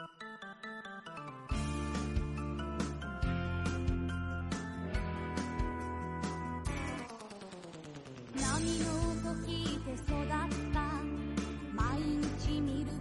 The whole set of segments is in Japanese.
波の音聞いて育った毎日見る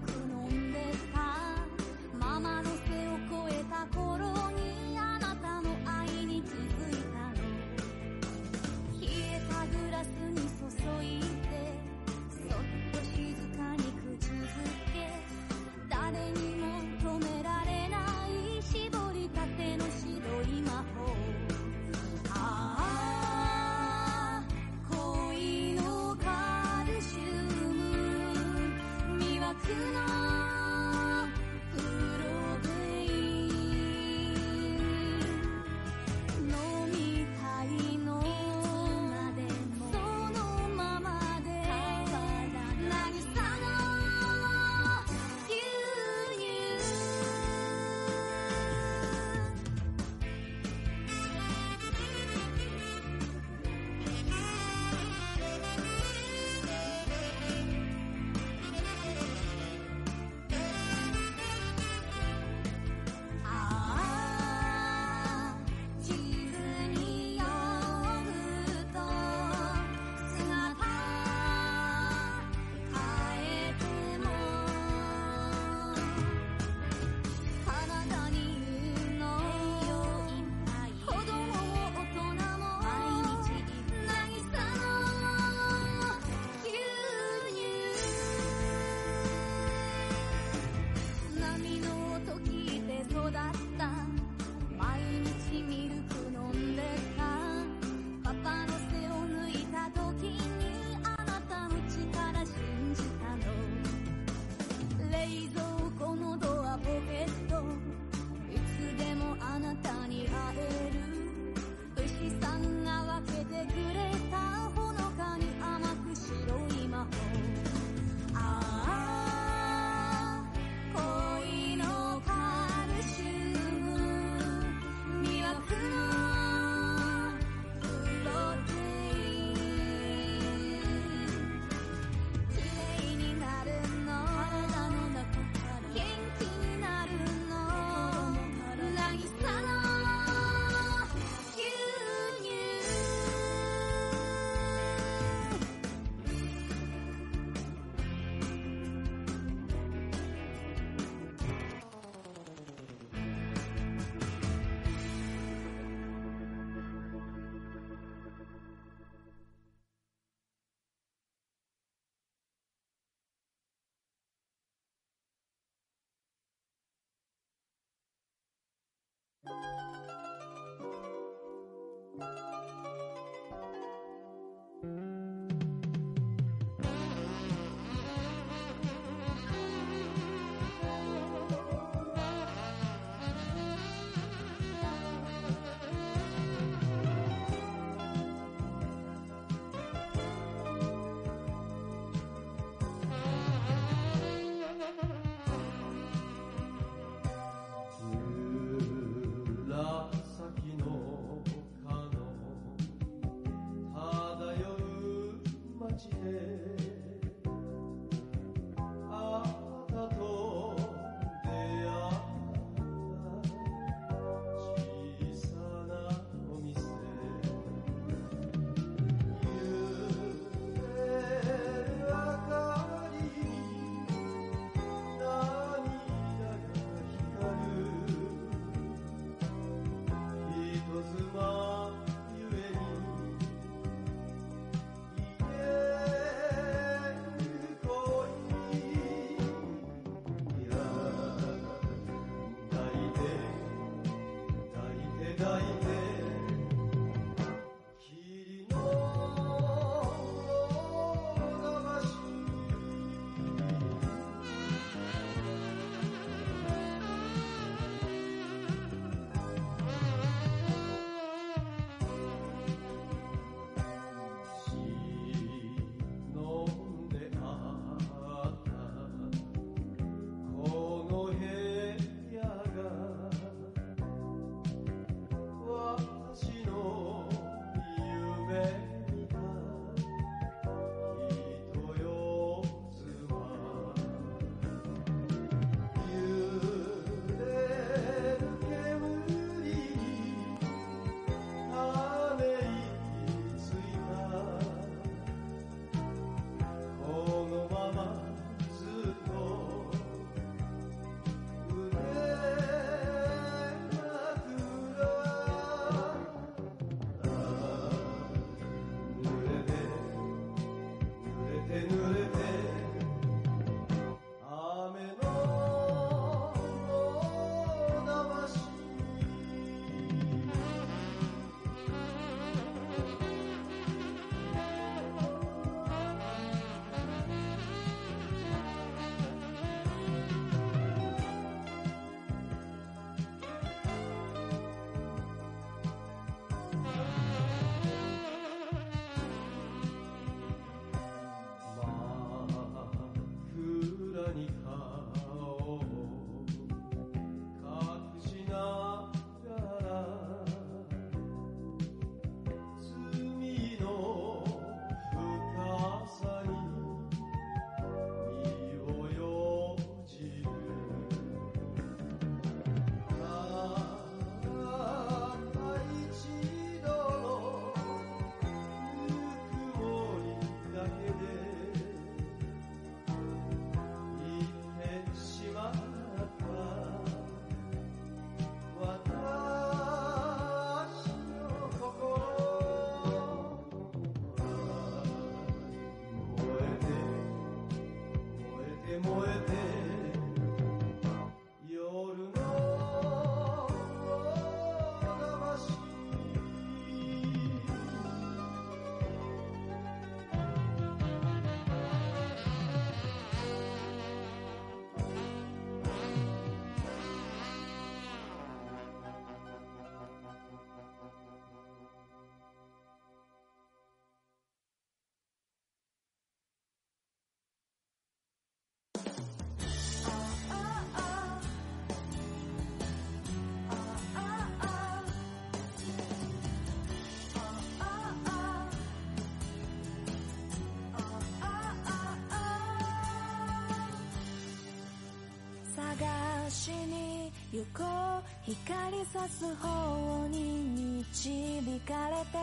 探しに行こう光さす方に導かれて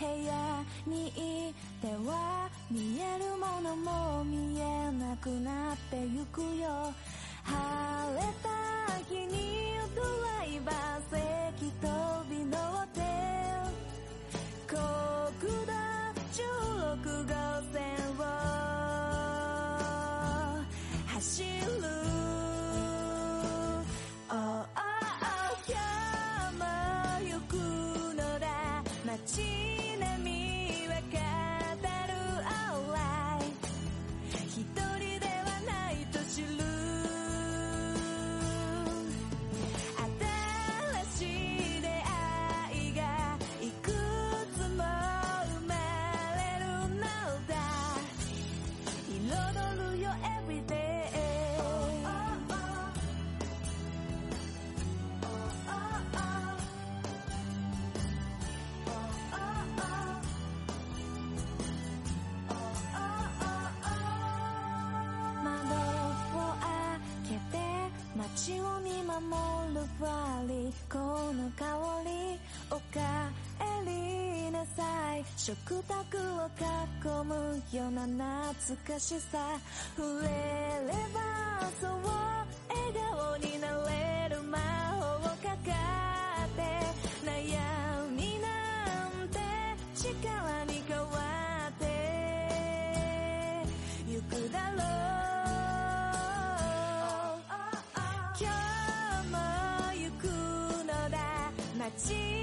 部屋にいては見えるものも見えなくなってゆくよ守るバリこの香りおかえりなさい。食卓を囲むような懐かしさ。触れればそう记。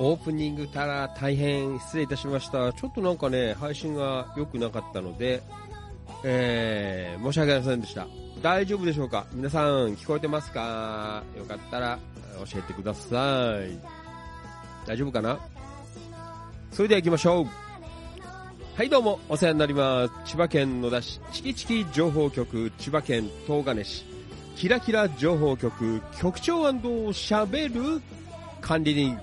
オープニングから大変失礼いたしました。ちょっとなんかね、配信が良くなかったので、えー、申し訳ありませんでした。大丈夫でしょうか？皆さん、聞こえてますか？よかったら教えてください。大丈夫かな？それでは行きましょう。はい、どうも、お世話になります。千葉県野田市、チキチキ情報局、千葉県東金市、キラキラ情報局、局長しゃべる管理人。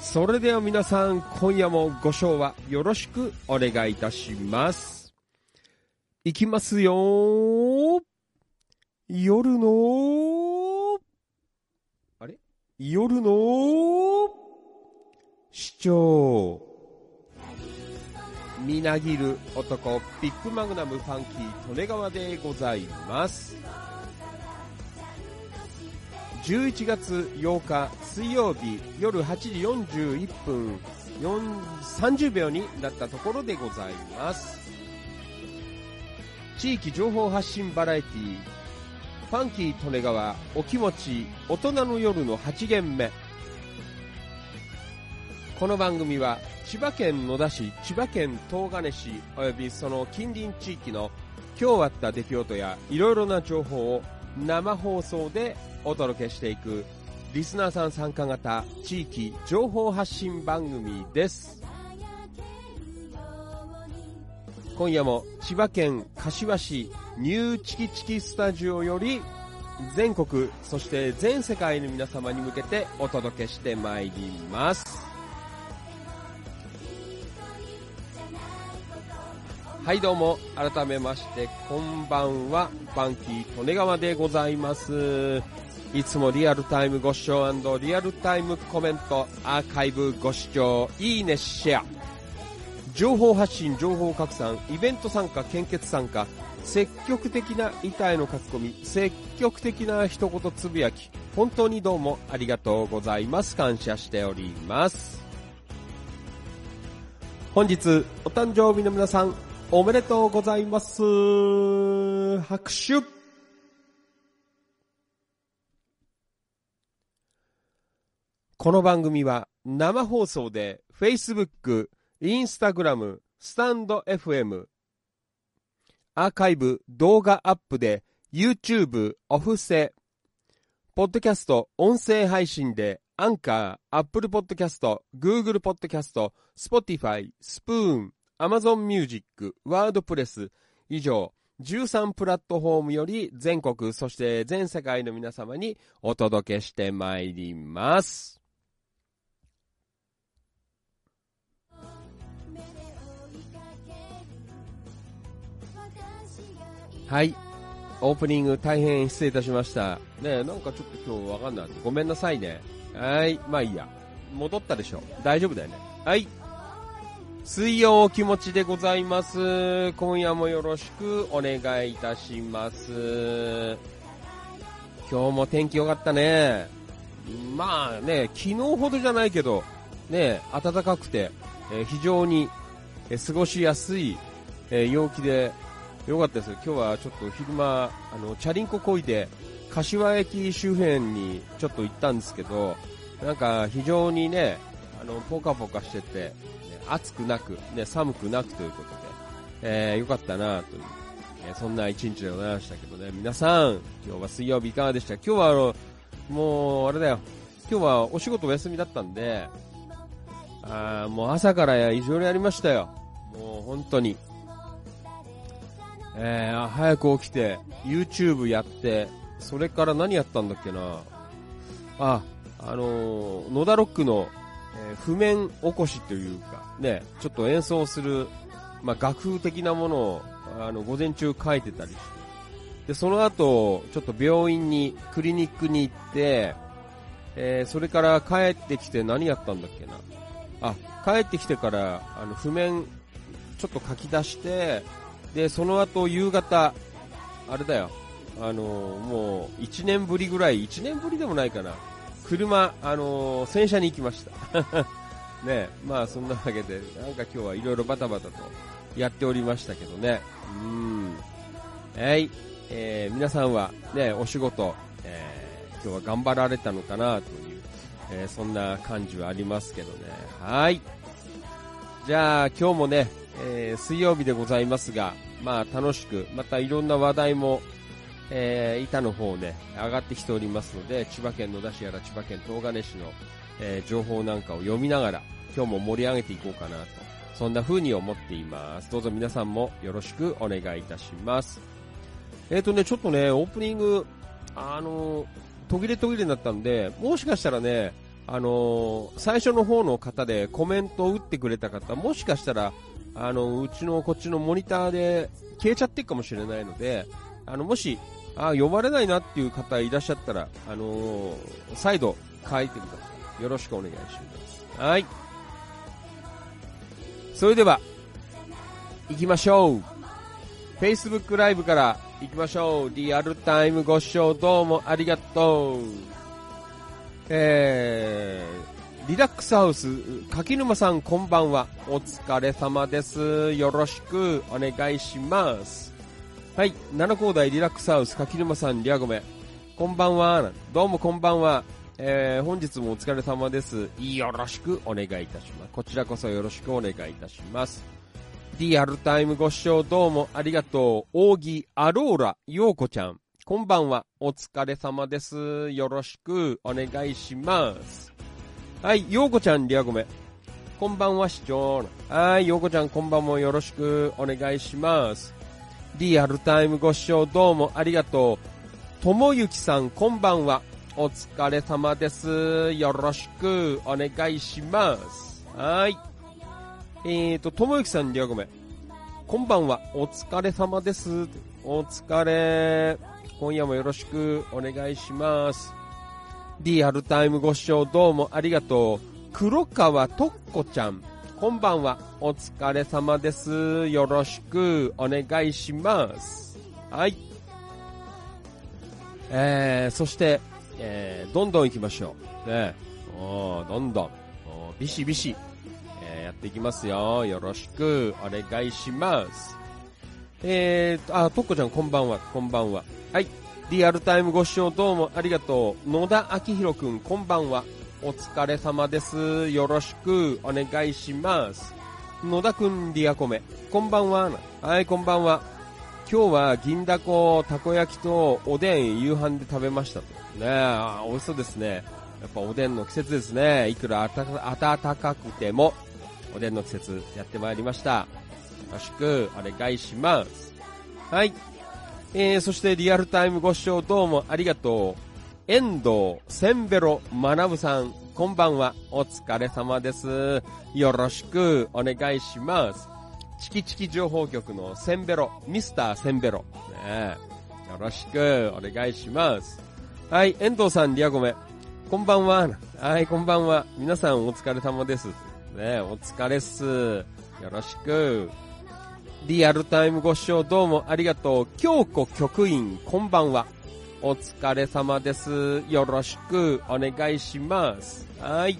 それでは皆さん、今夜もご賞はよろしくお願いいたします。いきますよ夜の、あれ？夜の、市長。みなぎる男、ビッグマグナムファンキー、利根川でございます。11月8日水曜日夜8時41分30秒になったところでございます。地域情報発信バラエティファンキー利根川お気持ち大人の夜の8限目この番組は千葉県野田市千葉県東金市およびその近隣地域の今日あった出来事やいろいろな情報を生放送でお届けしていくリスナーさん参加型地域情報発信番組です。今夜も千葉県柏市ニューチキチキスタジオより全国そして全世界の皆様に向けてお届けしてまいります。はいどうも改めましてこんばんは。ファンキー利根川でございます。いつもリアルタイムご視聴リアルタイムコメントアーカイブご視聴いいねシェア。情報発信情報拡散イベント参加献血参加積極的な板への書き込み積極的な一言つぶやき本当にどうもありがとうございます感謝しております。本日お誕生日の皆さんおめでとうございます。拍手。この番組は生放送で Facebook、Instagram、スタンド FM、アーカイブ、動画アップで YouTube、オフセ、ポッドキャスト、音声配信でアンカー、Apple Podcast、Google Podcast、Spotify、スプーン、Amazon Music、WordPress 以上13プラットフォームより全国そして全世界の皆様にお届けしてまいります。はい。オープニング大変失礼いたしました。ね、なんかちょっと今日わかんない。ごめんなさいね。はい。まあいいや。戻ったでしょ。大丈夫だよね。はい。水曜お気持ちでございます。今夜もよろしくお願いいたします。今日も天気良かったね。まあね、昨日ほどじゃないけど、ね、暖かくて、えー非常に、えー過ごしやすい、えー陽気で良かったです。今日はちょっと昼間、あの、チャリンコこいで、柏駅周辺にちょっと行ったんですけど、なんか非常にね、あの、ポカポカしてて、ね暑くなく、ね、寒くなくということで、えー、よかったなという、えそんな一日でございましたけどね、皆さん、今日は水曜日いかがでした？今日はあの、もう、あれだよ、今日はお仕事お休みだったんで、あもう朝からいろいろやりましたよ。もう本当に。えー、早く起きて、YouTube やって、それから何やったんだっけな。あ、あのー野田ロックの、えー譜面起こしというか、ね、ちょっと演奏する、まあ、楽譜的なものを、あの、午前中書いてたりして、で、その後、ちょっと病院に、クリニックに行って、えーそれから帰ってきて何やったんだっけな。あ、帰ってきてから、あの、譜面、ちょっと書き出して、で、その後夕方、あれだよ、あのもう、1年ぶりぐらい、1年ぶりでもないかな。車、あの洗車に行きました。ねまあそんなわけで、なんか今日はいろいろバタバタとやっておりましたけどね。うん。はい。えー皆さんはね、お仕事、えー今日は頑張られたのかなという、えーそんな感じはありますけどね。はい。じゃあ、今日もね、えー水曜日でございますが、まあ楽しく、またいろんな話題も、えー板の方ね、上がってきておりますので、千葉県野田市やら千葉県東金市の、えー情報なんかを読みながら、今日も盛り上げていこうかなと、そんな風に思っています。どうぞ皆さんもよろしくお願いいたします。えっ、とね、ちょっとね、オープニング、あの途切れ途切れになったんで、もしかしたらね、あの最初の方の方でコメントを打ってくれた方、もしかしたら、あのうちのこっちのモニターで消えちゃってるかもしれないので、あの、もし、あ読まれないなっていう方いらっしゃったら、あのー再度書いてください。よろしくお願いします。はい。それでは、行きましょう。Facebook ライブから行きましょう。リアルタイムご視聴どうもありがとう。えー、リラックスハウス、柿沼さんこんばんは。お疲れ様です。よろしくお願いします。はい、七高台リラックスハウス、柿沼さん、リアゴメ。こんばんは。どうもこんばんは。えー、本日もお疲れ様です。よろしくお願いいたします。こちらこそよろしくお願いいたします。リアルタイムご視聴どうもありがとう。扇アローラ、ようこちゃん。こんばんは。お疲れ様です。よろしくお願いします。はい、ようこちゃん、リアゴメ。こんばんは、視聴。はい、ようこちゃん、こんばんもよろしくお願いします。リアルタイムご視聴どうもありがとう。ともゆきさん、こんばんは。お疲れ様です。よろしくお願いします。はい。えーと、ともゆきさん、リアゴメ。こんばんは。お疲れ様です。お疲れ。今夜もよろしくお願いします。リアルタイムご視聴どうもありがとう。黒川とっこちゃん。こんばんは。お疲れ様です。よろしくお願いします。はい。えー、そして、えー、どんどん行きましょう。ね。おーどんどん。おビシビシ。えーやっていきますよ。よろしくお願いします。えーと、あ、とっこちゃんこんばんは、こんばんは。はい。リアルタイムご視聴どうもありがとう。野田明宏くんこんばんは。お疲れ様です。よろしくお願いします。野田くんリアコメ。こんばんは。はい、こんばんは。今日は銀だこ、たこ焼きとおでん夕飯で食べましたと。ねえ、美味しそうですね。やっぱおでんの季節ですね。いくら暖かくても、おでんの季節やってまいりました。よろしくお願いします。はい。えー、そしてリアルタイムご視聴どうもありがとう。遠藤せんべろまなぶさん、こんばんは。お疲れ様です。よろしくお願いします。チキチキ情報局のせんべろ、ミスターせんべろ。ねよろしくお願いします。はい、遠藤さん、リアゴメ。こんばんは。はい、こんばんは。皆さんお疲れ様です。ねお疲れっす。よろしく。リアルタイムご視聴どうもありがとう。京子局員、こんばんは。お疲れ様です。よろしくお願いします。はい。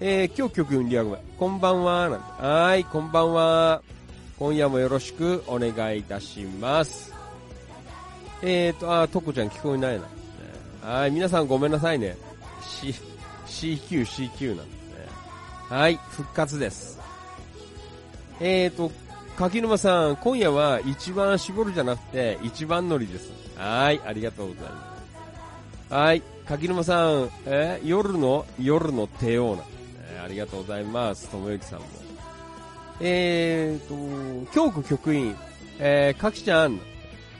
えー、今日局員リアゴメ。こんばんは。はい、こんばんは。今夜もよろしくお願いいたします。えーと、あー、とこちゃん聞こえないな。はい、皆さんごめんなさいね。C、CQ、CQ なんですね。はい、復活です。えーと、柿沼さん、今夜は一番絞るじゃなくて、一番乗りです。はい、ありがとうございます。はい、柿沼さん、え夜の、夜の帝王な、えーありがとうございます。ともゆきさんも。えーと、京子局員、えー、かきちゃん、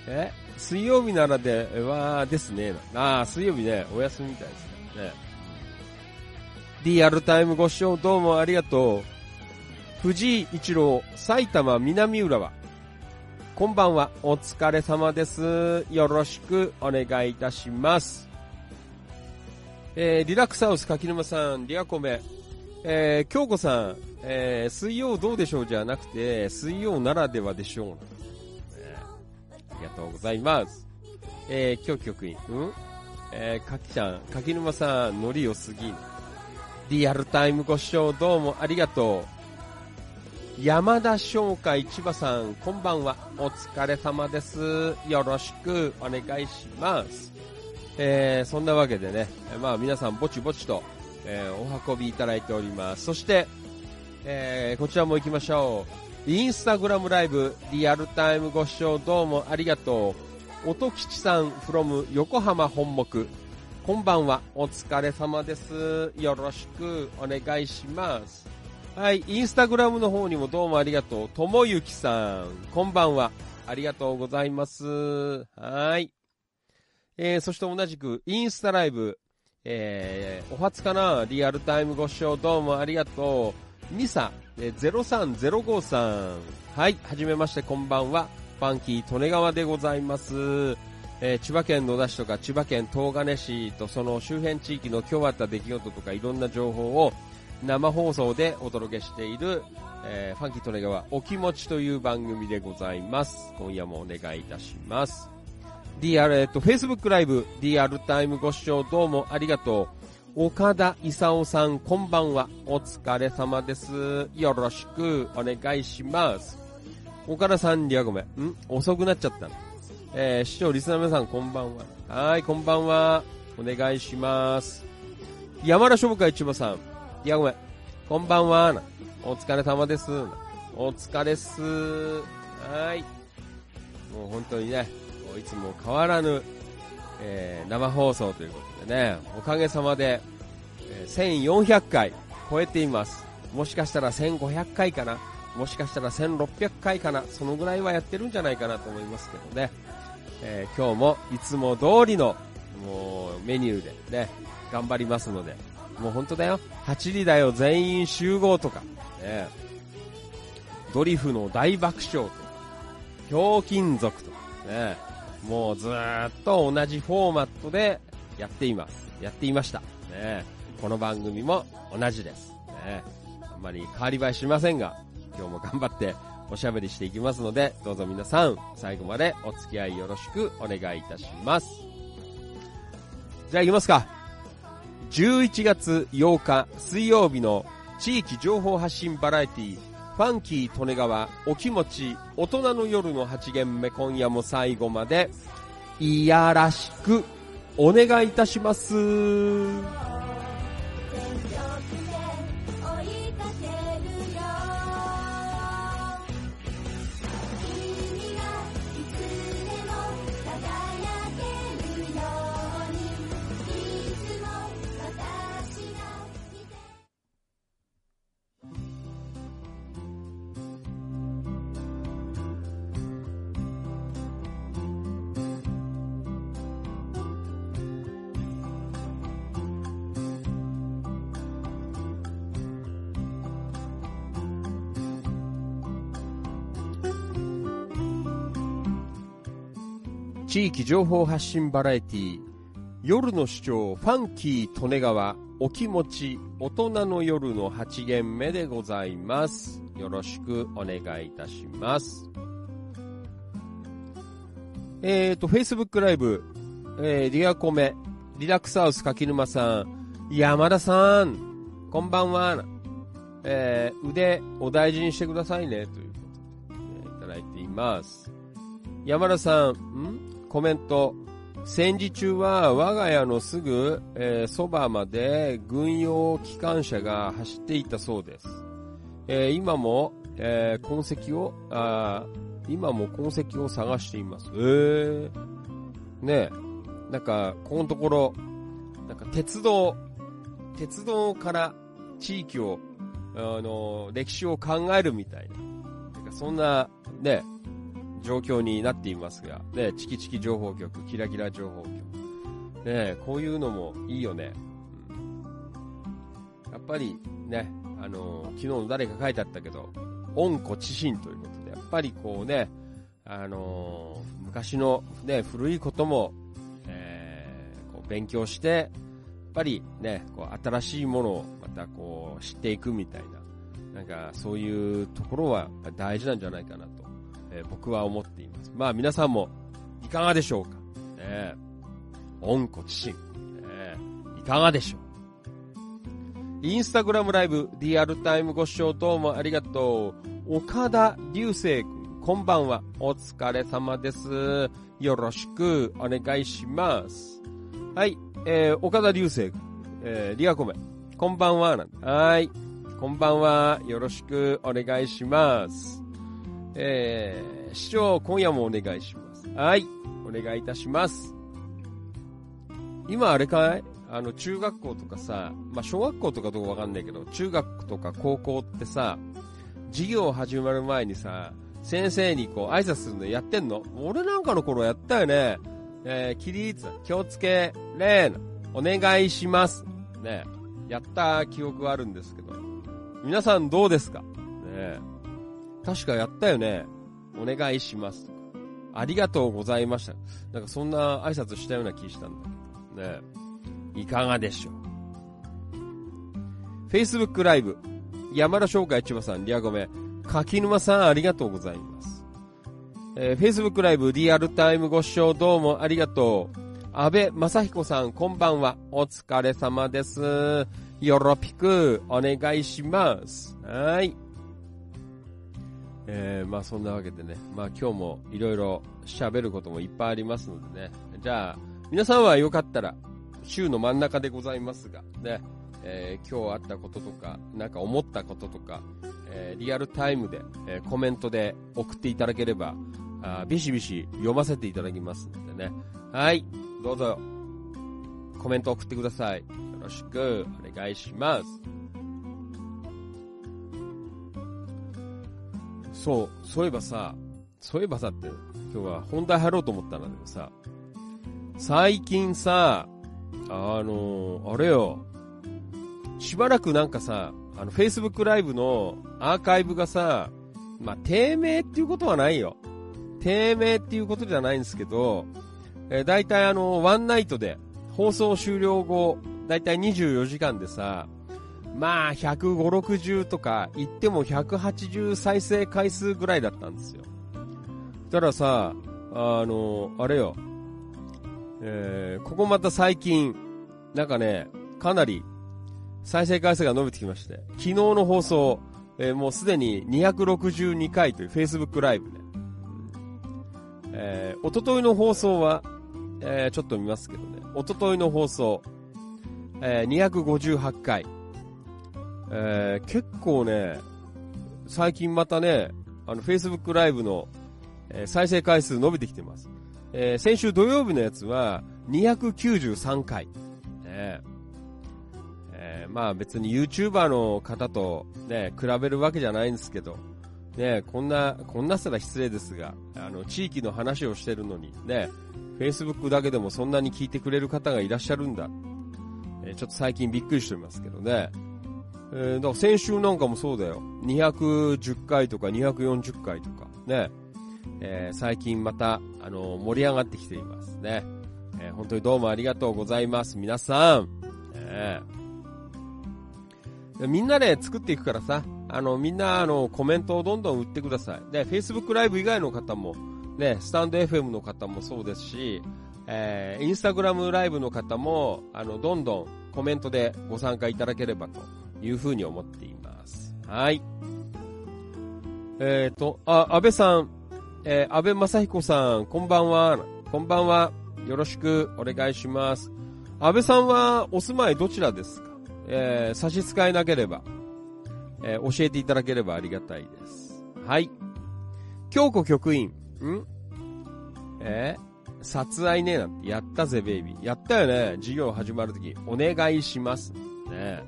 え水曜日ならではですね。ああ、水曜日ね、お休みみたいですね。リアルタイムご視聴どうもありがとう。藤井一郎、埼玉南浦和。こんばんは、お疲れ様です。よろしくお願いいたします。えー、リラックスハウス柿沼さん、リアコメ、えー、京子さん、えー、水曜どうでしょうじゃなくて、水曜ならではでしょうなんですねありがとうございます。えー、今日局員、うん？えー、かきちゃん、柿沼さん、ノリ良すぎ。リアルタイムご視聴どうもありがとう。山田商会千葉さん、こんばんは。お疲れ様です。よろしくお願いします。えー、そんなわけでね、まあ皆さんぼちぼちと、えーお運びいただいております。そして、えーこちらも行きましょう。インスタグラムライブ、リアルタイムご視聴どうもありがとう。音吉さん from 横浜本木。こんばんは。お疲れ様です。よろしくお願いします。はい、インスタグラムの方にもどうもありがとう。ともゆきさん、こんばんは。ありがとうございます。はい。えー、そして同じく、インスタライブ、えー、お初かな？リアルタイムご視聴どうもありがとう。ミサ、えー、0305さん。はい、はじめまして、こんばんは。ファンキー、利根川でございます。えー千葉県野田市とか千葉県東金市とその周辺地域の今日あった出来事とかいろんな情報を生放送でお届けしている、えーファンキー利根川お気持ちという番組でございます。今夜もお願いいたします。DR、えっと、Facebook ライブ、DR タイムご視聴どうもありがとう。岡田勲さん、こんばんは。お疲れ様です。よろしくお願いします。岡田さん、リアごめん？ん遅くなっちゃった。えー、視聴リスナー皆さん、こんばんは。はい、こんばんは。お願いします。山田商部会千葉さん、リアごめん。こんばんは。お疲れ様です。お疲れっす。はーい。もう本当にね、いつも変わらぬ、えー生放送ということでね、おかげさまで、えー1400回超えています。もしかしたら1500回かなもしかしたら1600回かなそのぐらいはやってるんじゃないかなと思いますけどね。えー今日もいつも通りの、もうメニューでね、頑張りますので、もう本当だよ。8時だよ、全員集合とか、ね、ドリフの大爆笑とか、ひょうきん族とか、ね、もうずーっと同じフォーマットでやっています。やっていました。ね、この番組も同じです。ね、あんまり変わり映えしませんが、今日も頑張っておしゃべりしていきますので、どうぞ皆さん、最後までお付き合いよろしくお願いいたします。じゃあ行きますか。11月8日水曜日の地域情報発信バラエティファンキー利根川お気持ち大人の夜の8限目今夜も最後までいやらしくお願いいたします。地域情報発信バラエティ夜の主張ファンキー利根川お気持ち大人の夜の8限目でございます。よろしくお願いいたします。えーと、Facebook ライブ、えー、リアコメ、リラックスハウス柿沼さん、山田さん、こんばんは。えー、腕お大事にしてくださいね、ということで、えいただいています。山田さん、ん？コメント。戦時中は我が家のすぐ、えーそばまで軍用機関車が走っていたそうです。えー今も、えー痕跡を、あ今も痕跡を探しています。えー、ねえ、なんか、このところ、なんか鉄道、鉄道から地域を、あの、歴史を考えるみたいな、なんかそんな、ね、状況になっていますが、ね、チキチキ情報局、キラキラ情報局。ね、こういうのもいいよね。うんやっぱりね、あの、昨日の誰か書いてあったけど、温故知新ということで、やっぱりこうね、あの昔のね、古いことも、えーこう勉強して、やっぱりね、こう新しいものをまたこう知っていくみたいな、なんかそういうところは大事なんじゃないかなと、えー僕は思っています。まあ皆さんもいかがでしょうか？ね温故知新、ねいかがでしょう？インスタグラムライブ、リアルタイムご視聴どうもありがとう。岡田流星君、こんばんは。お疲れ様です。よろしくお願いします。はい、えー、岡田流星君、えー、リアコメ。こんばんは。はい。こんばんは。よろしくお願いします。えー、市長、今夜もお願いします。はい。お願いいたします。今あれかい？あの、中学校とかさ、まあ、小学校とかどうかわかんないけど、中学とか高校ってさ、授業始まる前にさ、先生にこう挨拶するのやってんの？俺なんかの頃やったよね。えー、起立、気をつけ、レーン、お願いします。ね、やった記憶があるんですけど。皆さんどうですか？ね確かやったよね。お願いします。ありがとうございました。なんかそんな挨拶したような気したんだけど。ねいかがでしょう ?Facebook ライブ。山田商会千葉さん、リアゴメ。柿沼さん、ありがとうございます。えー、Facebook ライブリアルタイムご視聴どうもありがとう。安倍正彦さん、こんばんは。お疲れ様です。よろぴく、お願いします。はい。えー、まあそんなわけでね、まあ今日もいろいろ喋ることもいっぱいありますのでね。じゃあ、皆さんはよかったら、週の真ん中でございますが、ね、えー、今日あったこととか、なんか思ったこととか、えー、リアルタイムで、えー、コメントで送っていただければ、あビシビシ読ませていただきますのでね。はい、どうぞ、コメント送ってください。よろしくお願いします。そう、そういえばさ、そういえばさって、今日は本題入ろうと思ったんだけどさ、最近さ、あのー、あれよ、しばらくなんかさ、あの、Facebook ライブのアーカイブがさ、まあ、低迷っていうことはないよ。低迷っていうことじゃないんですけど、えー、大体あの、ワンナイトで、放送終了後、だいたい24時間でさ、まあ、150、60とか、言っても180再生回数ぐらいだったんですよ。たださ、あの、あれよ、えー、ここまた最近、なんかね、かなり再生回数が伸びてきまして、昨日の放送、えー、もうすでに262回という Facebook ライブね。えー、おとといの放送は、えー、ちょっと見ますけどね、おとといの放送、えー、258回。えー、結構ね、最近またね、あの、Facebook ライブの、えー、再生回数伸びてきてます。えー、先週土曜日のやつは293回。ねえー、まあ別に YouTuber の方とね、比べるわけじゃないんですけど、ねこんな、こんなしたら失礼ですが、あの、地域の話をしてるのに、ね、Facebook だけでもそんなに聞いてくれる方がいらっしゃるんだ。えー、ちょっと最近びっくりしてますけどね。えー、だから先週なんかもそうだよ。210回とか240回とか、ね。えー、最近また、あのー、盛り上がってきていますね。えー、本当にどうもありがとうございます。皆さん。えみんなで作っていくからさ、あの、みんな、あの、コメントをどんどん打ってください。で、Facebook ライブ以外の方も、ね、スタンド FM の方もそうですし、えー、インスタグラムライブの方も、あの、どんどんコメントでご参加いただければというふうに思っています。はい。えっ、ー、と、あ、安倍さん、えー、安倍正彦さん、こんばんは。こんばんは。よろしくお願いします。安倍さんはお住まいどちらですか？えー、差し支えなければ、えー、教えていただければありがたいです。はい。京子局員、ん？えー、殺愛ねえなんてやったぜ、ベイビー。やったよね。授業始まるとき。お願いします。ね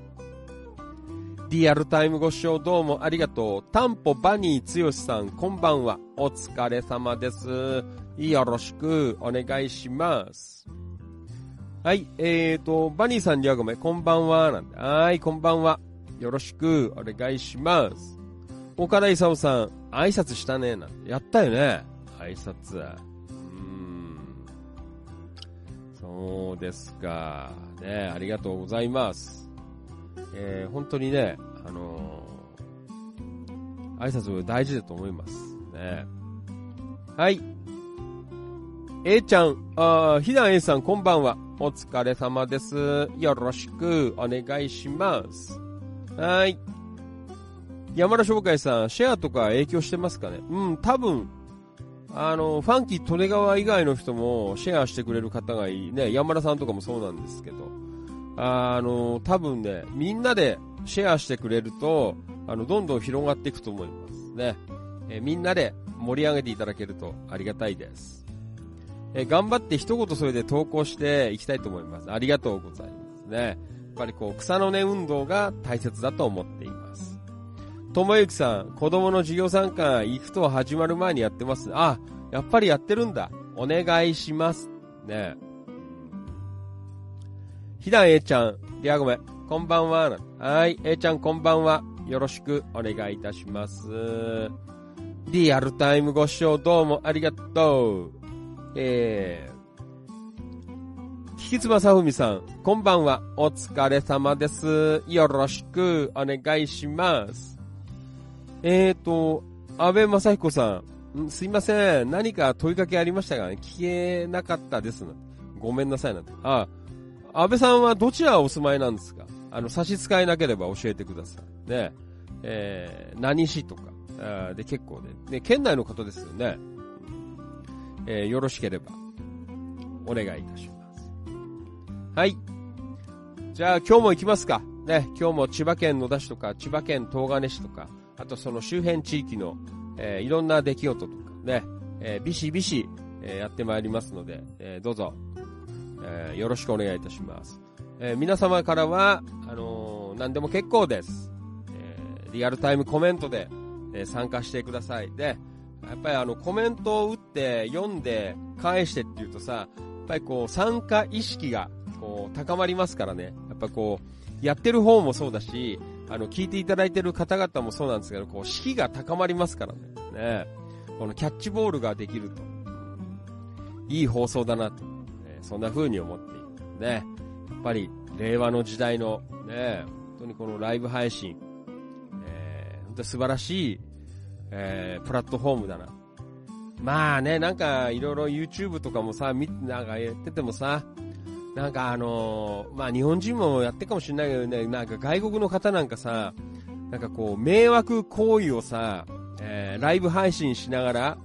リアルタイムご視聴どうもありがとう。タンポバニーつよしさん、こんばんは。お疲れ様です。よろしくお願いします。はい、えーと、バニーさんにはごめん、こんばんは。なんで、はい、こんばんは。よろしくお願いします。岡田勲さん、挨拶したね。なんて、やったよね。挨拶。うーん。そうですか。ね、ありがとうございます。えー、本当にね、あのー、挨拶大事だと思います。ね。はい。A ちゃん、あひだ A さんこんばんは。お疲れ様です。よろしくお願いします。はい。山田商会さん、シェアとか影響してますかね？うん、多分、あの、ファンキー利根川以外の人もシェアしてくれる方がいいね。山田さんとかもそうなんですけど、あの、多分ね、みんなでシェアしてくれると、あの、どんどん広がっていくと思いますね。えみんなで盛り上げていただけるとありがたいです。え頑張って一言それで投稿していきたいと思います。ありがとうございますね。やっぱりこう、草の根運動が大切だと思っています。ともゆきさん、子供の授業参観、行くと始まる前にやってます。あ、やっぱりやってるんだ。お願いします。ねひだんえちゃん、リアごめん。こんばんは。はい、えちゃんこんばんは。よろしくお願いいたします。リアルタイムご視聴どうもありがとう。えー、ひきつまさふみさん、こんばんは。お疲れ様です。よろしくお願いします。えーと、安倍正彦さん、すいません。何か問いかけありましたが、ね、聞けなかったですごめんなさいなんてあ、安倍さんはどちらお住まいなんですか？あの、差し支えなければ教えてください。ね。えー、何市とか、あで結構で、ね、県内の方ですよね。えー、よろしければ、お願いいたします。はい。じゃあ今日も行きますか。ね、今日も千葉県野田市とか、千葉県東金市とか、あとその周辺地域の、えー、いろんな出来事とかね、えー、ビシビシ、えー、やってまいりますので、えー、どうぞ、えー、よろしくお願いいたします。えー、皆様からは、あのー、何でも結構です。え、リアルタイムコメントで、え、参加してください。で、やっぱりあのコメントを打って読んで返してっていうとさ、やっぱりこう参加意識がこう高まりますからね。やっぱこう、やってる方もそうだし、あの聞いていただいてる方々もそうなんですけど、こう士気が高まりますからね。ねこのキャッチボールができると、いい放送だなと、そんな風に思っている。ね。やっぱり令和の時代のね、本当にこのライブ配信、えー、本当に素晴らしいえー、プラットフォームだな。まあね、なんかいろいろ YouTube とかもさ、み、なんかやっててもさ、なんかあのー、まあ日本人もやってるかもしれないけどね、なんか外国の方なんかさ、なんかこう、迷惑行為をさ、えー、ライブ配信しながら、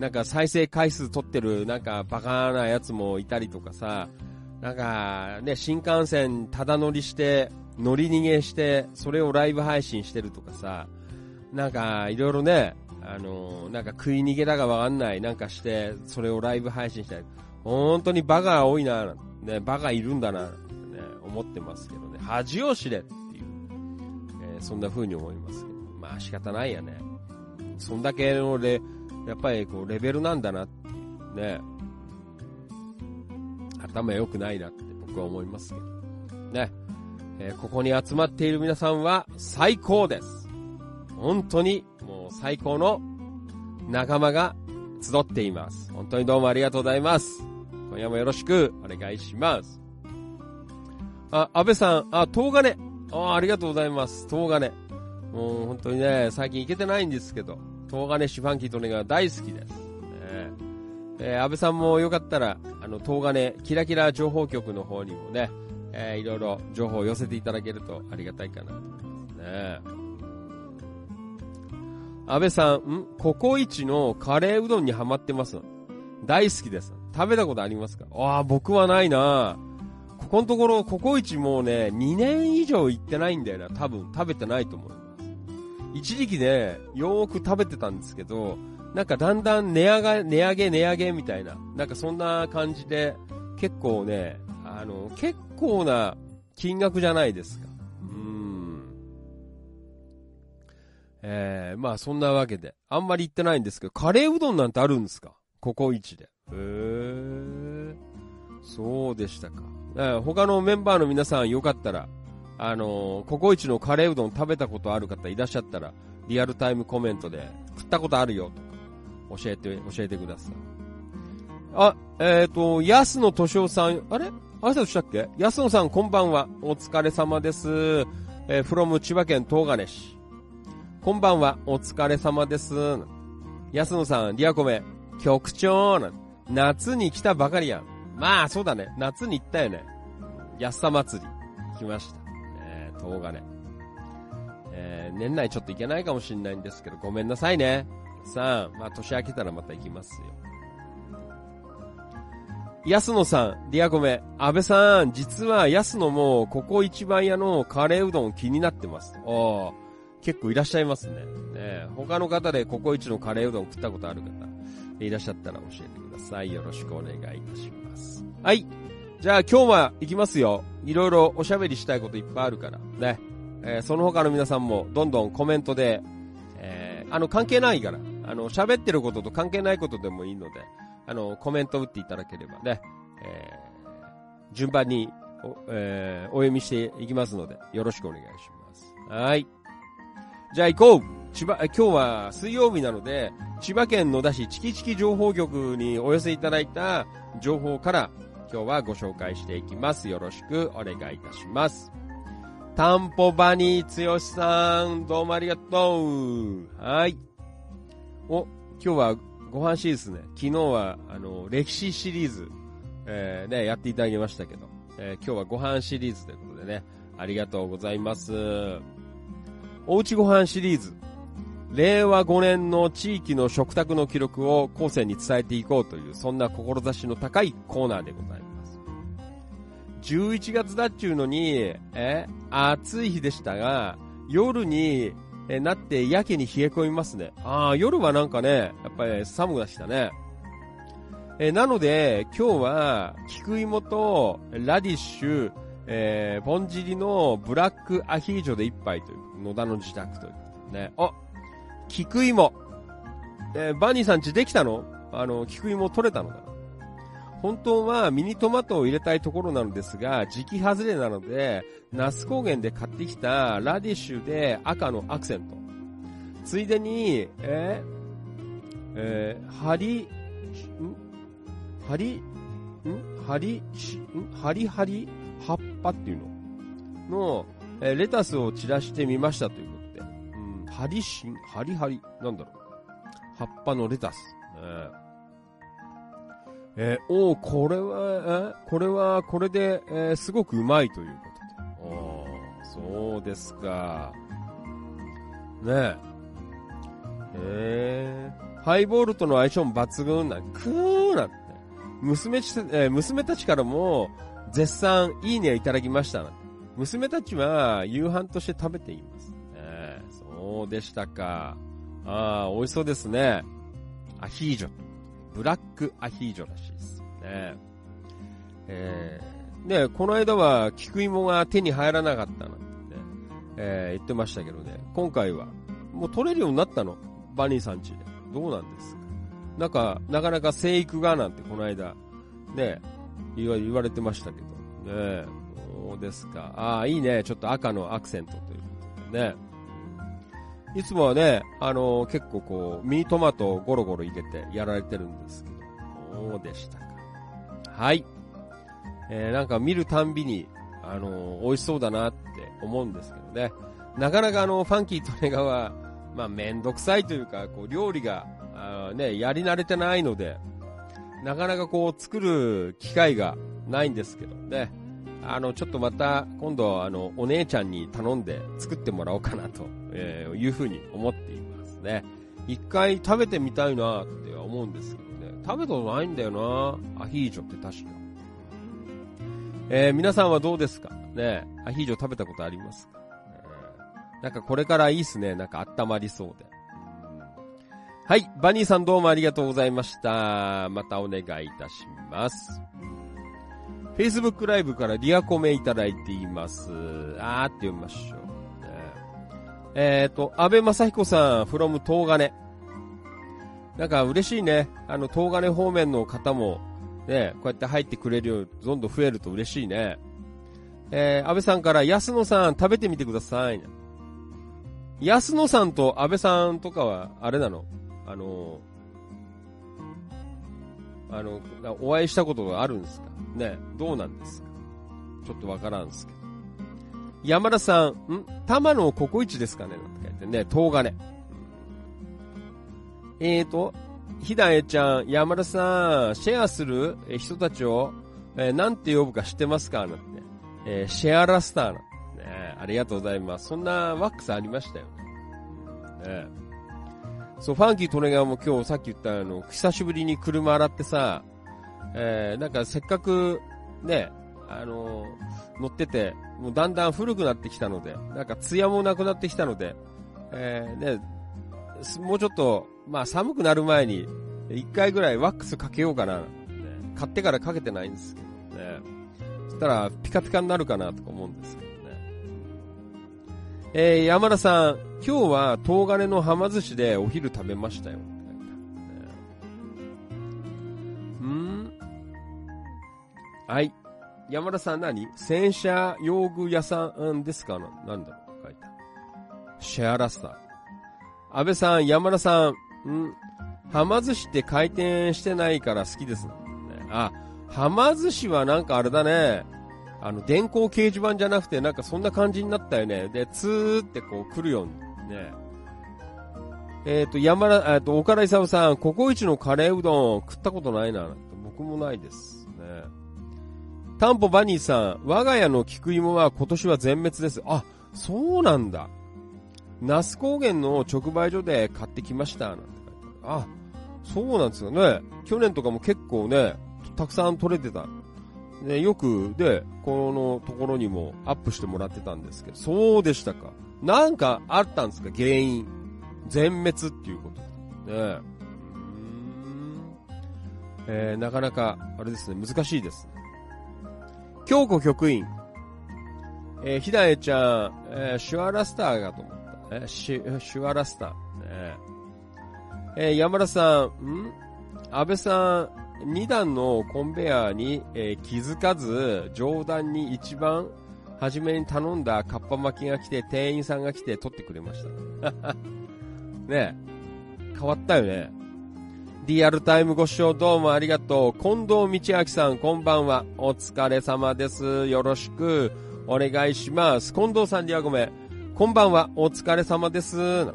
なんか再生回数取ってる、なんかバカなやつもいたりとかさ、なんかね、新幹線ただ乗りして、乗り逃げして、それをライブ配信してるとかさ、なんか、いろいろね、あの、なんか食い逃げだかわかんない、なんかして、それをライブ配信したり、本当にバカが多いな、ね、バカいるんだな、ね、思ってますけどね、恥を知れっていう、えー、そんな風に思いますけど、まあ仕方ないやね。そんだけのレ、やっぱりこう、レベルなんだなってね、頭良くないなって僕は思いますけど、ね、えー、ここに集まっている皆さんは最高です。本当にもう最高の仲間が集っています。本当にどうもありがとうございます。今夜もよろしくお願いします。あ、安倍さん、あ、東金。あ、ありがとうございます。東金。もう本当にね、最近行けてないんですけど、東金市ファンキートネが大好きです。ねえー、安倍さんもよかったら、あの、東金、キラキラ情報局の方にもね、えー、いろいろ情報を寄せていただけるとありがたいかなと思いますね。安倍さん、ん？ココイチのカレーうどんにハマってます？大好きです。食べたことありますか？ああ、僕はないなここのところ、ココイチもうね、2年以上行ってないんだよな。多分、食べてないと思います。一時期ね、よーく食べてたんですけど、なんかだんだん値上が、値上げ、値上げみたいな、なんかそんな感じで、結構ね、あの、結構な金額じゃないですか。うんえー、まあそんなわけで、あんまり行ってないんですけど、カレーうどんなんてあるんですか？ココイチで。へー。そうでしたか。他のメンバーの皆さんよかったら、あのー、ココイチのカレーうどん食べたことある方いらっしゃったら、リアルタイムコメントで、食ったことあるよとか、教えて、教えてください。あ、えっ、ー、と、安野敏夫さん、あれ？挨拶したっけ？安野さんこんばんは。お疲れ様です。えー、from 千葉県東金市。こんばんは、お疲れ様です。安野さん、リアコメ、局長夏に来たばかりやん。まあ、そうだね。夏に行ったよね。安さ祭り。来ました。東金。えー、年内ちょっと行けないかもしんないんですけど、ごめんなさいね。さあ、まあ、年明けたらまた行きますよ。安野さん、リアコメ、安倍さん、実は安野も、ここ一番屋のカレーうどん気になってます。ああ、結構いらっしゃいますね。ね他の方でココイチのカレーうどん食ったことある方、いらっしゃったら教えてください。よろしくお願いいたします。はい。じゃあ今日は行きますよ。いろいろおしゃべりしたいこといっぱいあるから。ね。えーその他の皆さんもどんどんコメントで、えーあの関係ないから、あの喋ってることと関係ないことでもいいので、あのコメント打っていただければね、えー順番にお,、えーお読みしていきますので、よろしくお願いします。はい。じゃあ行こう千葉、今日は水曜日なので、千葉県野田市チキチキ情報局にお寄せいただいた情報から今日はご紹介していきます。よろしくお願いいたします。タンポバニーつよしさん、どうもありがとう。はい。お、今日はご飯シリーズね。昨日は、あの、歴史シリーズ、えーね、やっていただきましたけど、えー今日はご飯シリーズということでね、ありがとうございます。おうちご飯シリーズ。令和5年の地域の食卓の記録を後世に伝えていこうという、そんな志の高いコーナーでございます。11月だっちゅうのに、え、暑い日でしたが、夜にえなってやけに冷え込みますね。ああ、夜はなんかね、やっぱり寒くなしたね。えなので、今日は、菊芋とラディッシュ、えー、ぼんじりのブラックアヒージョで一杯という、野田の自宅ということでね。あ、菊芋。えーバニーさんちできたの？あの、菊芋取れたのかな？本当はミニトマトを入れたいところなのですが、時期外れなので、那須高原で買ってきたラディッシュで赤のアクセント。ついでに、えー、えー、ハリ、ん？ハリ、ん？ハリ、ん？ハリハリ葉っぱっていうの？の、えーレタスを散らしてみましたという。ハリシン、ハリハリ、なんだろう。葉っぱのレタス。ねえーおーこれは、えこれは、これで、えーすごくうまいということで。おーそうですか。ねえ。えー、ハイボールとの相性も抜群なんくーなんて。娘ち、えー娘たちからも、絶賛いいねいただきました。娘たちは夕飯として食べています。そうでしたか。ああ、美味しそうですね。アヒージョ。ブラックアヒージョらしいですね。えー、ねこの間は菊芋が手に入らなかったなんてね、えー言ってましたけどね、今回はもう取れるようになったの？バニーさんちで。どうなんですか？なんか、なかなか生育がなんてこの間、ね言わ言われてましたけど。ねそうですか。ああ、いいね。ちょっと赤のアクセントということでね。いつもはね、あの結構こう、ミニトマトをゴロゴロ入れてやられてるんですけど、そうでしたか？はい。えー、なんか見るたんびに、あの美味しそうだなって思うんですけどね。なかなかあの、ファンキートネガは、まあ、めんどくさいというか、こう、料理が、あね、やり慣れてないので、なかなかこう、作る機会がないんですけどね。あの、ちょっとまた、今度、あの、お姉ちゃんに頼んで作ってもらおうかなと、えーいうふうに思っていますね。一回食べてみたいなって思うんですけどね。食べたことないんだよなアヒージョって確か。えー皆さんはどうですかね？アヒージョ食べたことありますか、えーなんかこれからいいっすね。なんか温まりそうで。はい。バニーさんどうもありがとうございました。またお願いいたします。Facebook ライブからリアコメいただいています。あーって読みましょう。ねえっ、と、安倍正彦さん、from 東金。なんか嬉しいね。あの、東金方面の方も、ね、こうやって入ってくれるよう、どんどん増えると嬉しいね。えー、安倍さんから、安野さん食べてみてください。安野さんと安倍さんとかは、あれなの？あの、あの、お会いしたことがあるんですか？ね、どうなんですか？ちょっとわからんですけど。山田さん、ん？玉のココイチですかね？なんて書いてね、東金。えーと、ひだえちゃん、山田さん、シェアする？人たちを、えーなんて呼ぶか知ってますか？なんて、えーシェアラスターなんてね。ありがとうございます。そんなワックスありましたよね。ねそう、ファンキートレガーも今日さっき言ったあの、久しぶりに車洗ってさ、えー、なんかせっかく、ね、あのー、乗ってて、もうだんだん古くなってきたので、なんか艶もなくなってきたので、えー、ね、もうちょっと、まあ寒くなる前に、一回ぐらいワックスかけようかな、ね、買ってからかけてないんですけどね。そしたらピカピカになるかなとか思うんですけどね。えー、山田さん、今日は東金の浜寿司でお昼食べましたよ。はい。山田さん何？洗車用具屋さんですか？なんだろう？書いた。シェアラスター。安倍さん、山田さん、ん？はま寿司って回転してないから好きです、ね。あ、はま寿司はなんかあれだね。あの、電光掲示板じゃなくて、なんかそんな感じになったよね。で、ツーってこう来るようにね。えっ、ー、と、山田、えっ、ー、と、岡田勲さん、ココイチのカレーうどん食ったことないな。僕もないです。ね。タンポバニーさん、我が家の菊芋は今年は全滅です。あ、そうなんだ。那須高原の直売所で買ってきました。なんて書いてある。あ、そうなんですよね。去年とかも結構ね、たくさん取れてた。ね、よく、で、このところにもアップしてもらってたんですけど、そうでしたか。なんかあったんですか、原因。全滅っていうことね。えー、なかなか、あれですね、難しいです。京子局員。えー、ひだえちゃん、えー、シュアラスターがと思った。えー、シュ、シュアラスター。ね、えー、山田さん、ん？安倍さん、2段のコンベヤーに、えー、気づかず、上段に一番初めに頼んだカッパ巻きが来て、店員さんが来て取ってくれました。ね変わったよね。リアルタイムご視聴どうもありがとう。近藤道明さん、こんばんは。お疲れ様です。よろしくお願いします。近藤さんにはごめん。こんばんは。お疲れ様です。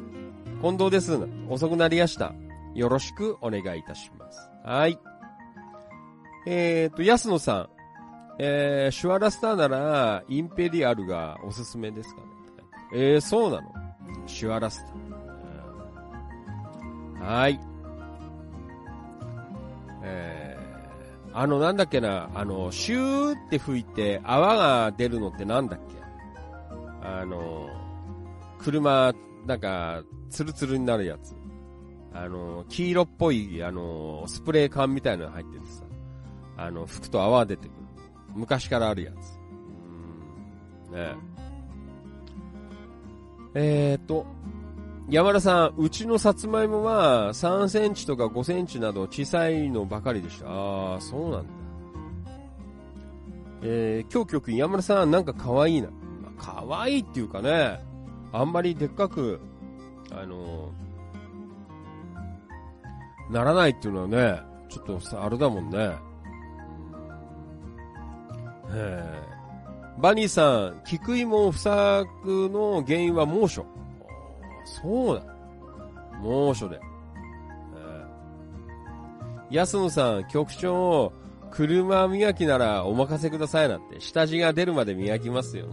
近藤です。遅くなりやした。よろしくお願いいたします。はい。えーと、安野さん。えー、シュワラスターなら、インペリアルがおすすめですかね。えー、そうなのシュワラスター。はい。えー、あの、なんだっけな、あの、シューって吹いて泡が出るのってなんだっけ？あの、車、なんか、ツルツルになるやつ。あの、黄色っぽい、あの、スプレー缶みたいなのが入っててさ、あの、吹くと泡出てくる。昔からあるやつ。うん。ねえ。えーと、山田さん、うちのさつまいもは3センチとか5センチなど小さいのばかりでした。ああ、そうなんだ。えー、今日山田さん、なんか可愛いな。可愛いっていうかね、あんまりでっかく、あのー、ならないっていうのはね、ちょっとさ、あれだもんね。バニーさん、菊芋不作の原因は猛暑。そうだ。猛暑で。安野さん、局長、車磨きならお任せくださいなんて、下地が出るまで磨きますよ。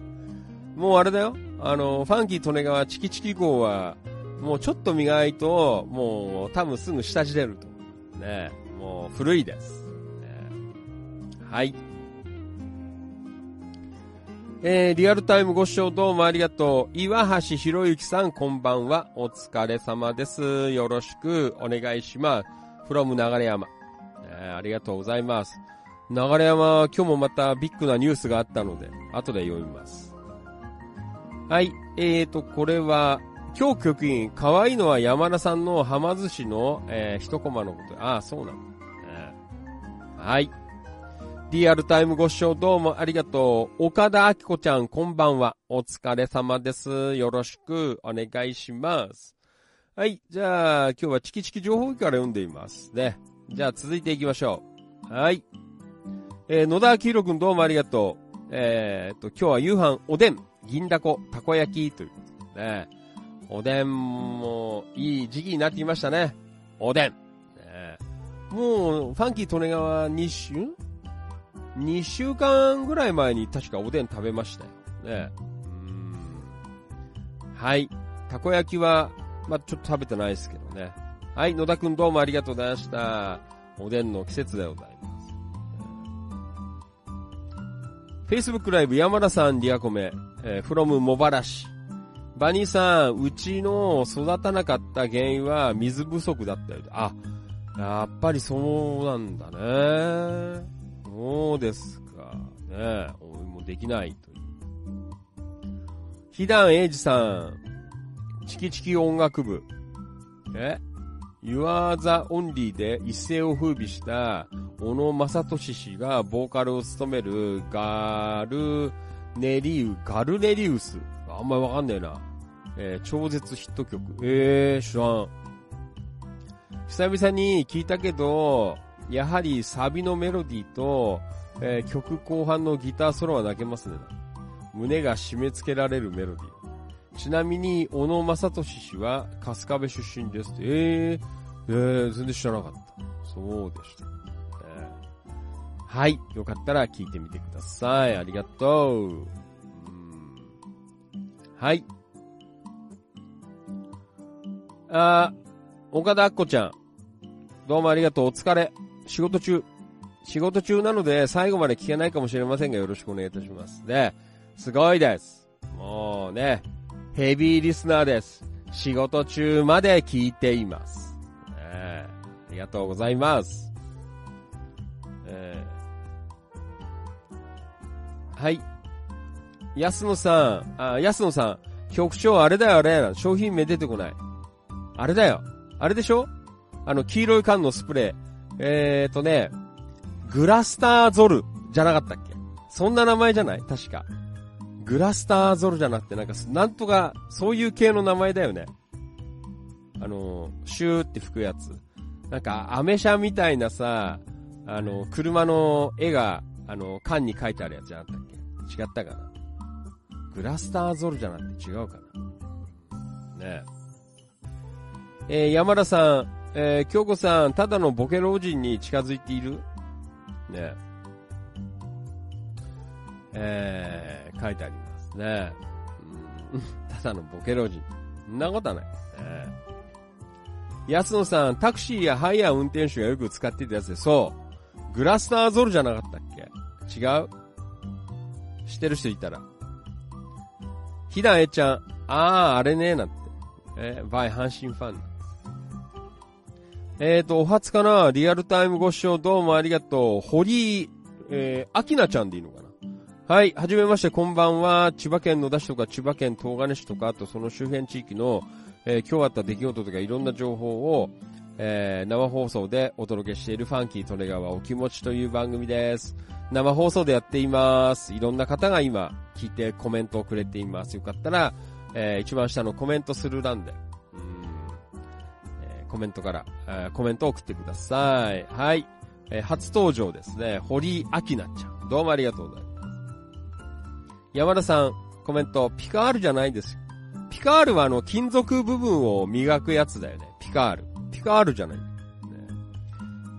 もうあれだよ。あの、ファンキー利根川チキチキ号は、もうちょっと磨いと、もう多分すぐ下地出ると。ねもう古いです。ね、はい。えー、リアルタイムご視聴どうもありがとう。岩橋博之さん、こんばんは。お疲れ様です。よろしくお願いします。from 流山、えー。ありがとうございます。流山、今日もまたビッグなニュースがあったので、後で読みます。はい。えーと、これは、今日局員、可愛いのは山田さんの浜寿司の、えー、一コマのこと。ああ、そうなんだ、えー。はい。リアルタイムご視聴どうもありがとう。岡田明子ちゃん、こんばんは。お疲れ様です。よろしくお願いします。はい。じゃあ、今日はチキチキ情報機から読んでいますね。じゃあ、続いていきましょう。はい。えー、野田明宏くんどうもありがとう。えー、っと、今日は夕飯、おでん。銀だこ、たこ焼きということでね。おでんもいい時期になってきましたね。おでん。ね、もう、ファンキー利根川2週 ?2 週間ぐらい前に確かおでん食べましたよ。ね。うんはい。たこ焼きは、まあ、ちょっと食べてないですけどね。はい。野田くんどうもありがとうございました。おでんの季節でございます。Facebook ライブ山田さん、リアコメ、えー、from 茂原市。バニーさん、うちの育たなかった原因は水不足だったよ。あ、やっぱりそうなんだね。そうですか。ねおいもできないという。ひだんえいじさん、チキチキ音楽部。え ?You are the only で一世を風靡した小野正俊氏がボーカルを務めるガルネリウ、ガルネリウス。あんまりわかんねえな。えー超絶ヒット曲。えー、知らん。久々に聞いたけど、やはりサビのメロディーと、えー曲後半のギターソロは泣けますね。胸が締め付けられるメロディー。ちなみに、小野正俊氏は春日部出身です。えー、えー、全然知らなかった。そうでした。えーはい。よかったら聞いてみてください。ありがとう。うはい。あー、岡田あっこちゃん。どうもありがとう。お疲れ。仕事中。仕事中なので最後まで聞けないかもしれませんがよろしくお願いいたします。で、すごいです。もうね、ヘビーリスナーです。仕事中まで聞いています。ねえありがとうございます。えーはい。安野さん、あ、安野さん、局長あれだよあれ、商品名出てこない。あれだよ。あれでしょ？あの、黄色い缶のスプレー。えーとね、グラスターゾルじゃなかったっけ？そんな名前じゃない？確か。グラスターゾルじゃなくて、なんか、なんとか、そういう系の名前だよね。あの、シューって吹くやつ。なんか、アメ車みたいなさ、あの、車の絵が、あの、缶に書いてあるやつじゃなかったっけ？違ったかな？グラスターゾルじゃなくて違うかな？ねえ。えー山田さん、えー京子さん、ただのボケ老人に近づいている？ねえー書いてありますね。うん ただのボケ老人。んなことはない。えー安野さん、タクシーやハイヤー運転手がよく使ってたやつで、そう。グラスターゾルじゃなかったっけ？違う？知ってる人いたら？ひだえちゃん、あー、あれね、なんて。えー、バイ阪神ファン。えーと、お初かなリアルタイムご視聴どうもありがとう。堀井、えー、あきなちゃんでいいのかな？はい、はじめまして、こんばんは。千葉県野田市とか千葉県東金市とか、あとその周辺地域の、えー今日あった出来事とかいろんな情報を、えー生放送でお届けしているファンキー利根川お気持ちという番組です。生放送でやっています。いろんな方が今聞いてコメントをくれています。よかったら、えー一番下のコメントする欄で、コメントから、えーコメントを送ってください。はい。えー初登場ですね。堀井明菜ちゃん。どうもありがとうございます。山田さん、コメント、ピカールじゃないですよ。ピカールはあの、金属部分を磨くやつだよね。ピカール。ピカールじゃない。ね、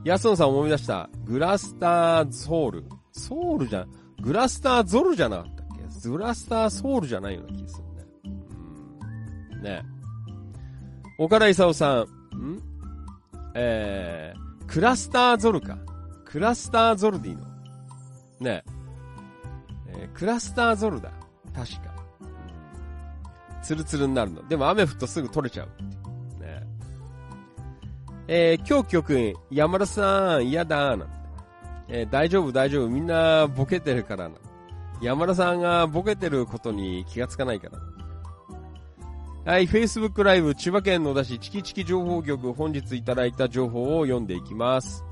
安野さん思い出した。グラスターソウル。ソウルじゃ、グラスターゾルじゃなかったっけ？グラスターソウルじゃないような気がするね。うん。ね岡田勲さん、ん？えー、クラスターゾルか。クラスターゾルでいいのねえークラスターゾルだ。確か。ツルツルになるの。でも雨降るとすぐ取れちゃうって。ねえー、今日局員、山田さん、嫌だ、なんて。えー大丈夫、大丈夫、みんなボケてるからな。山田さんがボケてることに気がつかないからな。はい、Facebook ライブ、千葉県野田市チキチキ情報局、本日いただいた情報を読んでいきます。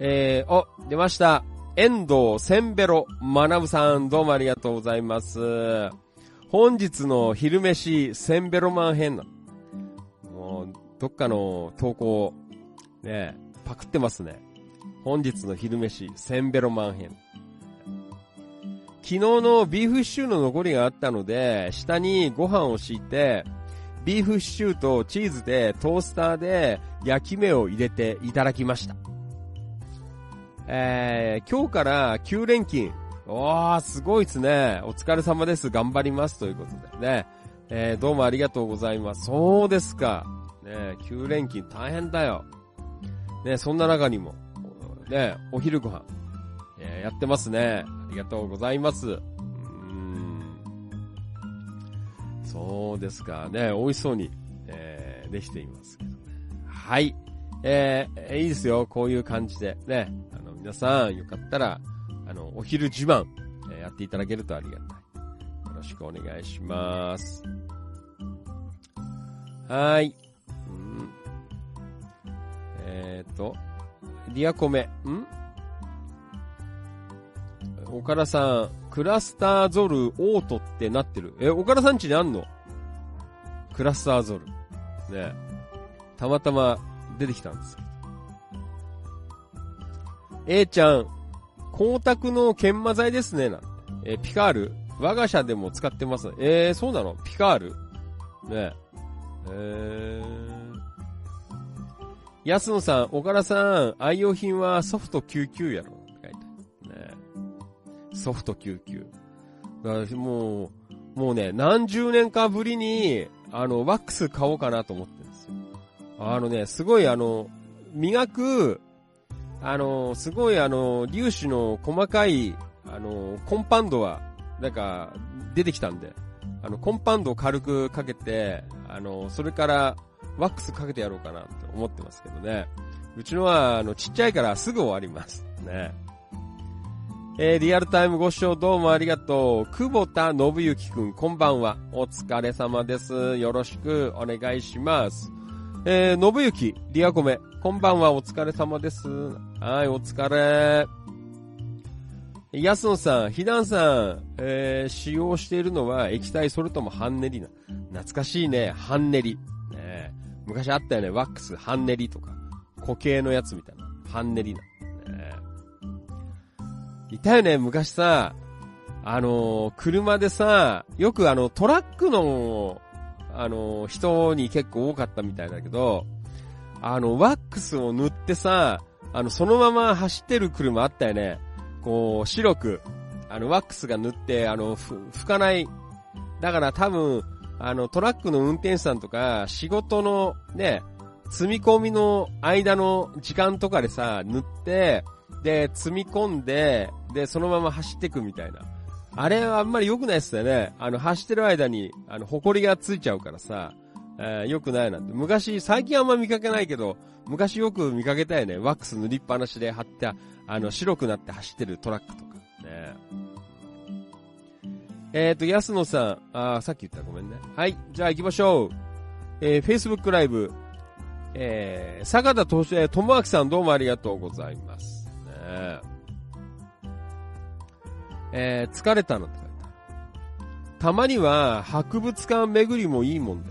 えー、お、出ました。遠藤せんべろまなぶさん、どうもありがとうございます。本日の昼飯、せんべろマン編な。もう、どっかの投稿、ね、パクってますね。本日の昼飯、せんべろマン編。昨日のビーフシチューの残りがあったので、下にご飯を敷いて、ビーフシチューとチーズでトースターで焼き目を入れていただきました。えー、今日から9連勤。おー、すごいですね。お疲れ様です。頑張ります。ということでね。えー、どうもありがとうございます。そうですか。ね9連勤大変だよ。ねそんな中にも、ね、お昼ご飯、えーやってますね。ありがとうございます。うーん。そうですかね、美味しそうに、えーできていますけどね。はい。えーいいですよ。こういう感じで。ね。あの、皆さん、よかったら、あの、お昼自慢、えーやっていただけるとありがたい。よろしくお願いします。はい。うん、えーと、リアコメ。ん岡田さん、クラスターゾルオートってなってる。え、岡田さんちにあんの？クラスターゾル。ねたまたま出てきたんですけど。A ちゃん、光沢の研磨剤ですね、な。え、ピカール？我が社でも使ってます。えー、そうなの？ピカール？ねええー。安野さん、岡田さん、愛用品はソフト99やろ。ソフト99。だからもう、もうね、何十年かぶりに、あの、ワックス買おうかなと思ってるんですよ。あのね、すごいあの、磨く、あの、すごいあの、粒子の細かい、あの、コンパウンドは、なんか、出てきたんで、あの、コンパウンドを軽くかけて、あの、それから、ワックスかけてやろうかなって思ってますけどね。うちのは、あの、ちっちゃいからすぐ終わります。ね。えー、リアルタイムご視聴どうもありがとう。久保田信之くん、こんばんは。お疲れ様です。よろしくお願いします。えー、信之、リアコメ、こんばんは。お疲れ様です。はい、お疲れ。安野さん、ひだんさん、えー、使用しているのは液体それとも半練りな。懐かしいね、半練り。ね、昔あったよね、ワックス、半練りとか。固形のやつみたいな。半練りな。いたよね、昔さ、あの車でさ、よくあの、トラックの、あの人に結構多かったみたいだけど、あの、ワックスを塗ってさ、あの、そのまま走ってる車あったよね。こう、白く、あの、ワックスが塗って、あの、ふ、拭かない。だから多分、あの、トラックの運転手さんとか、仕事のね、積み込みの間の時間とかでさ、塗って、で、積み込んで、で、そのまま走ってくみたいな。あれはあんまり良くないっすよね。あの、走ってる間に、あの、埃がついちゃうからさ、えー良くないなんて。昔、最近あんま見かけないけど、昔よく見かけたよね。ワックス塗りっぱなしで貼って、あの、白くなって走ってるトラックとか。ねえっ、ー、と、安野さん、あさっき言ったごめんね。はい、じゃあ行きましょう。えー、Facebook ライブ、えー、坂田とし、え、ともあきさんどうもありがとうございます。えー、疲れたのって書いてある。たまには博物館巡りもいいもんで。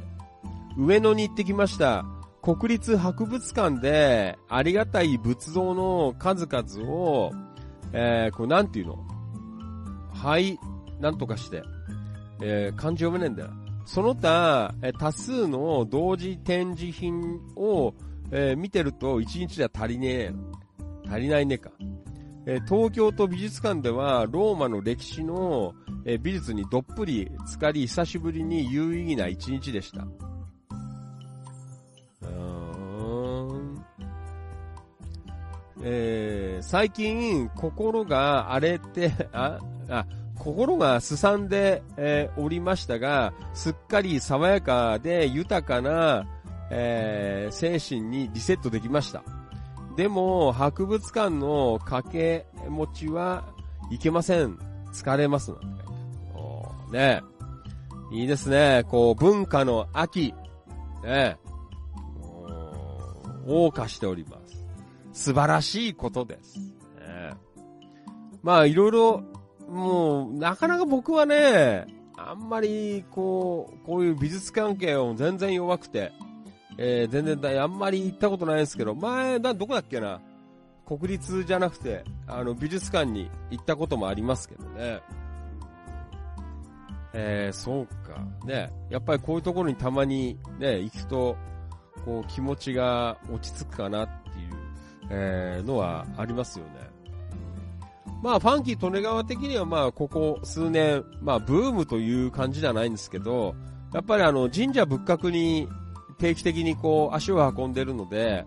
上野に行ってきました。国立博物館でありがたい仏像の数々を、えー、これなんていうの？はい、なんとかして。えー、漢字読めねえんだよ。その他、えー多数の同時展示品を、えー見てると一日じゃ足りねえ。足りないねか。え東京都美術館ではローマの歴史の、え美術にどっぷり浸かり久しぶりに有意義な一日でした。えー最近、心が荒れて、あ、あ、心がすさんで、えーおりましたが、すっかり爽やかで豊かな、えー精神にリセットできました。でも、博物館の掛け持ちはいけません。疲れますなんて書いてあるねいいですね。こう、文化の秋。ねお謳歌しております。素晴らしいことです。ねまあ、いろいろ、もう、なかなか僕はね、あんまり、こう、こういう美術関係を全然弱くて、えー全然だ、あんまり行ったことないんですけど、前、な、どこだっけな？国立じゃなくて、あの、美術館に行ったこともありますけどね。えー、そうか。ね。やっぱりこういうところにたまにね、行くと、こう気持ちが落ち着くかなっていう、えーのはありますよね。まあ、ファンキー利根川的にはまあ、ここ数年、まあ、ブームという感じじゃないんですけど、やっぱりあの、神社仏閣に定期的にこう、足を運んでるので、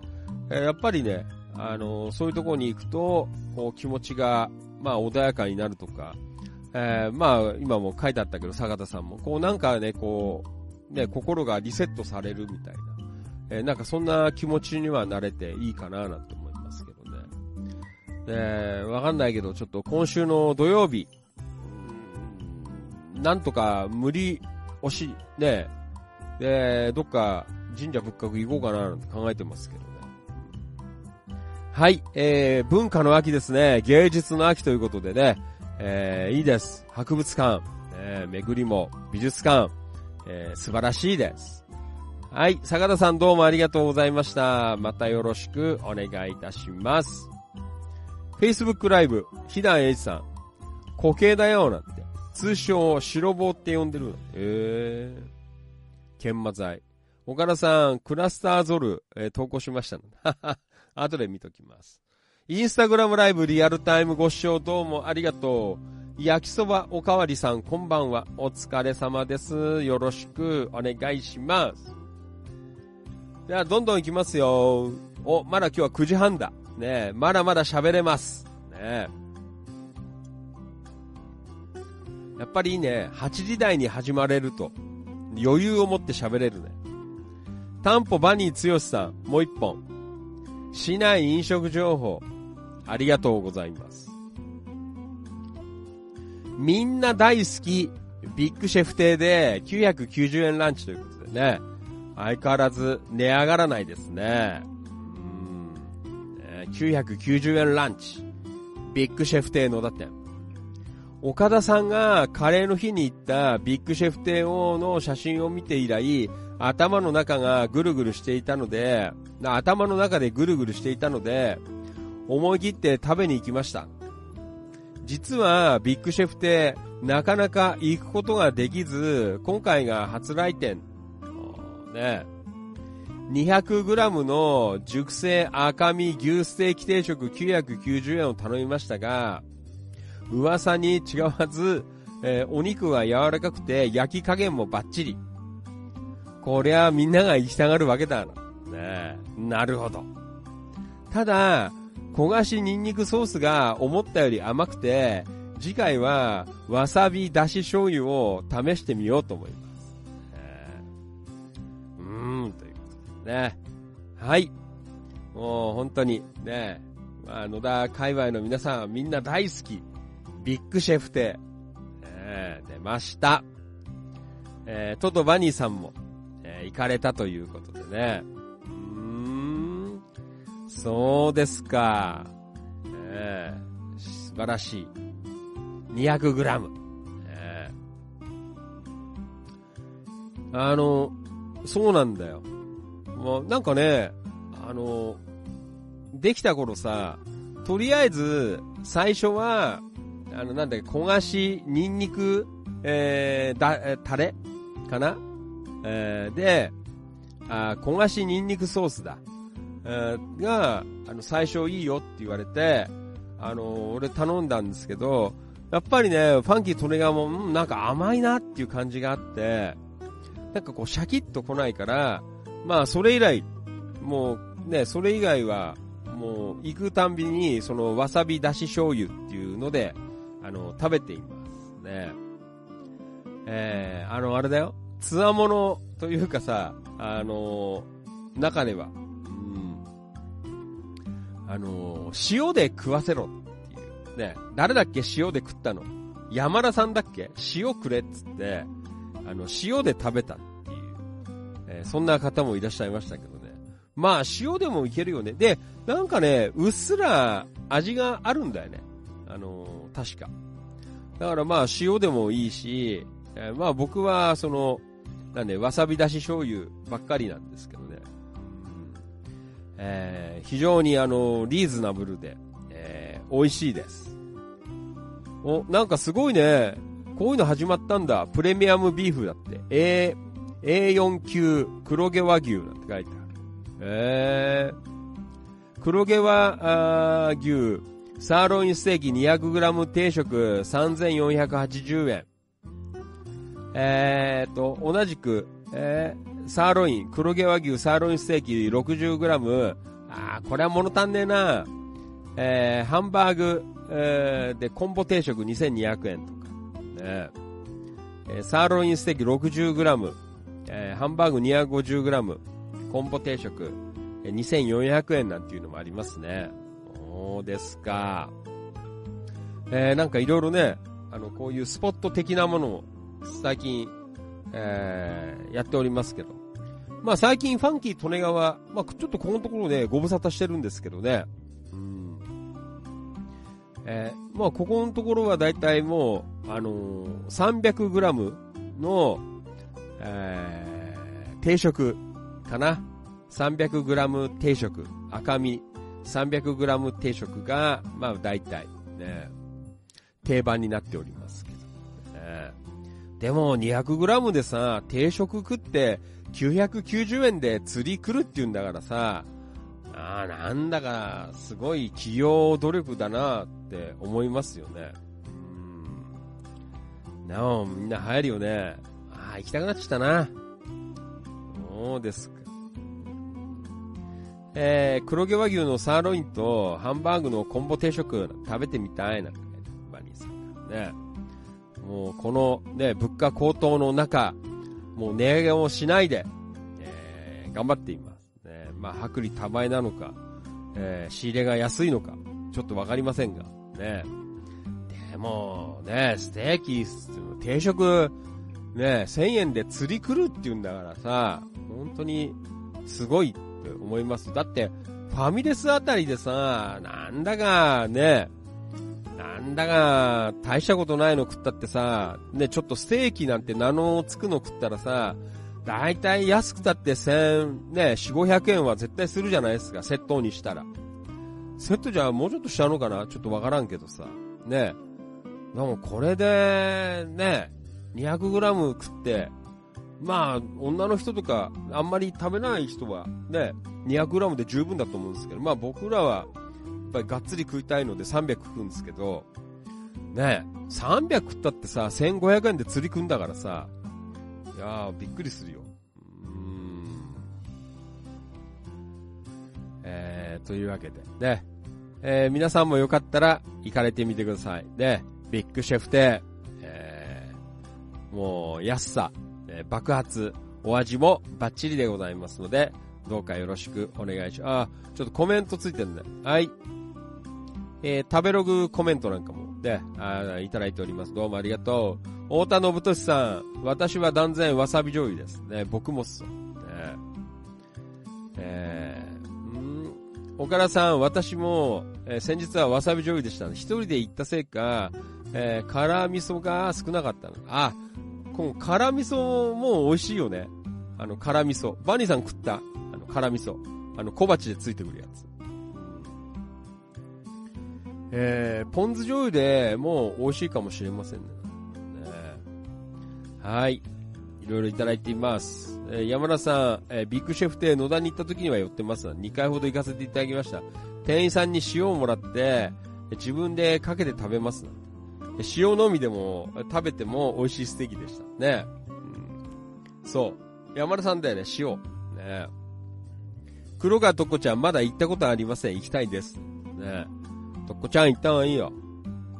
えーやっぱりね、あの、そういうところに行くと、こう気持ちが、まあ穏やかになるとか、えー、まあ今も書いてあったけど、坂田さんも、こうなんかね、こう、ね、心がリセットされるみたいな、え、なんかそんな気持ちにはなれていいかななんて思いますけどね。え、わかんないけど、ちょっと今週の土曜日、なんとか無理押し、ね、で、どっか神社仏閣行こうかななんて考えてますけどね。はい、えー、文化の秋ですね。芸術の秋ということでね、えー、いいです。博物館、えー、巡りも美術館、えー、素晴らしいです。はい、坂田さんどうもありがとうございました。またよろしくお願いいたします。Facebook ライブ、ひだんえいさん、固形だよ、なんて。通称、白棒って呼んでる。えー。研磨剤。岡田さん、クラスターゾル、えー、投稿しましたの。後で見ときます。インスタグラムライブリアルタイムご視聴どうもありがとう。焼きそばおかわりさん、こんばんは。お疲れ様です。よろしくお願いします。では、どんどん行きますよ。お、まだ今日は9時半だ。ねまだまだ喋れます。ねやっぱりいいね、8時台に始まれると、余裕を持って喋れるね。タンポバニー剛さん、もう一本。市内飲食情報、ありがとうございます。みんな大好き、ビッグシェフ亭で990円ランチということでね、相変わらず値上がらないですね。うん、990円ランチ。ビッグシェフ亭のだって、岡田さんがカレーの日に行ったビッグシェフ帝王の写真を見て以来、頭の中がぐるぐるしていたので、頭の中でぐるぐるしていたので、思い切って食べに行きました。実はビッグシェフ帝、なかなか行くことができず、今回が初来店。ね。200g の熟成赤身牛ステーキ定食990円を頼みましたが、噂に違わず、えー、お肉が柔らかくて焼き加減もバッチリ。こりゃみんなが行きたがるわけだな。ねなるほど。ただ、焦がしニンニクソースが思ったより甘くて、次回はわさびだし醤油を試してみようと思います。えー、うーん、ということでね。はい。もう本当にね、まあ、野田界隈の皆さんみんな大好き。ビッグシェフテ、えー、出ました。えー、トトバニーさんも、えー、行かれたということでね。うーん、そうですか。えー、素晴らしい。200グラム。えー、あの、そうなんだよ。もうなんかね、あの、できた頃さ、とりあえず、最初は、あの、なんだっけ、焦がし、ニンニク、えー、だ、えタレ？かな？えー、で、あ焦がしニンニクソースだ。えー、が、あの、最初いいよって言われて、あの俺頼んだんですけど、やっぱりね、ファンキートレガーも、うん、なんか甘いなっていう感じがあって、なんかこう、シャキッと来ないから、まあ、それ以来、もう、ね、それ以外は、もう、行くたんびに、その、わさびだし醤油っていうので、あの、食べていますね。えー、あの、あれだよ。つわものというかさ、あの、中では、うん、あの、塩で食わせろっていう。ね、誰だっけ？塩で食ったの山田さんだっけ？塩くれっつって、あの、塩で食べたっていう、えー、そんな方もいらっしゃいましたけどね。まあ、塩でもいけるよね。で、なんかね、うっすら味があるんだよね。あの確か。だからまあ塩でもいいし、えー、まあ僕はその、なんで、わさびだし醤油ばっかりなんですけどね。えー、非常にあの、リーズナブルで、えー、美味しいです。お、なんかすごいね。こういうの始まったんだ。プレミアムビーフだって。A、A4 級黒毛和牛なんて書いてある。えー、黒毛和牛サーロインステーキ 200g 定食3480円。えーと、同じく、えー、サーロイン、黒毛和牛サーロインステーキ 60g、あー、これは物足んねえな。えー、ハンバーグ、えー、で、コンボ定食2200円とか。ねえーサーロインステーキ 60g、えーハンバーグ 250g、コンボ定食、えー2400円なんていうのもありますね。そうですか。えーなんかいろいろね、あの、こういうスポット的なものを最近、えーやっておりますけど。まあ最近ファンキー利根川、まあちょっとここのところでご無沙汰してるんですけどね。うん。えーまあここのところはだいたいもう、あのー、300g の、えー定食かな。300g 定食、赤身 300g 定食が、まあ大体ね、定番になっておりますけど、ね。でも 200g でさ、定食食って990円で釣り来るって言うんだからさ、ああ、なんだか、すごい企業努力だなって思いますよね。うん。なお、みんな入るよね。ああ、行きたくなっちゃったな。そうです。えー、黒毛和牛のサーロインとハンバーグのコンボ定食食べてみたいなんて書いてあるバニーさんからね。もうこのね、物価高騰の中、もう値上げをしないで、えー頑張っています。ね、まあ、薄利多売なのか、えー仕入れが安いのか、ちょっとわかりませんが、ね。でも、ね、ステーキ、定食、ね、1000円で釣り来るって言うんだからさ、本当に、すごい思います。だって、ファミレスあたりでさ、なんだかね、なんだか、大したことないの食ったってさ、ね、ちょっとステーキなんて名のつくの食ったらさ、だいたい安くたって1000、ね、4、500円は絶対するじゃないですか、セットにしたら。セットじゃもうちょっとしちゃうのかな？ちょっとわからんけどさ。ね。でもこれで、ね、200g 食って、まあ、女の人とか、あんまり食べない人は、ね、200g で十分だと思うんですけど、まあ僕らは、やっぱりがっつり食いたいので300食うんですけど、ね、300食ったってさ、1500円で釣り食うんだからさ、いやー、びっくりするよ。うーん。えー、というわけで、ね、えー、皆さんもよかったら行かれてみてください。で、ビッグシェフで、えー、もう安さ、えー爆発、お味もバッチリでございますので、どうかよろしくお願いします。あ、ちょっとコメントついてるんだ。はい。えー、食べログコメントなんかも、で、あーいただいております。どうもありがとう。太田信俊さん、私は断然わさび醤油です。ね、僕もっす。ね、えー、ん岡田さん、私も、えー先日はわさび醤油でした。一人で行ったせいか、えー、辛味噌が少なかったの。あ、この辛味噌も美味しいよね。あの、辛味噌。バニーさん食った？あの、辛味噌。あの、小鉢でついてくるやつ。えー、ポン酢醤油でもう美味しいかもしれませんね。ねはい。いろいろいただいています。えー山田さん、えービッグシェフ亭野田に行った時には寄ってます2回ほど行かせていただきました。店員さんに塩をもらって、自分でかけて食べます。塩のみでも食べても美味しいステーキでした。ね、うん、そう。山田さんだよね、塩。ね黒川とこちゃんまだ行ったことありません。行きたいです。ねとこちゃん行った方がいいよ。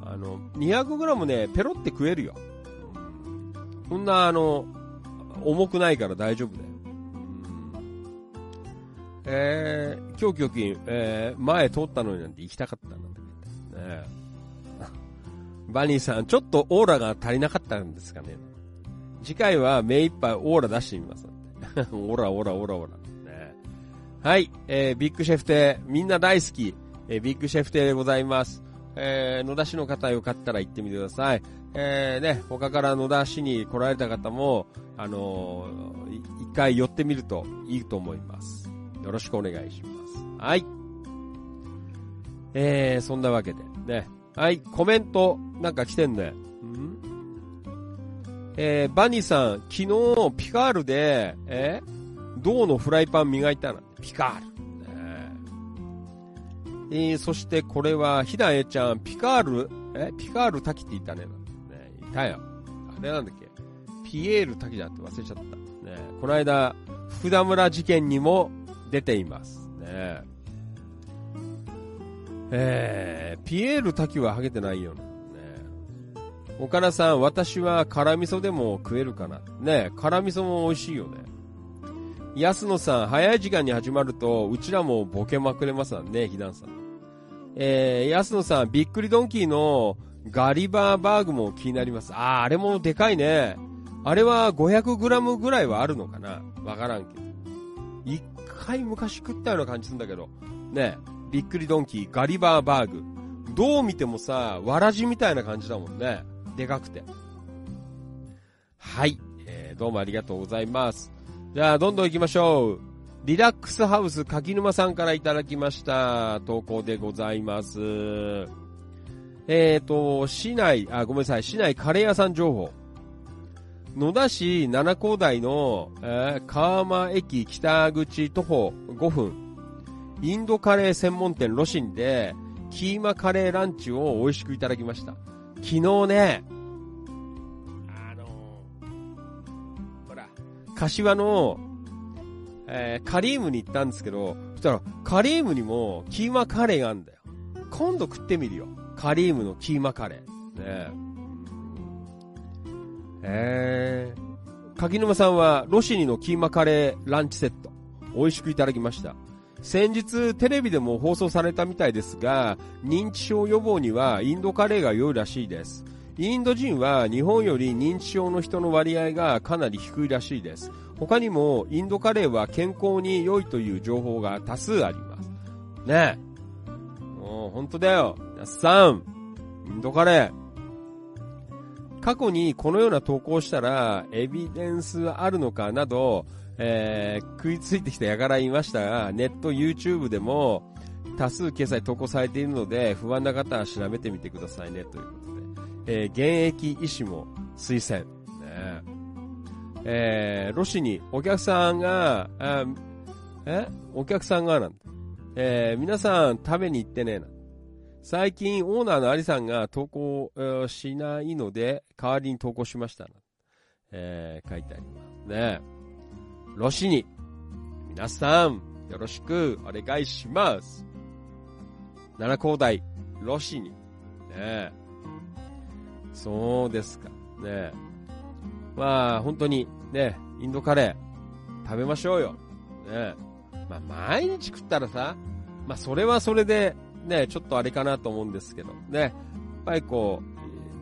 あの、200g ね、ペロって食えるよ。そんな、あの、重くないから大丈夫だよ。えー、今日今日、えー、前通ったのになんて行きたかったんて書いてあるね。バニーさん、ちょっとオーラが足りなかったんですかね。次回は目いっぱいオーラ出してみます。オラオラオラオラ。ね、はい、えー、ビッグシェフ亭、みんな大好き、えー、ビッグシェフ亭でございます。えー、野田市の方よかったら行ってみてください。えー、ね、他から野田市に来られた方も、あのー一回寄ってみるといいと思います。よろしくお願いします。はい。えー、そんなわけで、ね。はい、コメント、なんか来てんね。ん？えー、バニーさん、昨日、ピカールで、え銅のフライパン磨いたな、ピカール。えー、そしてこれは、ひだえちゃん、ピカール、えピカール滝って言ったね。ねいたよ。あれなんだっけピエール滝だって忘れちゃった。ねこの間、福田村事件にも出ています。ねえー、ピエール滝はハゲてないよね。岡田さん、私は辛味噌でも食えるかな？ね辛味噌も美味しいよね。安野さん、早い時間に始まると、うちらもボケまくれますわね、ひだんさん。えー、安野さん、びっくりドンキーのガリバーバーグも気になります。あー、あれもでかいね。あれは 500g ぐらいはあるのかな？わからんけど。一回昔食ったような感じするんだけど。ねえびっくりドンキー、ガリバーバーグ。どう見てもさ、わらじみたいな感じだもんね。でかくて。はい。えー、どうもありがとうございます。じゃあ、どんどん行きましょう。リラックスハウス柿沼さんからいただきました。投稿でございます。えっ、ー、と、市内、あ、ごめんなさい、市内カレー屋さん情報。野田市七高台の、えー、川間駅北口徒歩5分、インドカレー専門店ロシンで、キーマカレーランチを美味しくいただきました。昨日ね、あのー、ほら、柏の、えー、カリームに行ったんですけど、そしたら、カリームにもキーマカレーがあるんだよ。今度食ってみるよ。カリームのキーマカレー。ねえー、柿沼さんはロシニのキーマカレーランチセット、美味しくいただきました。先日テレビでも放送されたみたいですが、認知症予防にはインドカレーが良いらしいです。インド人は日本より認知症の人の割合がかなり低いらしいです。他にもインドカレーは健康に良いという情報が多数あります。ねえ。もう本当だよ。皆さん、インドカレー、過去にこのような投稿したら、エビデンスあるのかなど、えー、食いついてきた輩いましたが、ネット、YouTube でも多数掲載投稿されているので、不安な方は調べてみてくださいね、ということで。えー、現役医師も推薦。ね、えー、ロシにお客さんが、えお客さんがなんだ。えー、皆さん食べに行ってねえな。最近オーナーのアリさんが投稿しないので、代わりに投稿しました。えー、書いてありますね。ロシに、皆さん、よろしくお願いします。七高台、ロシに。ねえそうですか。ねえまあ、本当に、ね、インドカレー、食べましょうよ。ねえまあ、毎日食ったらさ、まあ、それはそれで、ね、ちょっとあれかなと思うんですけど、ね、やっぱりこ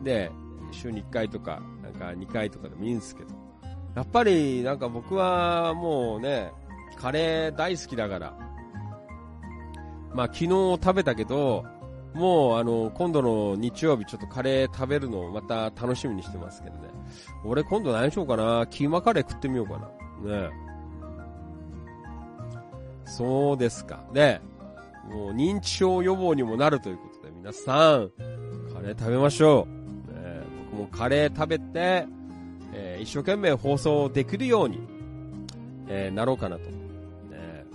う、ね、週に1回とか、なんか2回とかでもいいんですけど、やっぱりなんか僕はもうね、カレー大好きだから、まあ昨日食べたけど、もうあの、今度の日曜日ちょっとカレー食べるのをまた楽しみにしてますけどね。俺今度何しようかなキーマカレー食ってみようかな。ねそうですか。ねもう認知症予防にもなるということで、皆さん、カレー食べましょう。ね、僕もカレー食べて、えー、一生懸命放送できるように、えー、なろうかなと。ね、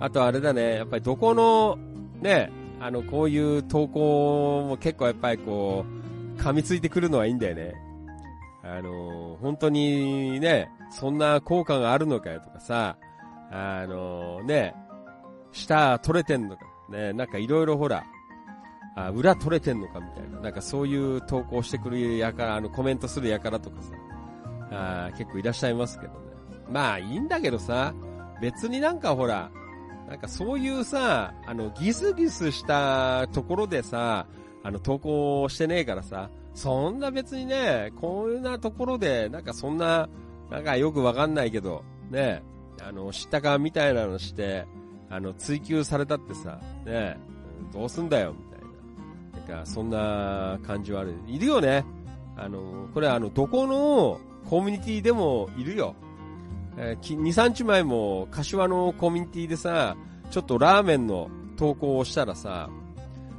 あとあれだね、やっぱりどこの、ね、あの、こういう投稿も結構やっぱりこう、噛みついてくるのはいいんだよね。あのー、本当にね、そんな効果があるのかよとかさ、あのー、ね、下取れてんのか、ね、なんかいろいろほら、あ、裏取れてんのかみたいな、なんかそういう投稿してくるやから、あのコメントするやからとかさ、あ結構いらっしゃいますけどね。まあいいんだけどさ、別になんかほら、なんかそういうさ、あの、ギスギスしたところでさ、あの、投稿してねえからさ、そんな別にね、こういうなところで、なんかそんな、なんかよくわかんないけど、ね、あの、知ったかみたいなのして、あの、追求されたってさ、ね、どうすんだよ、み。か、そんな感じはある。いるよね。あの、これはあの、どこのコミュニティでもいるよ。えー、2、3日前も、柏のコミュニティでさ、ちょっとラーメンの投稿をしたらさ、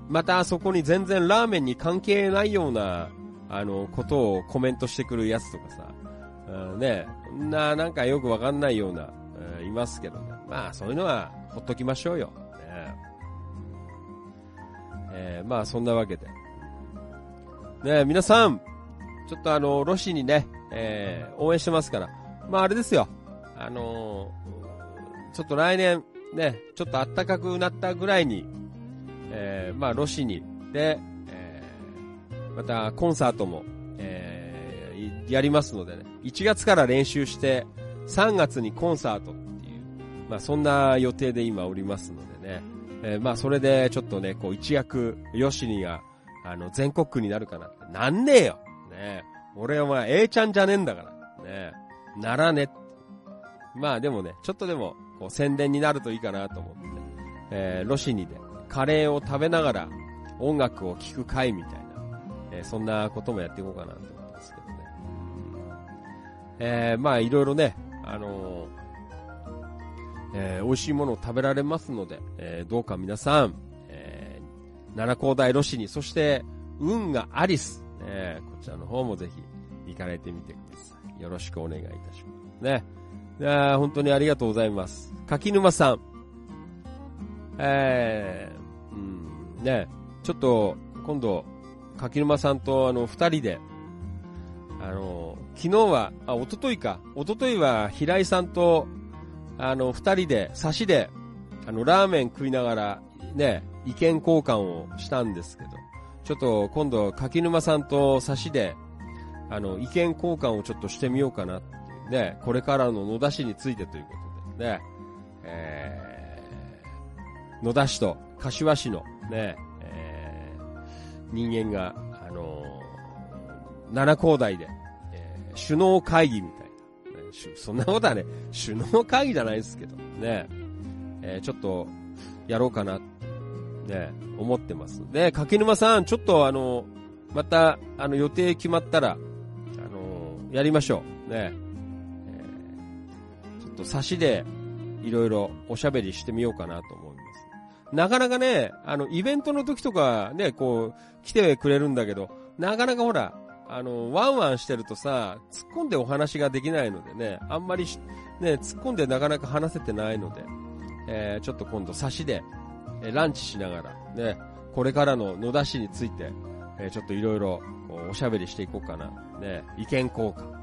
またそこに全然ラーメンに関係ないような、あの、ことをコメントしてくるやつとかさ、ね、な、なんかよくわかんないような、うん、いますけどね。まあ、そういうのは、ほっときましょうよ。えー、まあそんなわけで。ね皆さん、ちょっとあの、ロシにね、えー、応援してますから。まああれですよ。あのー、ちょっと来年、ね、ちょっと暖かくなったぐらいに、えー、まあ、ロシにで、えー、またコンサートも、えー、やりますのでね、1月から練習して、3月にコンサートっていう、まあ、そんな予定で今おりますのでね、えー、まあ、それでちょっとね、こう、一躍、ヨシニが、あの、全国区になるかな。なんねえよね俺はまあ、A ちゃんじゃねえんだから。ねならね。まあでもね、ちょっとでも、こう、宣伝になるといいかなと思って、えー、ロシニで、カレーを食べながら、音楽を聴く会みたいな、えー、そんなこともやっていこうかなと思ってますけどね。えー、まあ、いろいろね、あのー、えー、美味しいものを食べられますので、えー、どうか皆さん、えー、七高台ロシニ、そして、運がアリス、ね、こちらの方もぜひ行かれてみてください。よろしくお願いいたします。ね。いや本当にありがとうございます。柿沼さん。えー、うん、ね、ちょっと、今度、柿沼さんとあの、二人で、あの、昨日は、あ、一昨日か。一昨日は平井さんと、あの、二人で、差しで、あの、ラーメン食いながら、ね、意見交換をしたんですけど、ちょっと今度、柿沼さんと差しで、あの、意見交換をちょっとしてみようかな。ね、これからの野田市についてということでね、えー、野田市と柏市のね、えー、人間が、あのー、七高台で、えー、首脳会議みたいな、そんなことはね、首脳会議じゃないですけど、ね、えー、ちょっと、やろうかなね、思ってます。で、柿沼さん、ちょっとあの、また、あの、予定決まったら、あの、やりましょう。ね。えー、ちょっと差しで、いろいろおしゃべりしてみようかなと思います。なかなかね、あの、イベントの時とかね、こう、来てくれるんだけど、なかなかほら、あの、ワンワンしてるとさ、突っ込んでお話ができないのでね、あんまりね、突っ込んでなかなか話せてないので、えー、ちょっと今度差しで、えランチしながら、ね、これからの野田市について、えちょっといろいろおしゃべりしていこうかな。ね、意見交換。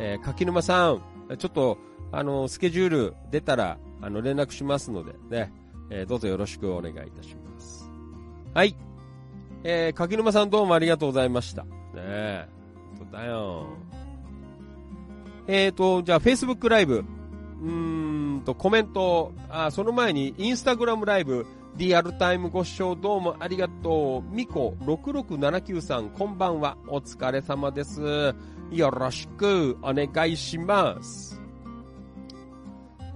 えー、柿沼さん、ちょっと、あの、スケジュール出たら、あの、連絡しますので、ね、えー、どうぞよろしくお願いいたします。はい。えー、柿沼さんどうもありがとうございました。ねえ。本当だよ。えーと、じゃあ、Facebook ライブ。うーんと、コメント、あ、その前に、インスタグラムライブ、リアルタイムご視聴どうもありがとう。ミコ6679さん、こんばんは。お疲れ様です。よろしくお願いします。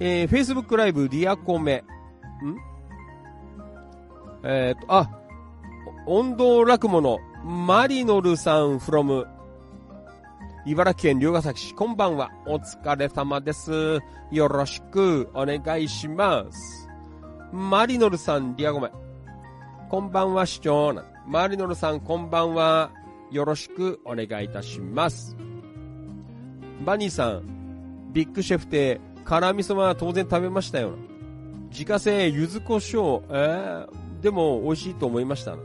えー、Facebook ライブ、リアコメ。ん？えっ、ー、と、あ、温度落語のマリノルさん from 茨城県龍ヶ崎市、こんばんは。お疲れ様です。よろしくお願いします。マリノルさん、リアゴメ。こんばんは、市長。マリノルさん、こんばんは。よろしくお願いいたします。バニーさん、ビッグシェフで、辛味噌は当然食べましたよ。自家製柚子胡椒、えー、でも美味しいと思いました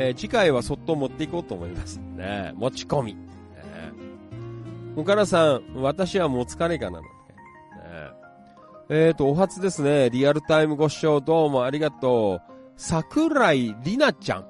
えー、次回はそっと持っていこうと思います。ね持ち込み。え、岡田さん、私はもう疲れかなの。ねえっ、ー、と、お初ですね。リアルタイムご視聴どうもありがとう。桜井里奈ちゃん。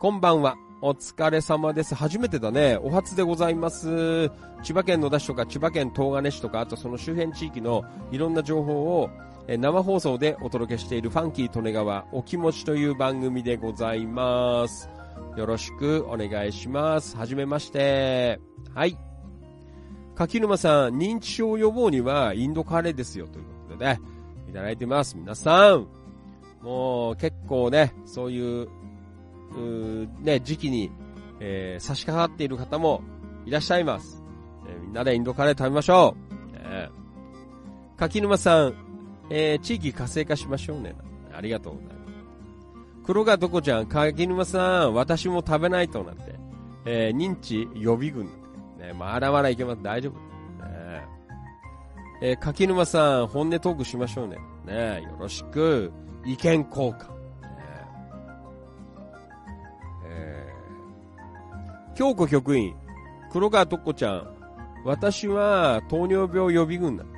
こんばんは。お疲れ様です。初めてだね。お初でございます。千葉県野田市とか千葉県東金市とか、あとその周辺地域のいろんな情報を生放送でお届けしているファンキー利根川お気持ちという番組でございます。よろしくお願いします。はじめまして。はい。柿沼さん、認知症予防にはインドカレーですよ、ということでね、いただいてます。皆さん、もう結構ね、そうい、うね、時期に、えー、差し掛かっている方もいらっしゃいます。えー、みんなでインドカレー食べましょう。ね、柿沼さん、えー、地域活性化しましょうね。ありがとうございます。黒川どこちゃん、柿沼さん、私も食べないとなって、えー、認知予備軍。ね、まだまだいけます。大丈夫。えー、柿沼さん、本音トークしましょうね。ね、よろしく、意見交換。京子局員、黒川とっこちゃん、私は糖尿病予備軍だ。ね、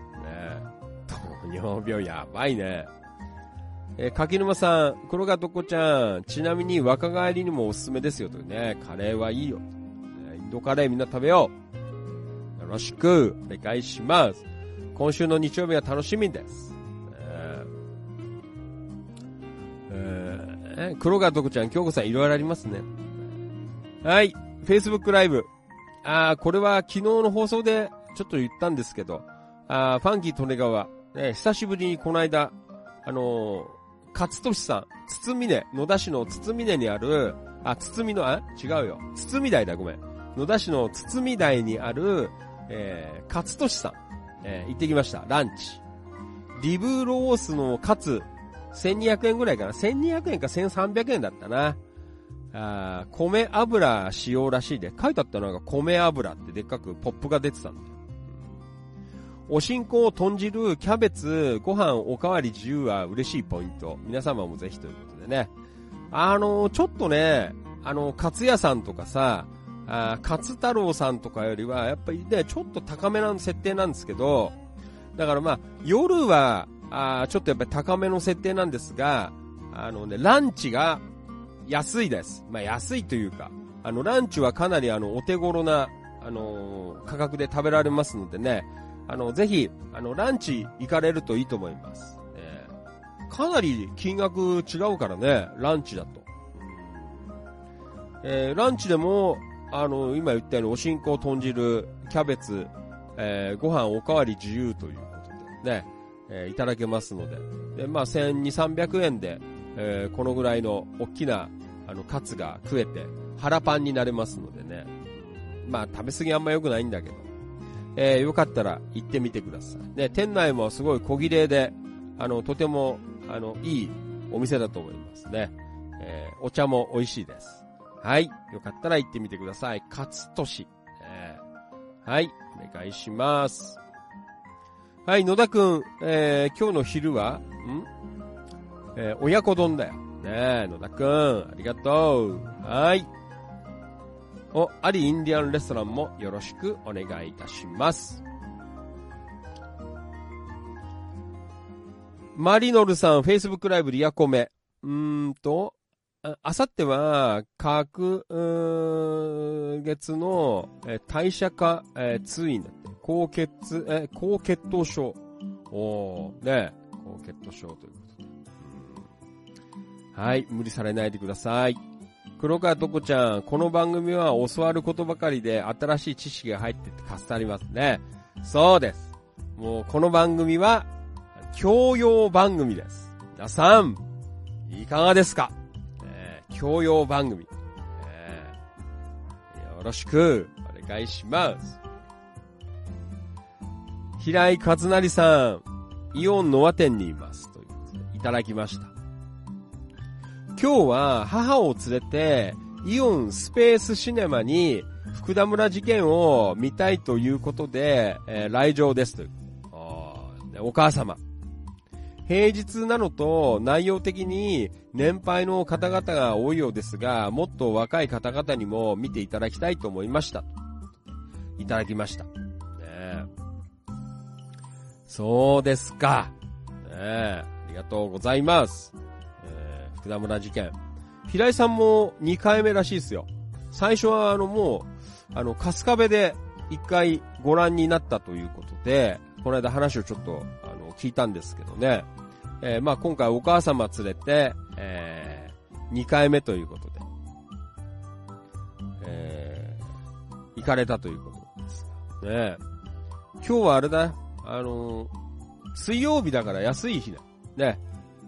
糖尿病やばいね。え柿沼さん、黒川とっこちゃん、ちなみに若返りにもおすすめですよというね、カレーはいいよ。インドカレーみんな食べよう。よろしく、お願いします。今週の日曜日が楽しみです。えーえー黒川とこちゃん、京子さんいろいろありますね。はい、Facebook ライブ。あー、これは昨日の放送でちょっと言ったんですけど、あーファンキー利根川、ね、久しぶりにこの間、あのー、勝利さん、つみ根、野田市のつみ根にある、あ、つみの、あ違うよ。つみ台だ、ごめん。野田市のつみ台にある、えー、勝利さん、えー行ってきました。ランチ。リブロースのカツ、1200円ぐらいかな。1200円か1300円だったな。あ米油使用らしいで。書いてあったのが米油ってでっかくポップが出てたんだよ。おしんこを、豚汁、キャベツ、ご飯おかわり自由は嬉しいポイント。皆様もぜひということでね。あのーちょっとね、あの、カツ屋さんとかさ、あーカツ太郎さんとかよりは、やっぱりね、ちょっと高めな設定なんですけど、だからまあ、夜は、あちょっとやっぱり高めの設定なんですが、あのね、ランチが安いです。まあ安いというか、あの、ランチはかなりあの、お手頃な、あのー価格で食べられますのでね、あの、ぜひ、あの、ランチ行かれるといいと思います。えーかなり金額違うからね、ランチだと。えーランチでも、あの、今言ったように、おしんこ、豚汁、キャベツ、えーご飯おかわり自由ということでね、えいただけますので。で、まあ、1200、300円で、えーこのぐらいの大きな、あの、カツが食えて、腹パンになれますのでね。まあ、食べ過ぎあんま良くないんだけど。えーよかったら行ってみてください。で、店内もすごい小切れで、あの、とても、あの、いいお店だと思いますね。えーお茶も美味しいです。はい。よかったら行ってみてください。勝利。えーはい。お願いします。はい、野田くん、えー今日の昼は、ん？えー親子丼だよ。ねえ、野田くん、ありがとう。はい。お、アリインディアンレストランもよろしくお願いいたします。マリノルさん、Facebook ライブリアコメ。うーんと、あさっては、各、う月の、え代謝化、えー通院だって。高血、え高血糖症。おー、ね高血糖症という。はい、無理されないでください。黒川とこちゃん、この番組は教わることばかりで新しい知識が入ってって助かりますね。そうです。もうこの番組は、教養番組です。皆さん、いかがですか、えー教養番組、えーよろしくお願いします。平井和成さん、イオンノア店にいます。という、いただきました。今日は母を連れて、イオンスペースシネマに福田村事件を見たいということで、えー来場ですという。あお母様。平日なのと内容的に年配の方々が多いようですが、もっと若い方々にも見ていただきたいと思いました。いただきました。ねそうですか。ねありがとうございます。福田村事件。平井さんも2回目らしいですよ。最初はあのもう、あの、春日部で1回ご覧になったということで、この間話をちょっと、あの、聞いたんですけどね。えーまあ今回お母様連れて、え2回目ということで、えー行かれたということです。ね今日はあれだ、あのー水曜日だから安い日だ。ね。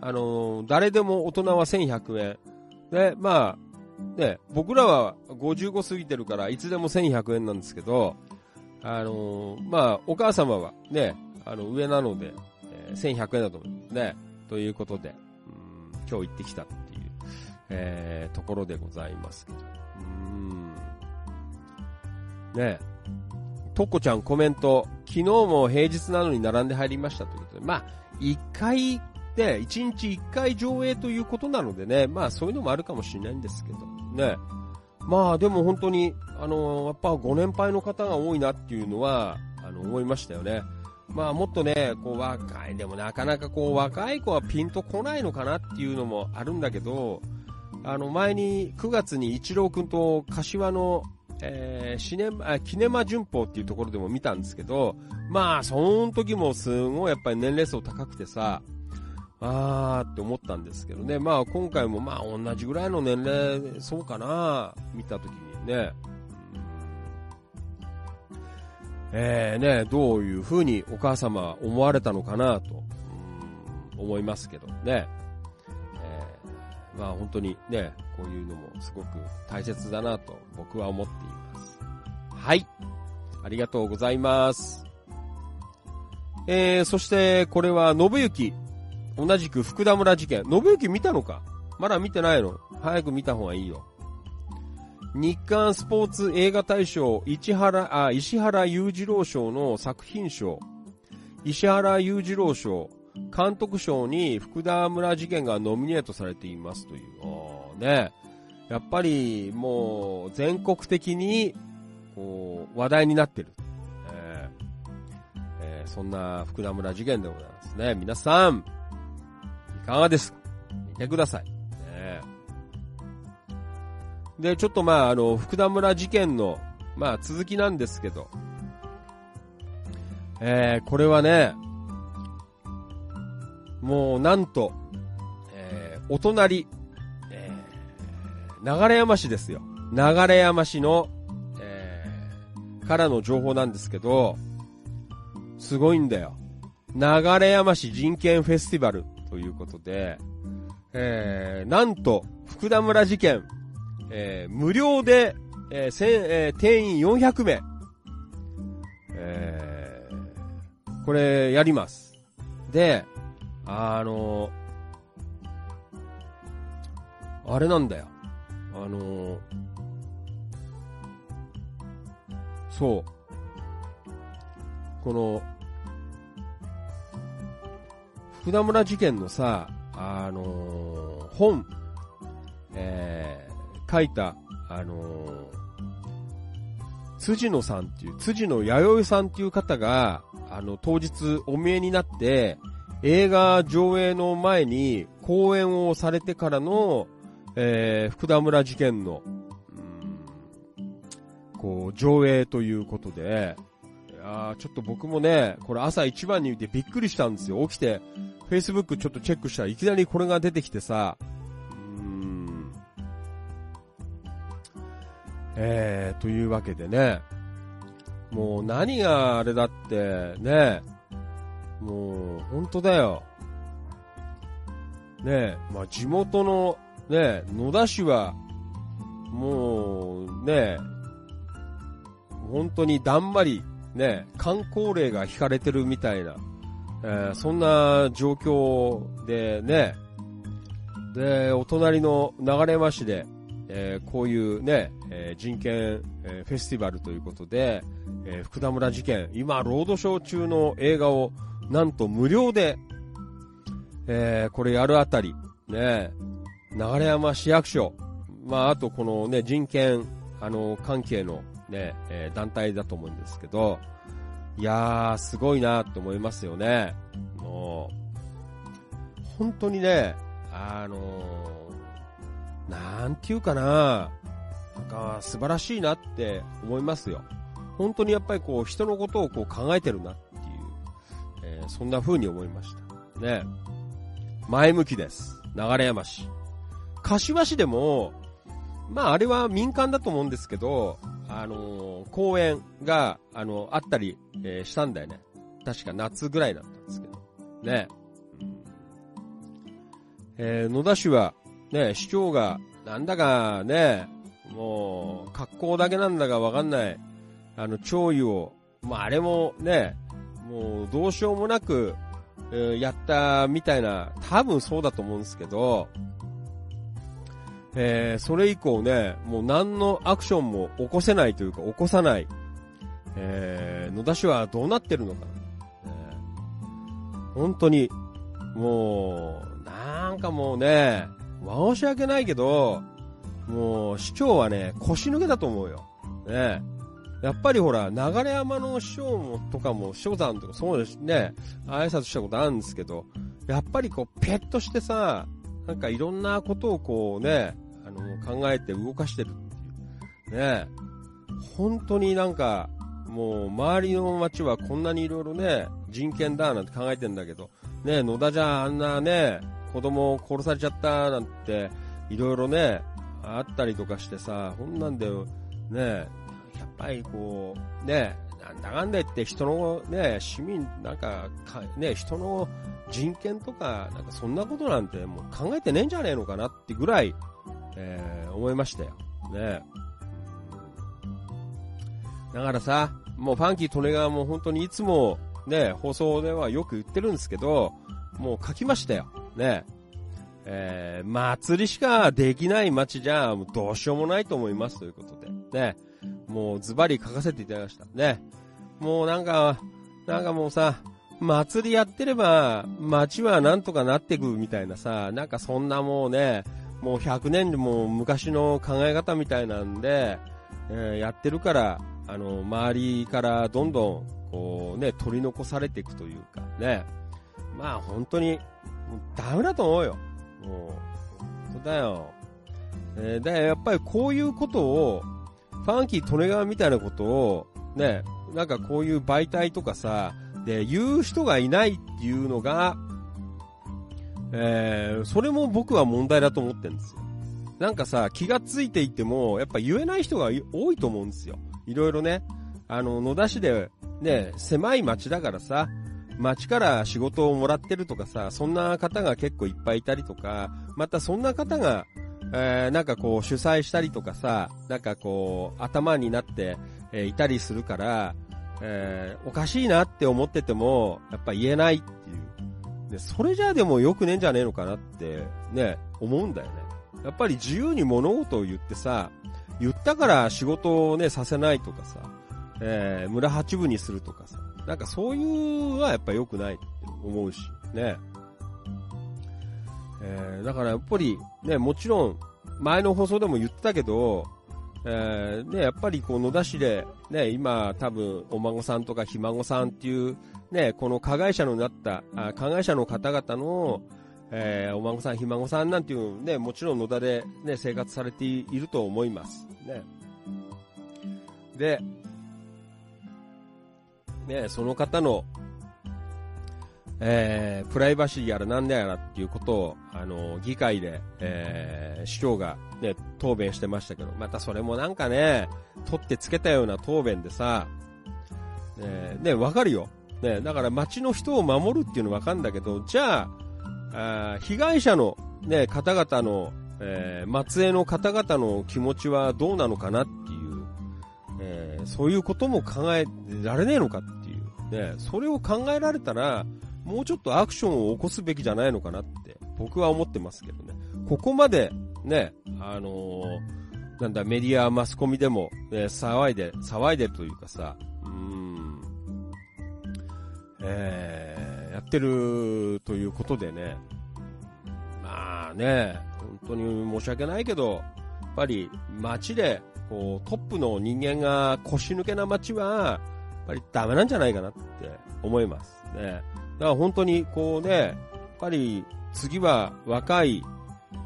あのー誰でも大人は1100円。で、まあ、ね、僕らは55過ぎてるから、いつでも1100円なんですけど、あのーまあ、お母様はね、あの、上なので、えー1100円だと思いますね。ということで、うん今日行ってきたっていう、えーところでございますけど。うんねとこちゃんコメント、昨日も平日なのに並んで入りましたということで、まあ、一回、ね、一日一回上映ということなのでね、まあそういうのもあるかもしれないんですけど、ね。まあでも本当に、あのやっぱご年配の方が多いなっていうのは、あの、思いましたよね。まあもっとね、こう若い、でもなかなかこう若い子はピンとこないのかなっていうのもあるんだけど、あの前に9月に一郎くんと柏の、えー、シネマ、キネマ旬報っていうところでも見たんですけど、まあその時もすごいやっぱり年齢層高くてさ、あーって思ったんですけどね。まあ今回もまあ同じぐらいの年齢そうかな、見た時にね。えー、ね、どういう風にお母様は思われたのかなと、思いますけどね。えー、まあ本当にね、こういうのもすごく大切だなと僕は思っています。はい。ありがとうございます。えー、そしてこれは信行。同じく福田村事件。信行見たのか？まだ見てないの早く見た方がいいよ。日刊スポーツ映画大賞市原あ石原裕次郎賞の作品賞、石原裕次郎賞、監督賞に福田村事件がノミネートされていますという。ね。やっぱりもう全国的にこう話題になってる。えーえー、そんな福田村事件でございますね。皆さん、かがですか？見てください。ねで、ちょっとまあ、あの、福田村事件の、まあ、続きなんですけど、えー、これはね、もう、なんと、えー、お隣、えー、流山市ですよ。流山市の、えー、からの情報なんですけど、すごいんだよ。流山市人権フェスティバルということで、えー、なんと、福田村事件、えー、無料で、えーえー、定員400名、えー、これやります。で、あのー、あれなんだよ。あのー、そう。この、福田村事件のさ、あのー、本、え書いた、あのー、辻野さんっていう、辻野弥生さんっていう方が、あの、当日お見えになって、映画上映の前に講演をされてからの、えー、福田村事件の、こう、上映ということで、いやちょっと僕もね、これ朝一番に見てびっくりしたんですよ。起きて、Facebook ちょっとチェックしたらいきなりこれが出てきてさ、うん。えー、というわけでね、もう何があれだってね、もう本当だよ。ね。まあ地元のね、野田市は、もうね、本当にだんまりね、観光令が引かれてるみたいな、えー、そんな状況でね、で、お隣の流山市で、えー、こういうね、えー、人権、えー、フェスティバルということで、え福田村事件、今、ロードショー中の映画を、なんと無料で、えこれやるあたり、ね、流山市役所、まあ、あとこのね、人権、あの、関係のね、え団体だと思うんですけど、いやー、すごいなって思いますよね。もう、本当にね、あのーなんていうかな、なんか素晴らしいなって思いますよ。本当にやっぱりこう人のことをこう考えてるなっていう、えー、そんな風に思いました。ね。前向きです。流山市。柏市でも、まああれは民間だと思うんですけど、あのー、公園が、あのー、あったり、えー、したんだよね。確か夏ぐらいだったんですけど。ね。え野田市は、ね、市長が、なんだかね、もう、格好だけなんだかわかんない、あの、弔意を、まあ、あれもね、もう、どうしようもなく、え、やったみたいな、多分そうだと思うんですけど、えー、それ以降ね、もう何のアクションも起こせないというか、起こさない、えー、野田市はどうなってるのかな。えー、本当に、もう、なんかもうね、申し訳ないけど、もう市長はね、腰抜けだと思うよ。ねやっぱりほら、流山の師匠もとかも、師匠さんとかそうですね、挨拶したことあるんですけど、やっぱりこう、ペッとしてさ、なんかいろんなことをこうね、あの、考えて動かしてるっていう。ね本当になんか、もう周りの街はこんなにいろいろね、人権だなんて考えてんだけど、ね野田じゃあんなね、子供を殺されちゃったなんて、いろいろね、あったりとかしてさ、こんなんで、ねやっぱりこう、ね、なんだかんだ言って人のね、市民、なんか、かね、人の人権とか、なんかそんなことなんてもう考えてねえんじゃねえのかなってぐらい、えー、思いましたよ。ねだからさ、もうファンキー・トネガーも本当にいつもね、放送ではよく言ってるんですけど、もう書きましたよ。ね。えー、祭りしかできない街じゃ、もうどうしようもないと思いますということで。ね。もうズバリ書かせていただきました。ね。もうなんか、なんかもうさ、祭りやってれば、街はなんとかなってくみたいなさ、なんかそんなもうね、もう100年でも昔の考え方みたいなんで、えー、やってるから、あの、周りからどんどん、こうね、取り残されていくというか、ね。まあ本当に、ダメだと思うよ。もう、そうだよ。えー、だやっぱりこういうことを、ファンキー・利根川みたいなことを、ね、なんかこういう媒体とかさ、で、言う人がいないっていうのが、えー、それも僕は問題だと思ってるんですよ。なんかさ、気がついていても、やっぱ言えない人が多いと思うんですよ。いろいろね。あの、野田市で、ね、狭い町だからさ、町から仕事をもらってるとかさ、そんな方が結構いっぱいいたりとか、またそんな方が、えー、なんかこう主催したりとかさ、なんかこう頭になって、えー、いたりするから、えー、おかしいなって思ってても、やっぱ言えないっていう。で、それじゃあでも良くねえんじゃねえのかなって、ね、思うんだよね。やっぱり自由に物事を言ってさ、言ったから仕事をね、させないとかさ、えー、村八分にするとかさ、なんかそういうのはやっぱ良くないって思うし、ね。えー、だからやっぱりね、もちろん前の放送でも言ってたけど、えー、ね、やっぱりこう野田市で、ね、今多分お孫さんとかひ孫さんっていう、ね、この加害者のなった、あ加害者の方々の、えー、お孫さん、ひ孫さんなんていうね、もちろん野田でね、生活されていると思います。ね。で、ね、その方の、えー、プライバシーやらなんだやらっていうことを、あの、議会で、えー、市長がね、答弁してましたけど、またそれもなんかね、取ってつけたような答弁でさ、えー、ね、わかるよ。ね、だから街の人を守るっていうのわかるんだけど、じゃあ、あ被害者のね、方々の、えー、末裔の方々の気持ちはどうなのかなっていう、えー、そういうことも考えられねえのかっていう、ね、それを考えられたら、もうちょっとアクションを起こすべきじゃないのかなって僕は思ってますけどね。ここまでね、あのー、なんだ、メディア、マスコミでも、ね、騒いで、騒いでるというかさ、うん、えー、やってるということでね、まあね、本当に申し訳ないけど、やっぱり街で、こう、トップの人間が腰抜けな街は、やっぱりダメなんじゃないかなって思いますね。だから本当にこうね、やっぱり次は若い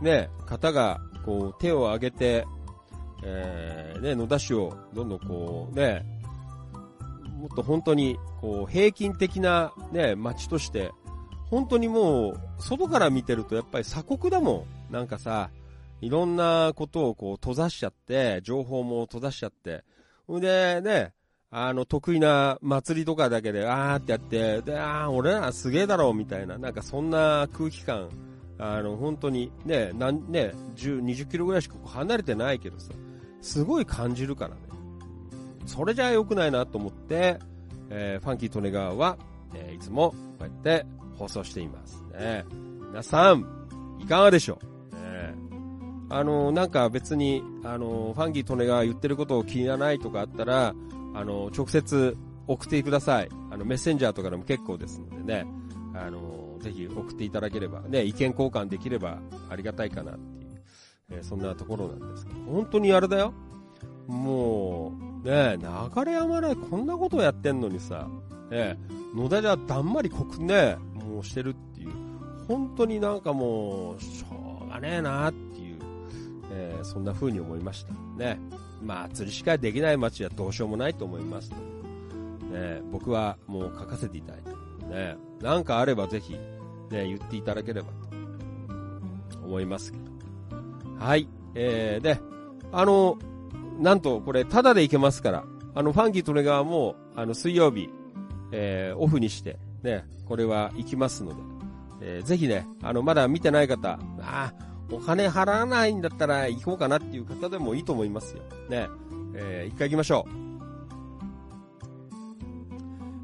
ね、方がこう手を挙げて、えー、ね、野田市をどんどんこうね、もっと本当にこう平均的なね、街として、本当にもう外から見てるとやっぱり鎖国だもん。なんかさ、いろんなことをこう閉ざしちゃって、情報も閉ざしちゃって、ほんでね、あの、得意な祭りとかだけで、あーってやって、で、あー、俺らすげえだろ、みたいな、なんかそんな空気感、あの、本当に、ね、なん、ね、10、20キロぐらいしか離れてないけどさ、すごい感じるからね。それじゃ良くないなと思って、えー、ファンキー・トネガーは、えー、いつもこうやって放送していますね。皆さん、いかがでしょう、ね、あの、なんか別に、あの、ファンキー・トネガー言ってることを気にならないとかあったら、あの、直接送ってください。あの、メッセンジャーとかでも結構ですのでね、あの、ぜひ送っていただければ、ね、意見交換できればありがたいかなっていう、えー、そんなところなんですけど、本当にあれだよ。もう、ねえ、流山でこんなことやってんのにさ、ね、野田じゃだんまり濃くね、もうしてるっていう、本当になんかもう、しょうがねえなっていう、えー、そんな風に思いました。ね。まあ、釣りしかできない街はどうしようもないと思います。ね、僕はもう書かせていただいて、ね、なんかあればぜひ、ね、言っていただければと思いますけど。はい。えー、で、あの、なんとこれ、タダで行けますから、あの、ファンキートレガーも、あの、水曜日、えー、オフにして、ね、これは行きますので、えー、ぜひね、あの、まだ見てない方、ああお金払わないんだったら行こうかなっていう方でもいいと思いますよ。ね、えー、一回行きましょう。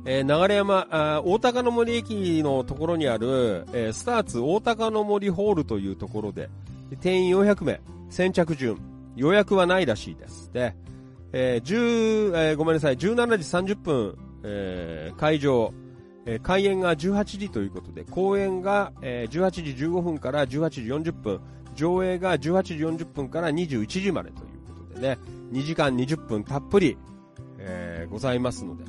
えー、流山あ、大高の森駅のところにある、えー、スターツ大高の森ホールというところで、定員400名、先着順、予約はないらしいです。で、えー、10、えー、ごめんなさい、17時30分、えー、会場、えー、開演が18時ということで、公演が、えー、18時15分から18時40分、上映が18時40分から21時までということでね、2時間20分たっぷり、えー、ございますので、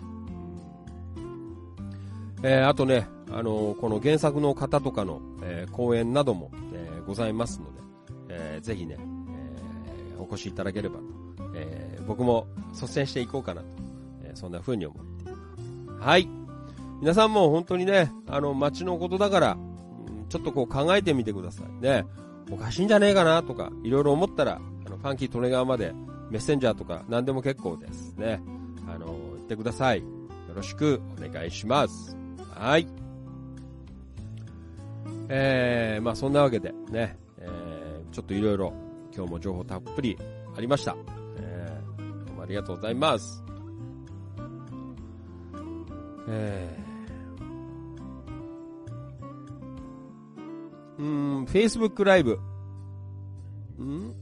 えー、あとね、あのー、この原作の方とかの、えー、講演なども、えー、ございますので、えー、ぜひね、えー、お越しいただければと、えー、僕も率先していこうかなと、えー、そんな風に思っています。はい。皆さんも本当にね、あの、街のことだから、ちょっとこう考えてみてくださいね。おかしいんじゃねえかなとか、いろいろ思ったら、あの、ファンキー利根川までメッセンジャーとか何でも結構ですね。あの、言ってください。よろしくお願いします。はい。えー、まあそんなわけでね、えー、ちょっといろいろ今日も情報たっぷりありました。えー、どうもありがとうございます。えー、うん、Facebook ライブ。ん？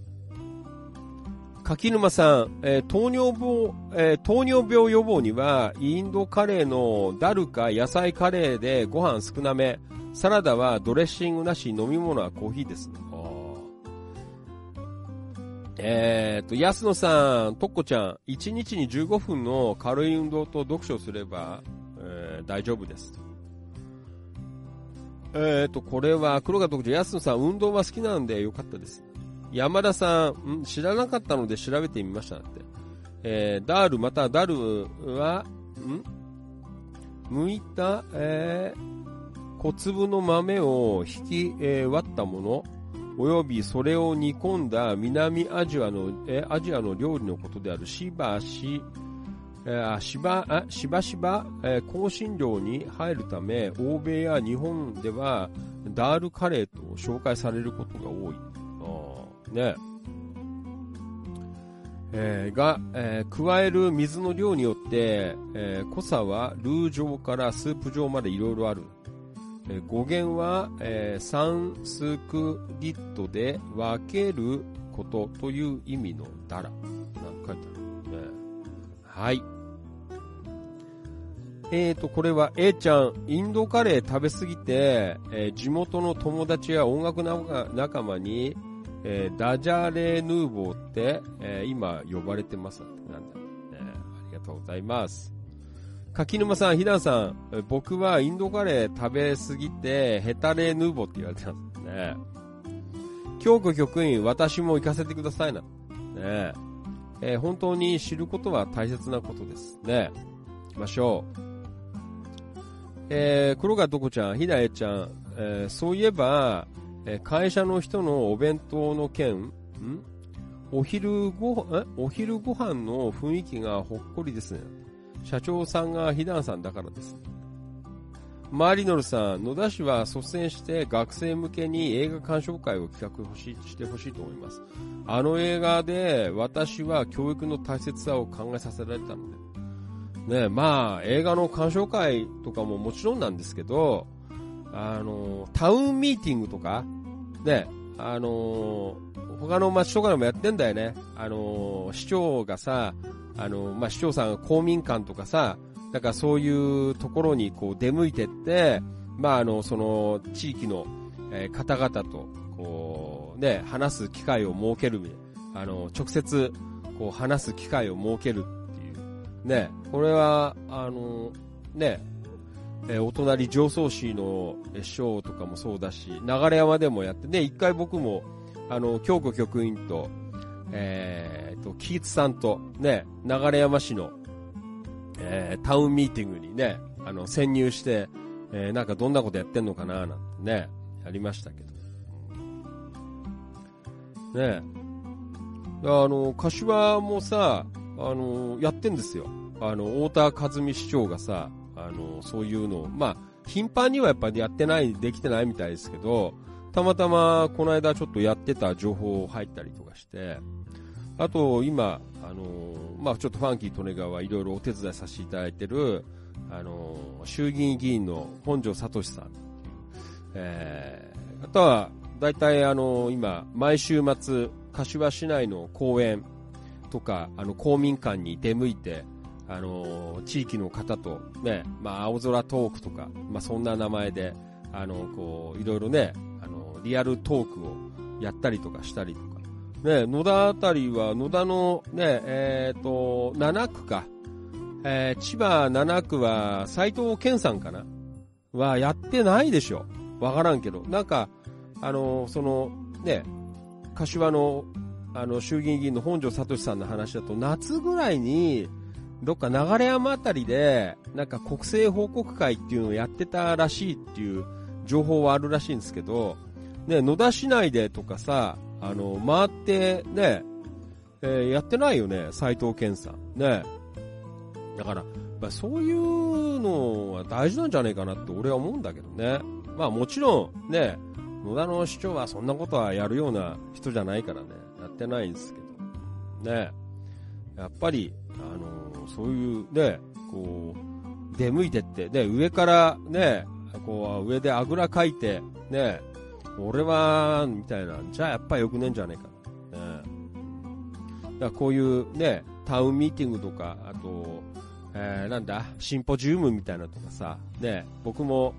柿沼さん、えー、糖尿病、えー、糖尿病予防には、インドカレーのダルか野菜カレーでご飯少なめ、サラダはドレッシングなし、飲み物はコーヒーです。えーと、安野さん、とっこちゃん、1日に15分の軽い運動と読書すれば、えー、大丈夫です。えーと、これは、黒が特徴、安野さん、運動は好きなんでよかったです。山田さん、ん？知らなかったので調べてみましたって。えー、ダールまたダルは、ん？剥いた、えー、小粒の豆を引き、えー、割ったもの、およびそれを煮込んだ南アジアの、えー、アジアの料理のことである。しばし、えー、しば、あしばしば、えー、香辛料に入るため、欧米や日本ではダールカレーと紹介されることが多い。ね。えー、が、えー、加える水の量によって、えー、濃さはルー状からスープ状までいろいろある。えー、語源は、えー、3スクリットで分けることという意味のダラ。はい。えーと、これは A ちゃん、インドカレー食べすぎて、えー、地元の友達や音楽仲間に、えー、ダジャレヌーボーって、えー、今呼ばれてますなんだ、ね、ありがとうございます。柿沼さん、ひだんさん、僕はインドカレー食べすぎて、ヘタレーヌーボーって言われてますね。京子局員、私も行かせてくださいな。ねえー、本当に知ることは大切なことです。ね行きましょう。えー、黒川どこちゃん、ひだえちゃん、えー、そういえば、え会社の人のお弁当の件、ん？お昼ご、え？お昼ご飯の雰囲気がほっこりですね。社長さんがひだんさんだからです。マリノルさん、野田市は率先して学生向けに映画鑑賞会を企画してほしいと思います。あの映画で私は教育の大切さを考えさせられたので。ねまあ、映画の鑑賞会とかももちろんなんですけど、あの、タウンミーティングとか、ね、あの、他の町とかでもやってんだよね。あの、市長がさ、あの、まあ、市長さんが公民館とかさ、だからそういうところにこう出向いてって、まあ、あの、その地域の、方々と、こう、ね、話す機会を設ける、あの、直接、こう話す機会を設けるっていう。ね、これは、あの、ね、えお隣上総市のえーショーとかもそうだし、流山でもやって、ね、一回僕も、あの、京子局員と、えーと、キーツさんと、ね、流山市の、えータウンミーティングにね、あの、潜入して、えーなんかどんなことやってんのかな、なんてね、やりましたけど。ねあの、柏もさ、あの、やってんですよ。あの、太田和美市長がさ、あの、そういうのを、まあ、頻繁にはやっぱりやってない、できてないみたいですけど、たまたまこの間ちょっとやってた情報入ったりとかして、あと今、あの、まあ、ちょっとファンキー利根川いろいろお手伝いさせていただいてる、あの、衆議院議員の本庄聡さん、えー、あとは、大体あの、今、毎週末、柏市内の公園とか、あの、公民館に出向いて、あの、地域の方とね、まあ、青空トークとか、まあ、そんな名前で、あの、こう、いろいろね、あの、リアルトークをやったりとかしたり。ね、野田あたりは、野田のね、えっ、と、7区か。えー千葉7区は斉藤健さんかなはやってないでしょ。わからんけど。なんか、あの、その、ね、柏の、あの、衆議院議員の本庄聡さんの話だと、夏ぐらいに、どっか流山あたりで、なんか国政報告会っていうのをやってたらしいっていう情報はあるらしいんですけど、ね、野田市内でとかさ、あの、回って、ね、えーやってないよね、斉藤健さん。ね。だから、まあ、そういうのは大事なんじゃないかなって俺は思うんだけどね。まあもちろん、ね、野田の市長はそんなことはやるような人じゃないからね、やってないんですけど。ね。やっぱり、あのそういうね、こう、出向いてって、ね、上からね、こう、上であぐらかいて、ね、俺は、みたいな、じゃあやっぱりよくねえんじゃねえかな。ね。だからこういうね、タウンミーティングとか、あと、えー、なんだ、シンポジウムみたいなとかさ、ね、僕も、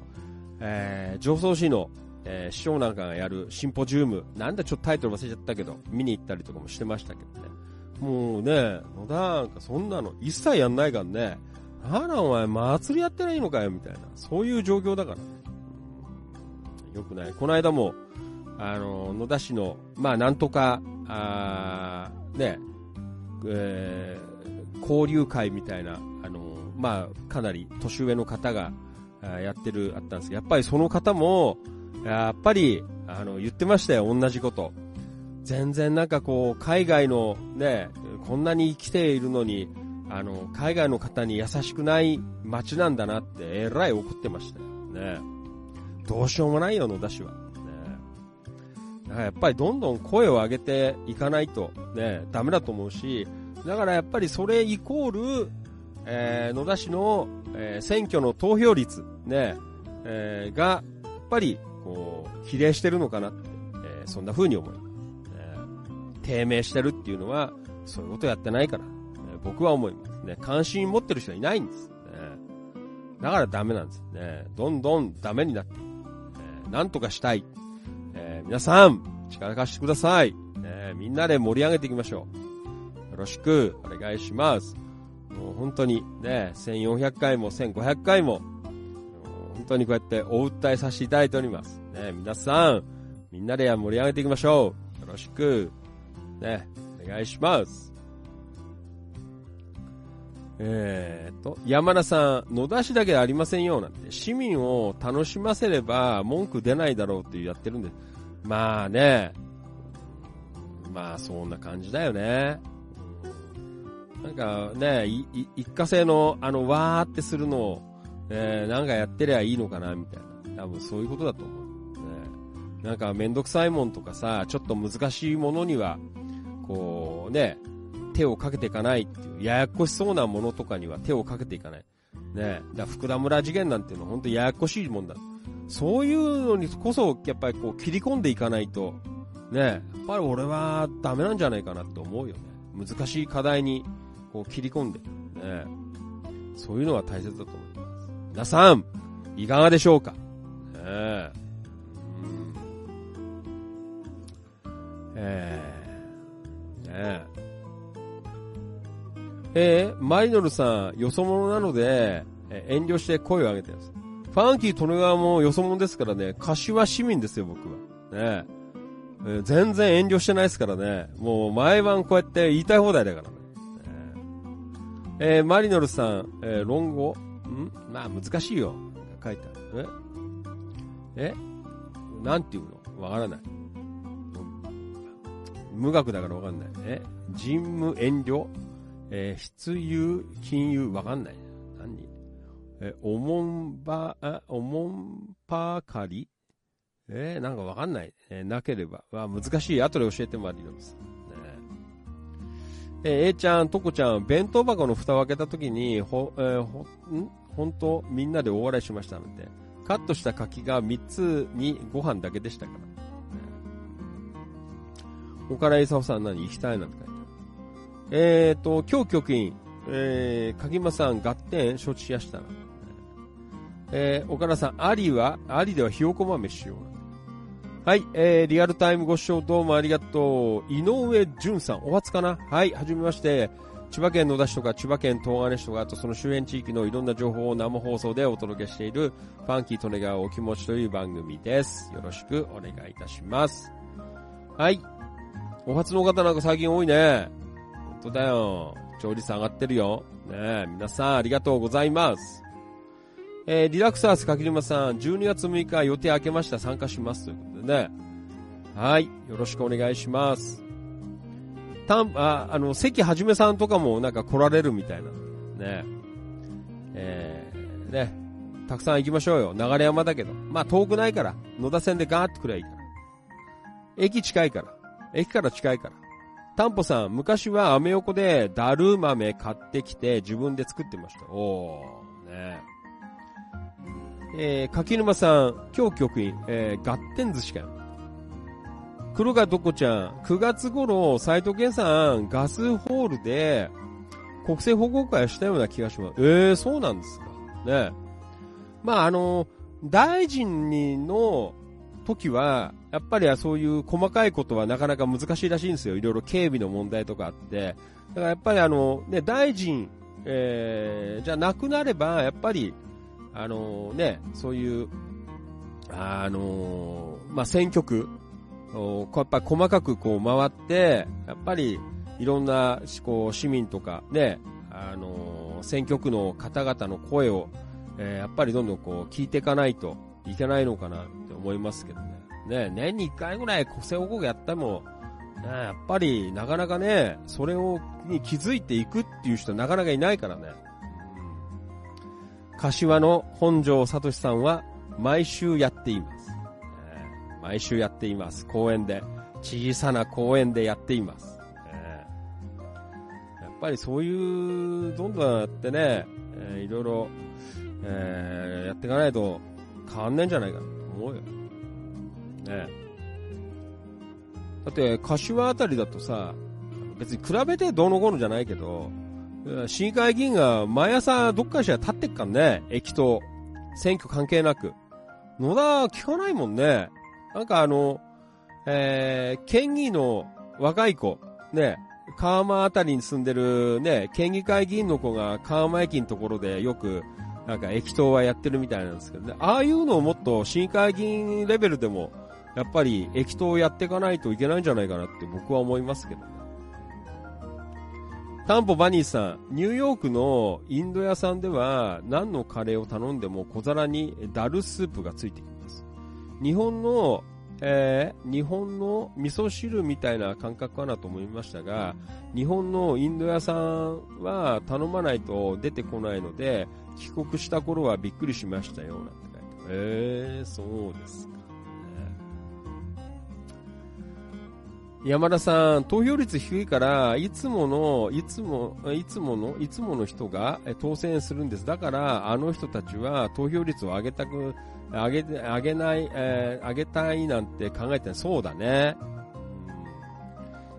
えー、上総市の、えー、市長なんかがやるシンポジウム、なんだちょっとタイトル忘れちゃったけど、見に行ったりとかもしてましたけどね。もうね、野田なんかそんなの一切やんないからね、あらお前祭りやってないのかよみたいな、そういう状況だからね。うんよくない。この間も、あの、野田市の、まあなんとか、あね、えー交流会みたいな、あの、まあかなり年上の方が、やってる、あったんですけど、やっぱりその方も、やっぱり、あの、言ってましたよ、同じこと。全然なんかこう、海外のね、こんなに来ているのに、あの、海外の方に優しくない街なんだなって、えらい怒ってましたよ。ね。どうしようもないよ、野田市は。ね。だからやっぱりどんどん声を上げていかないと、ね、ダメだと思うし、だからやっぱりそれイコール、えー野田市の、えー選挙の投票率、ね、えーが、やっぱり、こう、比例してるのかなって、えーそんな風に思います。低迷してるっていうのは、そういうことやってないから、ね僕は思いますね。関心持ってる人はいないんです。ね、だからダメなんですね。どんどんダメになっていく。なんとかしたい。えー皆さん、力貸してください。ねみんなで盛り上げていきましょう。よろしくお願いします。もう本当にね、1400回も1500回も、本当にこうやってお訴えさせていただいております。ね、皆さん、みんなで盛り上げていきましょう。よろしく、ね、お願いします。えーっと、山田さん、野田市だけありませんよ、なんて。市民を楽しませれば文句出ないだろうってやってるんで。まあね、まあそんな感じだよね。なんかね、一過性の、あの、わーってするのを、えーなんかやってりゃいいのかな、みたいな。多分そういうことだと思う。ね、なんかめんどくさいもんとかさ、ちょっと難しいものには、こうね、手をかけていかないっていう、ややこしそうなものとかには手をかけていかない。ね、だ福田村事件なんていうのは本当ややこしいもんだ。そういうのにこそ、やっぱりこう切り込んでいかないと、ね、やっぱり俺はダメなんじゃないかなって思うよね。難しい課題にこう切り込んで、ね、そういうのは大切だと思います。皆さん、いかがでしょうか？ねえ。うん。ええねえ。えー、マリノルさん、よそ者なので、えー遠慮して声を上げてます。ファンキー・トネガーもよそ者ですからね、柏市民ですよ、僕は。ねえー全然遠慮してないですからね。もう毎晩こうやって言いたい放題だからね。えーマリノルさん、えー論語？ん？まあ難しいよ。書いてある。え？え？なんていうの？わからない。無学だからわかんない。え？人務遠慮？えー、必有、金融、わかんない。何？えーおもんば、あ、おもんぱかり？えー、なんかわかんない。えーなければ。わ、難しい。後で教えてもらいます。ねえー、A ちゃん、とこちゃん、弁当箱の蓋を開けたときに、ほ、えーほ、ん？本当みんなで大笑いしましたなんて。カットした柿が3つにご飯だけでしたから。岡田勲さん何？行きたいなんて書いてある。えーと、今日局員、えー、かぎまさん、合点承知しやしたな。えー、岡田さん、ありは、ありではひよこ豆しよう。はい、えー、リアルタイムご視聴どうもありがとう。井上淳さん、お初かな？はい、はじめまして。千葉県野田市とか千葉県東金市とか、あとその周辺地域のいろんな情報を生放送でお届けしている、ファンキートネガーお気持ちという番組です。よろしくお願いいたします。はい。お初の方なんか最近多いね。本当だよ。調理率上がってるよ。ねえ、皆さんありがとうございます。えー、リラクサース柿沼さん、12月6日予定明けました。参加します。ということでね。はい。よろしくお願いします。たん、あ、あの、関はじめさんとかもなんか来られるみたいな。ね。えー、ね。たくさん行きましょうよ。流山だけど。まあ遠くないから。野田線でガーってくらいいいから。駅近いから。駅から近いから。タンポさん、昔はアメ横でダル豆買ってきて自分で作ってました。おー、ねえー、柿沼さん、今日局員、えー、合点寿司かよ。黒川どこちゃん、9月頃、斉藤健さん、ガスホールで、国政報告会したような気がします。えー、そうなんですか。ねまあ、あの、大臣にの時は、やっぱりそういう細かいことはなかなか難しいらしいんですよ。いろいろ警備の問題とかあって。だからやっぱりあの、ね、大臣、えー、じゃなくなれば、やっぱり、あのね、そういう、あのまあ、選挙区、やっぱ細かくこう回って、やっぱりいろんなこう市民とかね、あの選挙区の方々の声を、えーやっぱりどんどんこう聞いていかないといけないのかなって思いますけど。ね、年に1回ぐらい国政報告やっても、ね、やっぱりなかなかね、それをに気づいていくっていう人なかなかいないからね。柏の本庄聡さんは毎週やっています。ね毎週やっています。公園で。小さな公園でやっています。ねやっぱりそういう、どんどんやってね、えーいろいろ、えーやっていかないと変わんないんじゃないかなと思うよ。ねだって、柏あたりだとさ、別に比べてどうのこうのじゃないけど、市議会議員が毎朝どっかにしら立ってっからね、駅と選挙関係なく。野田聞かないもんね。なんかあの、えー、県議の若い子、ね、川間あたりに住んでるね、県議会議員の子が川間駅のところでよく、なんか駅頭はやってるみたいなんですけどね。ああいうのをもっと市議会議員レベルでも、やっぱり駅頭をやっていかないといけないんじゃないかなって僕は思いますけどね。タンポバニーさん、ニューヨークのインド屋さんでは何のカレーを頼んでも小皿にダルスープがついてきます。日本の、えー日本の味噌汁みたいな感覚かなと思いましたが、日本のインド屋さんは頼まないと出てこないので、帰国した頃はびっくりしましたよ、なんて書いてあるえー、そうですか。山田さん、投票率低いから、いつもの、いつも、いつもの、いつもの人が当選するんです。だから、あの人たちは投票率を上げたく、上げ、上げない、えー上げたいなんて考えて。そうだね。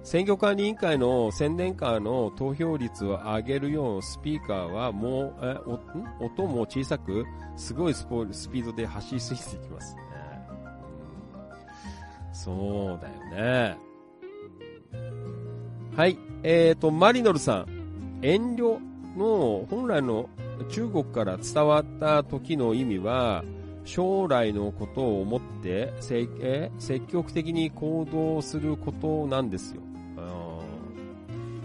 選挙管理委員会の宣伝カーの投票率を上げるようスピーカーはもう、えお音も小さく、すごいスポスピードで走りすぎていきますね。そうだよね。はい。えーと、マリノルさん。遠慮の本来の中国から伝わった時の意味は、将来のことを思って積え積極的に行動することなんですよ。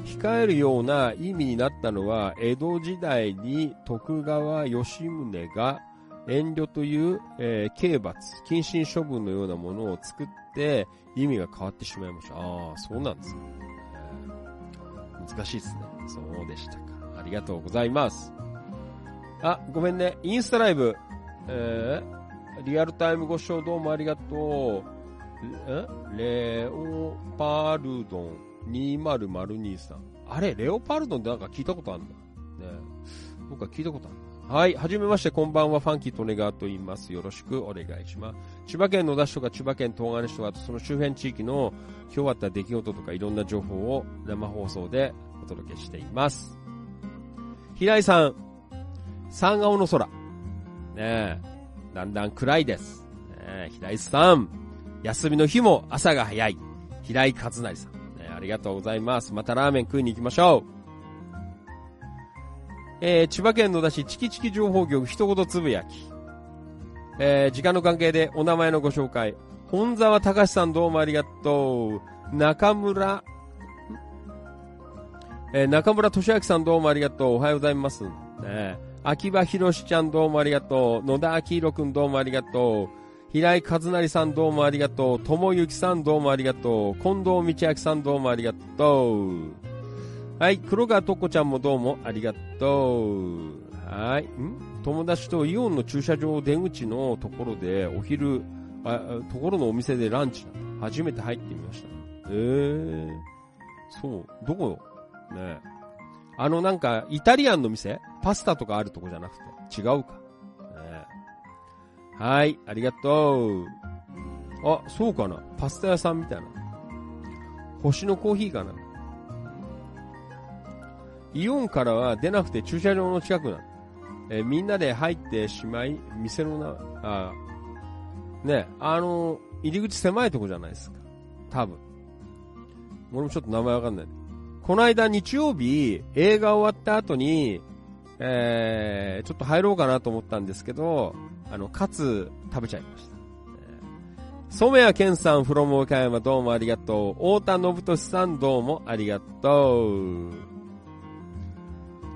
控えるような意味になったのは、江戸時代に徳川吉宗が遠慮という、えー、刑罰、謹慎処分のようなものを作って意味が変わってしまいました。ああ、そうなんですね、えー。難しいですね。そうでしたか。ありがとうございます。あ、ごめんね。インスタライブ、えー、リアルタイムご視聴どうもありがとう。レオパルドン2002さん。あれ、レオパルドンってなんか聞いたことあるんだ。ね僕は聞いたことある。はい。はじめまして、こんばんは。ファンキートネガーと言います。よろしくお願いします。千葉県野田市とか千葉県東金市とか、その周辺地域の今日あった出来事とかいろんな情報を生放送でお届けしています。平井さん、三顔の空。ねえ、だんだん暗いです。ね平井さん、休みの日も朝が早い。平井和成さん、ね。ありがとうございます。またラーメン食いに行きましょう。えー、千葉県野田市チキチキ情報局一言つぶやき。えー、時間の関係でお名前のご紹介。本沢隆さんどうもありがとう。中村、えー、中村俊明さんどうもありがとう。おはようございます。ね、秋葉博ちゃんどうもありがとう。野田明宏くんどうもありがとう。平井和成さんどうもありがとう。友幸さんどうもありがとう。近藤道明さんどうもありがとう。はい、黒川とこちゃんもどうもありがとう。はい。ん？友達とイオンの駐車場出口のところでお昼、あ、ところのお店でランチ初めて入ってみました。えー、そう、どこ？ね。あのなんか、イタリアンの店？パスタとかあるとこじゃなくて、違うか。ね。はい、ありがとう。あ、そうかな。パスタ屋さんみたいな。星のコーヒーかな。イオンからは出なくて駐車場の近くなの。えー、みんなで入ってしまい、店のな、あ、ね、あの、入り口狭いとこじゃないですか。多分。俺もちょっと名前わかんない。この間日曜日、映画終わった後に、えー、ちょっと入ろうかなと思ったんですけど、あの、カツ食べちゃいました。染谷健さん、フロム岡山どうもありがとう。太田信俊さんどうもありがとう。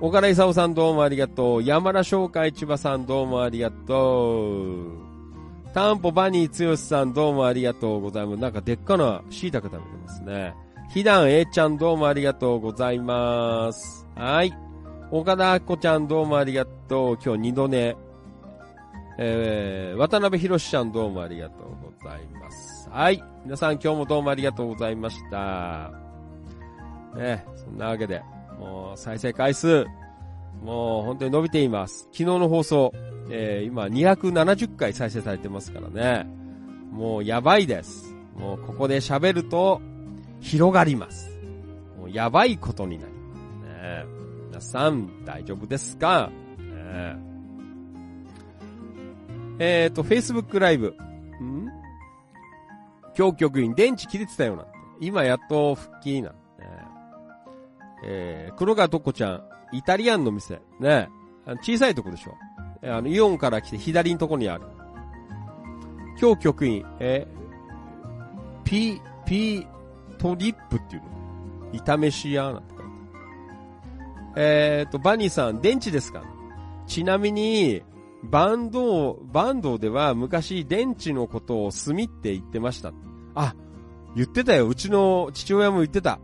岡田勲さんどうもありがとう。山田商会千葉さんどうもありがとう。タンポバニー剛さんどうもありがとうございます。なんかでっかな椎茸食べてますね。ひだんえちゃんどうもありがとうございます。はい。岡田あこちゃんどうもありがとう。今日二度寝。えー、渡辺博ちゃんどうもありがとうございます。はい。皆さん今日もどうもありがとうございました。ね、そんなわけで、もう再生回数、もう本当に伸びています。昨日の放送、えー、今270回再生されてますからね。もうやばいです。もうここで喋ると広がります。もうやばいことになりますね。皆さん大丈夫ですか、ね、えっ、ー、と、Facebook ライブ。ん？今日局員電池切れてたよな今やっと復帰なえー、黒川とこちゃん、イタリアンの店。ね。小さいとこでしょ。あの、イオンから来て左のとこにある。今日局員、えー、ピ、ピトリップっていうの。炒めし屋なんて書いてえっ、ー、と、バニーさん、電池ですか？ちなみに、バンド、バンドでは昔電池のことを炭って言ってました。あ、言ってたよ。うちの父親も言ってた。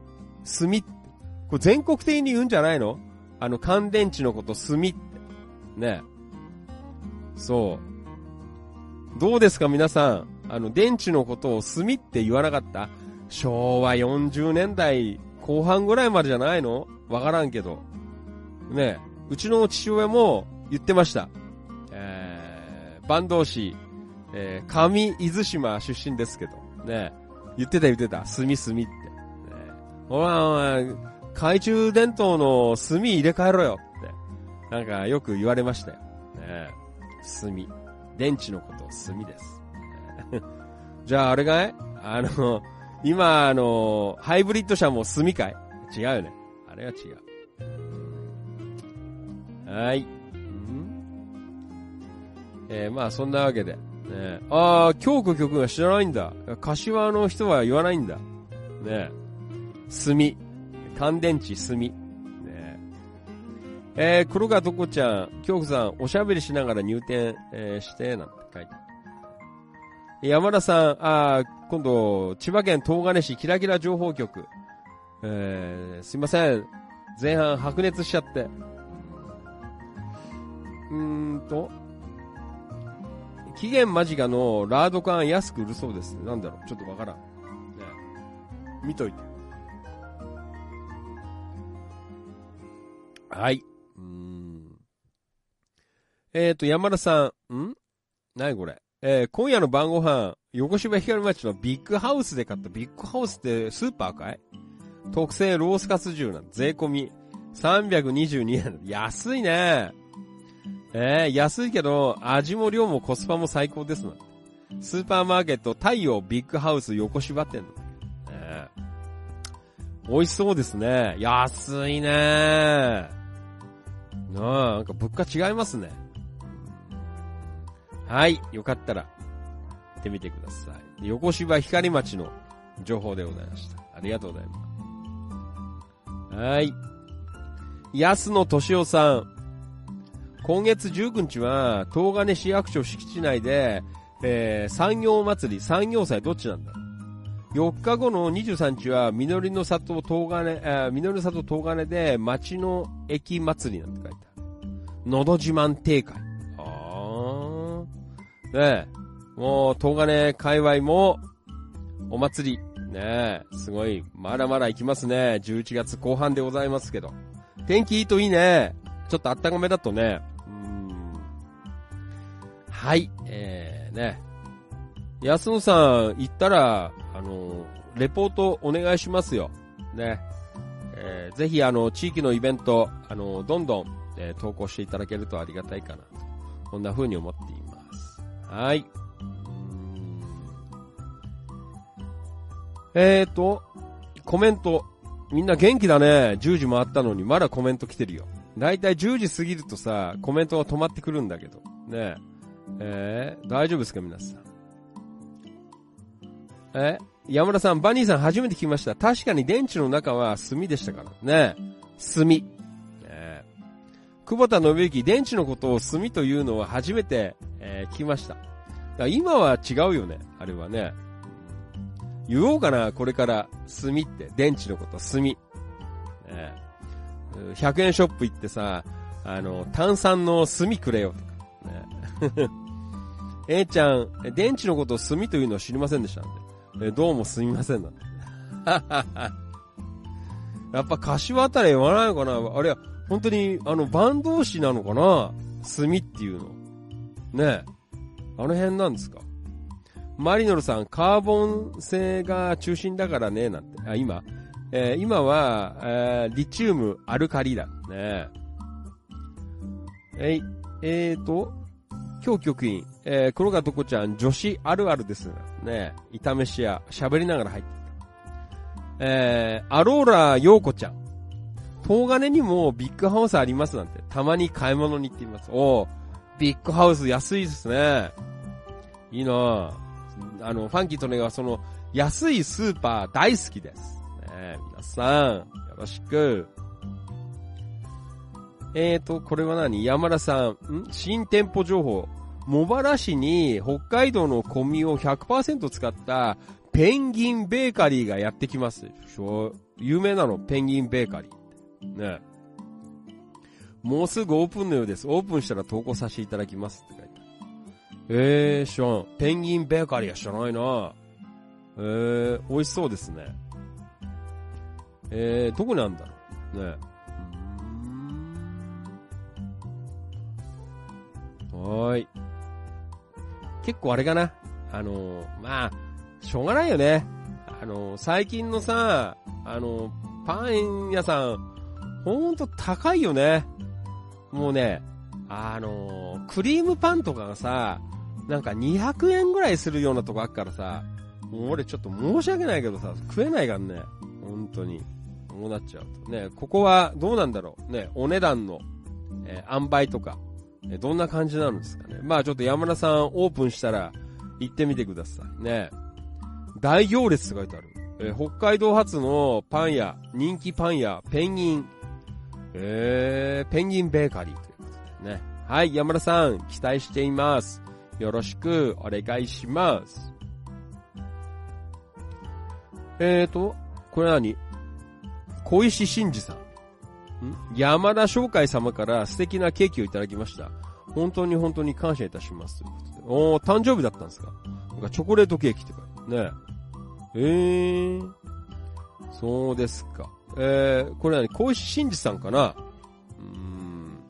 炭ってこれ全国的に言うんじゃないの？あの、乾電池のこと、炭って。ね。そう。どうですか皆さん？あの、電池のことを炭って言わなかった？昭和40年代後半ぐらいまでじゃないの？わからんけど。ね。うちの父親も言ってました。えー、坂東市、えー、上伊豆島出身ですけど。ね。言ってた言ってた。炭炭って。ね。ほら、懐中電灯の炭入れ替えろよって、なんかよく言われましたよ。ね炭。電池のこと炭です。じゃああれかい？あの、今あの、ハイブリッド車も炭かい？違うよね。あれは違う。はい。ん？えー、まあそんなわけで。ね、ああ、京子曲が知らないんだ。柏の人は言わないんだ。ね炭。乾電池炭。ねえー、黒川とこちゃん、京子さん、おしゃべりしながら入店、えー、して、なんて書いて山田さん、あ今度、千葉県東金市キラキラ情報局。えー、すいません。前半白熱しちゃって。うーんと、期限間近のラード缶安く売るそうです。なんだろうちょっとわからん。ね見といて。はい。うん。えっ、ー、と、山田さん、ん？なにこれ？えー、今夜の晩ご飯、横芝光町のビッグハウスで買ったビッグハウスってスーパーかい？特製ロースカツ重なん税込み322円。安いね。えー、安いけど、味も量もコスパも最高ですな。スーパーマーケット太陽ビッグハウス横芝店の。えー、美味しそうですね。安いねなあ、なんか物価違いますね。はい、よかったら、行ってみてください。横芝光町の情報でございました。ありがとうございます。はい。安野敏夫さん。今月19日は、東金市役所敷地内で、えー、産業祭り、産業祭どっちなんだ？?4 日後の23日は、実りの里東金、えー、実りの里東金で、町の駅祭りなんて書いてある。のど自慢定会。あー。ねえ、もう、東金界隈も、お祭り。ねえ、すごい、まだまだ行きますね。11月後半でございますけど。天気いいといいね。ちょっとあったかめだとね、はい、えー、ね。安野さん行ったら、あの、レポートお願いしますよ。ね。えー、ぜひあの、地域のイベント、あの、どんどん、えー、投稿していただけるとありがたいかなと。こんな風に思っています。はい。えーと、コメント。みんな元気だね。10時回ったのに、まだコメント来てるよ。だいたい10時過ぎるとさ、コメントが止まってくるんだけど。ねえー、大丈夫ですか皆さん？え？山田さん、バニーさん初めて聞きました。確かに電池の中は炭でしたからね。炭。ね、久保田信之、電池のことを炭というのは初めて、えー、聞きました。今は違うよね。あれはね。言おうかな、これから。炭って。電池のこと、炭。ね、100円ショップ行ってさ、あの、炭酸の炭くれよとか。ね A ちゃん、電池のことを炭というのを知りませんでしたんで。えどうもすみませんな。やっぱ柏あたり言わないのかなあれは、本当に、あの、番同士なのかな炭っていうの。ねえ。あの辺なんですかマリノルさん、カーボン性が中心だからね、なんて。あ、今えー、今は、えー、リチウム、アルカリだ。ねえい、えーと、今日局員、えー、黒川とこちゃん、女子あるあるです。ね炒めしや、喋りながら入ってた。えー、アローラ陽子ちゃん。東金にもビッグハウスありますなんて、たまに買い物に行っています。おビッグハウス安いですね。いいなあの、ファンキーとねがその、安いスーパー大好きです。ね皆さん、よろしく。えーと、これは何？山田さん、ん？新店舗情報。茂原市に北海道の小麦を100%使ったペンギンベーカリーがやってきます。有名なの、ペンギンベーカリー。ね。もうすぐオープンのようです。オープンしたら投稿させていただきますって書いてある。えー、知らん。ペンギンベーカリーは知らないなえー、美味しそうですね。えー、どこにあるんだろう？ね。はい。結構あれかな。あの、まあ、しょうがないよね。あの、最近のさ、あの、パン屋さん、ほんと高いよね。もうね、あのクリームパンとかがさ、なんか200円ぐらいするようなとこあっからさ、もう俺ちょっと申し訳ないけどさ、食えないからね。本当に。こうなっちゃうと。ね、ここはどうなんだろう。ね、お値段のえー、塩梅とか、え、どんな感じなんですかね。まあちょっと山田さんオープンしたら行ってみてくださいね。大行列って書いてある。え、北海道発のパン屋、人気パン屋、ペンギン、えー、ペンギンベーカリーということでね。はい、山田さん、期待しています。よろしくお願いします。えーと、これ何？小石真二さん。ん？山田商会様から素敵なケーキをいただきました。本当に本当に感謝いたします。ということで。おー、誕生日だったんですか？なんかチョコレートケーキって書いてね。えー。そうですか。えー、これ何小石真二さんかな？うーん。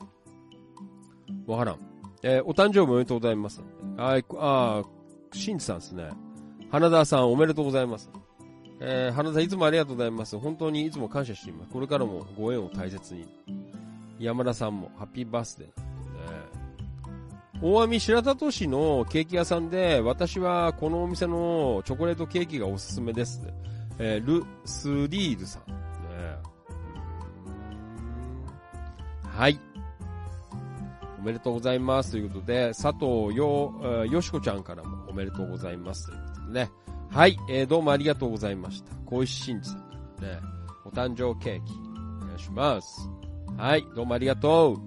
わからん。えー、お誕生日おめでとうございます。はい、あー、真二さんですね。花田さんおめでとうございます。えー、花田さんいつもありがとうございます。本当にいつも感謝しています。これからもご縁を大切に。山田さんもハッピーバースデー、ね。大網白里市のケーキ屋さんで、私はこのお店のチョコレートケーキがおすすめです。えー、ル・スリールさん。ね、はい。おめでとうございます。ということで、佐藤よ、よしこちゃんからもおめでとうございます。ということでね。はい、えー、どうもありがとうございました。小石真二さんからね、お誕生ケーキ、お願いします。はい、どうもありがとう。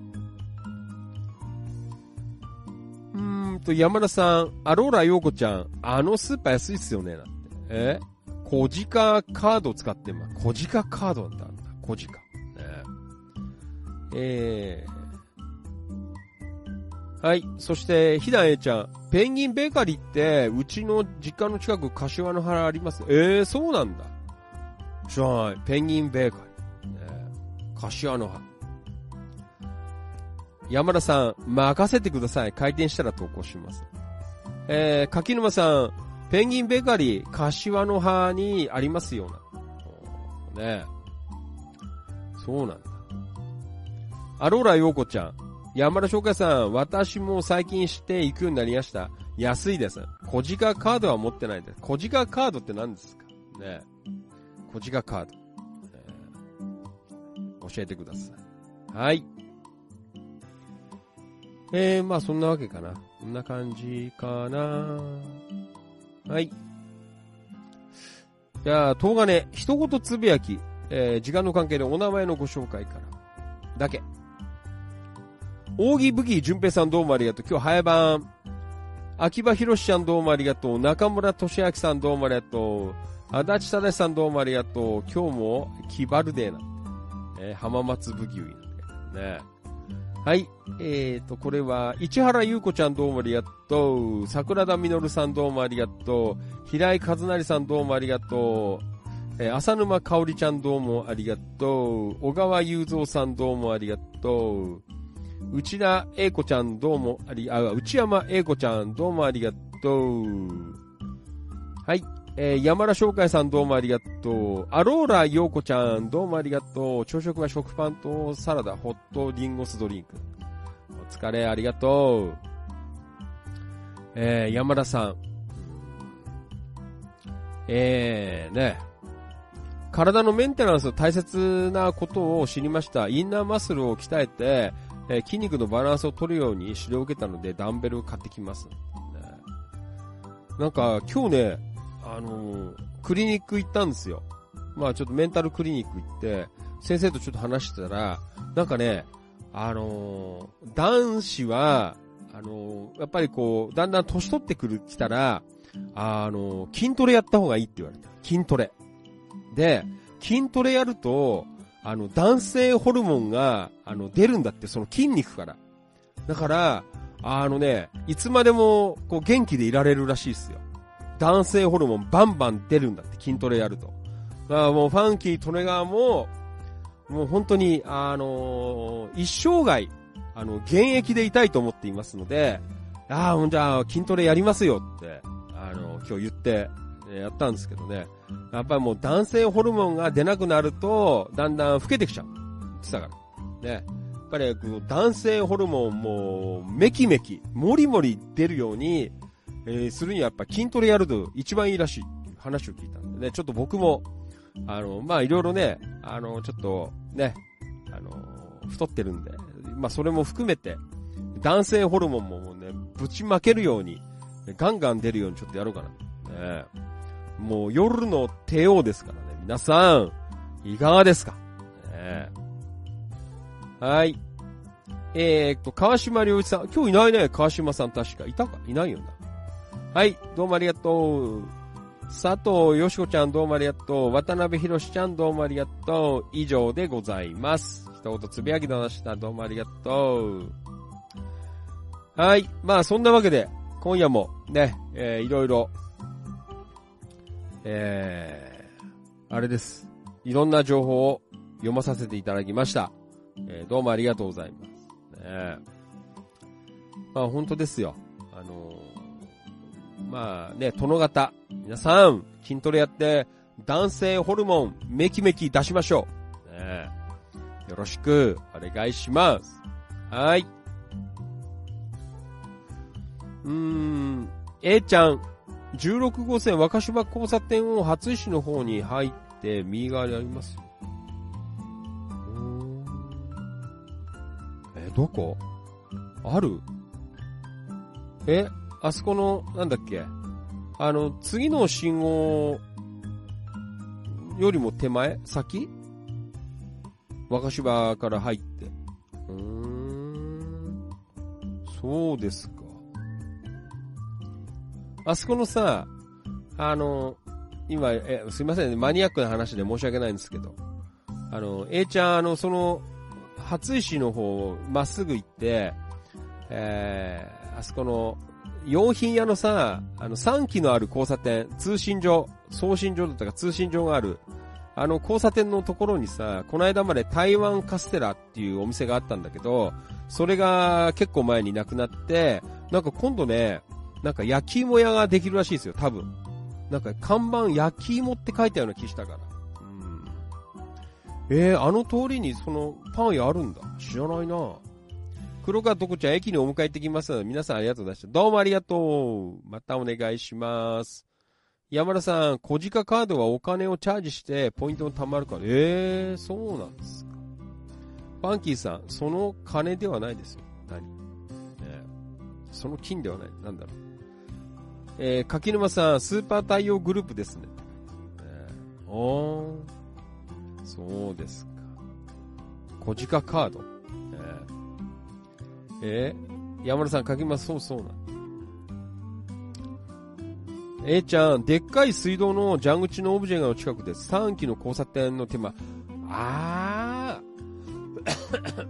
うーんと、山田さん、アローラ陽子ちゃん、あのスーパー安いっすよね、なんて。え小鹿カード使ってま、小鹿カードなんだ、小鹿。ね、えー、はい。そして、ひだえちゃん。ペンギンベーカリーって、うちの実家の近く、柏の原あります？ええー、そうなんだ。知らない。ペンギンベーカリー。ね、柏の原。山田さん、任せてください。開店したら投稿します。えー、柿沼さん、ペンギンベーカリー、柏の葉にありますような。ねそうなんだ。アローラ陽子ちゃん、山田翔海さん、私も最近知って行くようになりました。安いです。小鹿カードは持ってないです。小鹿カードって何ですか？ね小鹿カードえ、教えてください。はい。えー、まあそんなわけかな。こんな感じかな。はい。じゃあ、東金、一言つぶやき、えー、時間の関係でお名前のご紹介から。だけ。扇武器淳平さんどうもありがとう。今日早番。秋葉博ちゃんどうもありがとう。中村俊明さんどうもありがとう。足立忠さんどうもありがとう。今日もキバルデーな。えー、浜松武器ウィね。はい。えーと、これは、市原優子ちゃんどうもありがとう。桜田実さんどうもありがとう。平井和成さんどうもありがとう。えー、浅沼香織ちゃんどうもありがとう。小川雄三さんどうもありがとう。内田英子ちゃんどうもあり、あ、内山英子ちゃんどうもありがとう。はい。えー、山田翔海さんどうもありがとう。アローラ陽子ちゃんどうもありがとう。朝食は食パンとサラダ、ホットリンゴスドリンク。お疲れ、ありがとう。えー、山田さん。えー、ね。体のメンテナンス大切なことを知りました。インナーマッスルを鍛えて、えー、筋肉のバランスを取るように指導を受けたので、ダンベルを買ってきます。ね、なんか、今日ね、あのー、クリニック行ったんですよ。まあちょっとメンタルクリニック行って、先生とちょっと話してたら、なんかね、あのー、男子は、あのやっぱりこう、だんだん年取ってくる、来たら、あの筋トレやった方がいいって言われた。筋トレ。で、筋トレやると、あの、男性ホルモンが、あの、出るんだって、その筋肉から。だから、あのね、いつまでも、こう、元気でいられるらしいですよ。男性ホルモンバンバン出るんだって、筋トレやると。だからもう、ファンキー・トネガーも、もう本当に、あのー、一生涯、あの、現役でいたいと思っていますので、ああ、じゃあ、筋トレやりますよって、あの、今日言って、やったんですけどね。やっぱりもう男性ホルモンが出なくなると、だんだん老けてきちゃう。ってたから。ね。やっぱり男性ホルモンもめきめき、もりもり出るように、えー、するにはやっぱ筋トレやると一番いいらしいっていう話を聞いたんでね、ちょっと僕も、あの、まあいろいろね、あの、ちょっとね、あの、太ってるんで、まあそれも含めて、男性ホルモンももうね、ぶちまけるように、ガンガン出るようにちょっとやろうかな。ね、もう夜の帝王ですからね。皆さん、いかがですか、ね、はい。えー、っと、川島良一さん。今日いないね、川島さん確か。いたか？いないよな。はい、どうもありがとう。佐藤よしこちゃんどうもありがとう。渡辺博ちゃんどうもありがとう。以上でございます。一言つぶやきの話だ。どうもありがとう。はい。まあ、そんなわけで、今夜もね、えー、いろいろ、えー、あれです。いろんな情報を読まさせていただきました。えー、どうもありがとうございます。ね、まあ、本当ですよ。あのー、まあね、殿方、皆さん、筋トレやって、男性ホルモン、メキメキ出しましょう。ね、よろしく、お願いします。はい。うーん、A ちゃん、16号線若芝交差点を初石の方に入って、右側にありますよ。え、どこ？ある？え、あそこの、なんだっけ？あの、次の信号よりも手前？先？若芝から入って。うーん。そうですか。あそこのさ、あの、今、え、すいませんね、マニアックな話で申し訳ないんですけど、あの、A ちゃん、あの、その、初石の方を、まっすぐ行って、えー、あそこの、用品屋のさ、あの、3機のある交差点、通信所、送信所だったか通信所がある、あの交差点のところにさ、この間まで台湾カステラっていうお店があったんだけど、それが結構前になくなって、なんか今度ね、なんか焼き芋屋ができるらしいですよ、多分。なんか看板焼き芋って書いたような気したから。うん。えー、あの通りにそのパン屋あるんだ。知らないな黒川とこちゃん駅にお迎え行ってきます、皆さんありがとうございました。どうもありがとう。またお願いします。山田さん、小鹿カードはお金をチャージしてポイントも貯まるから。えー、そうなんですか。ファンキーさん、その金ではないですよ。何、ね、その金ではない。なんだろう。えー、柿沼さん、スーパー太陽グループですね。えー、おー、そうですか。小鹿カード。えー、えー、山田さん、柿沼そうそうな。えー、ちゃん、でっかい水道の蛇口のオブジェが近くで3機の交差点の手間。あー。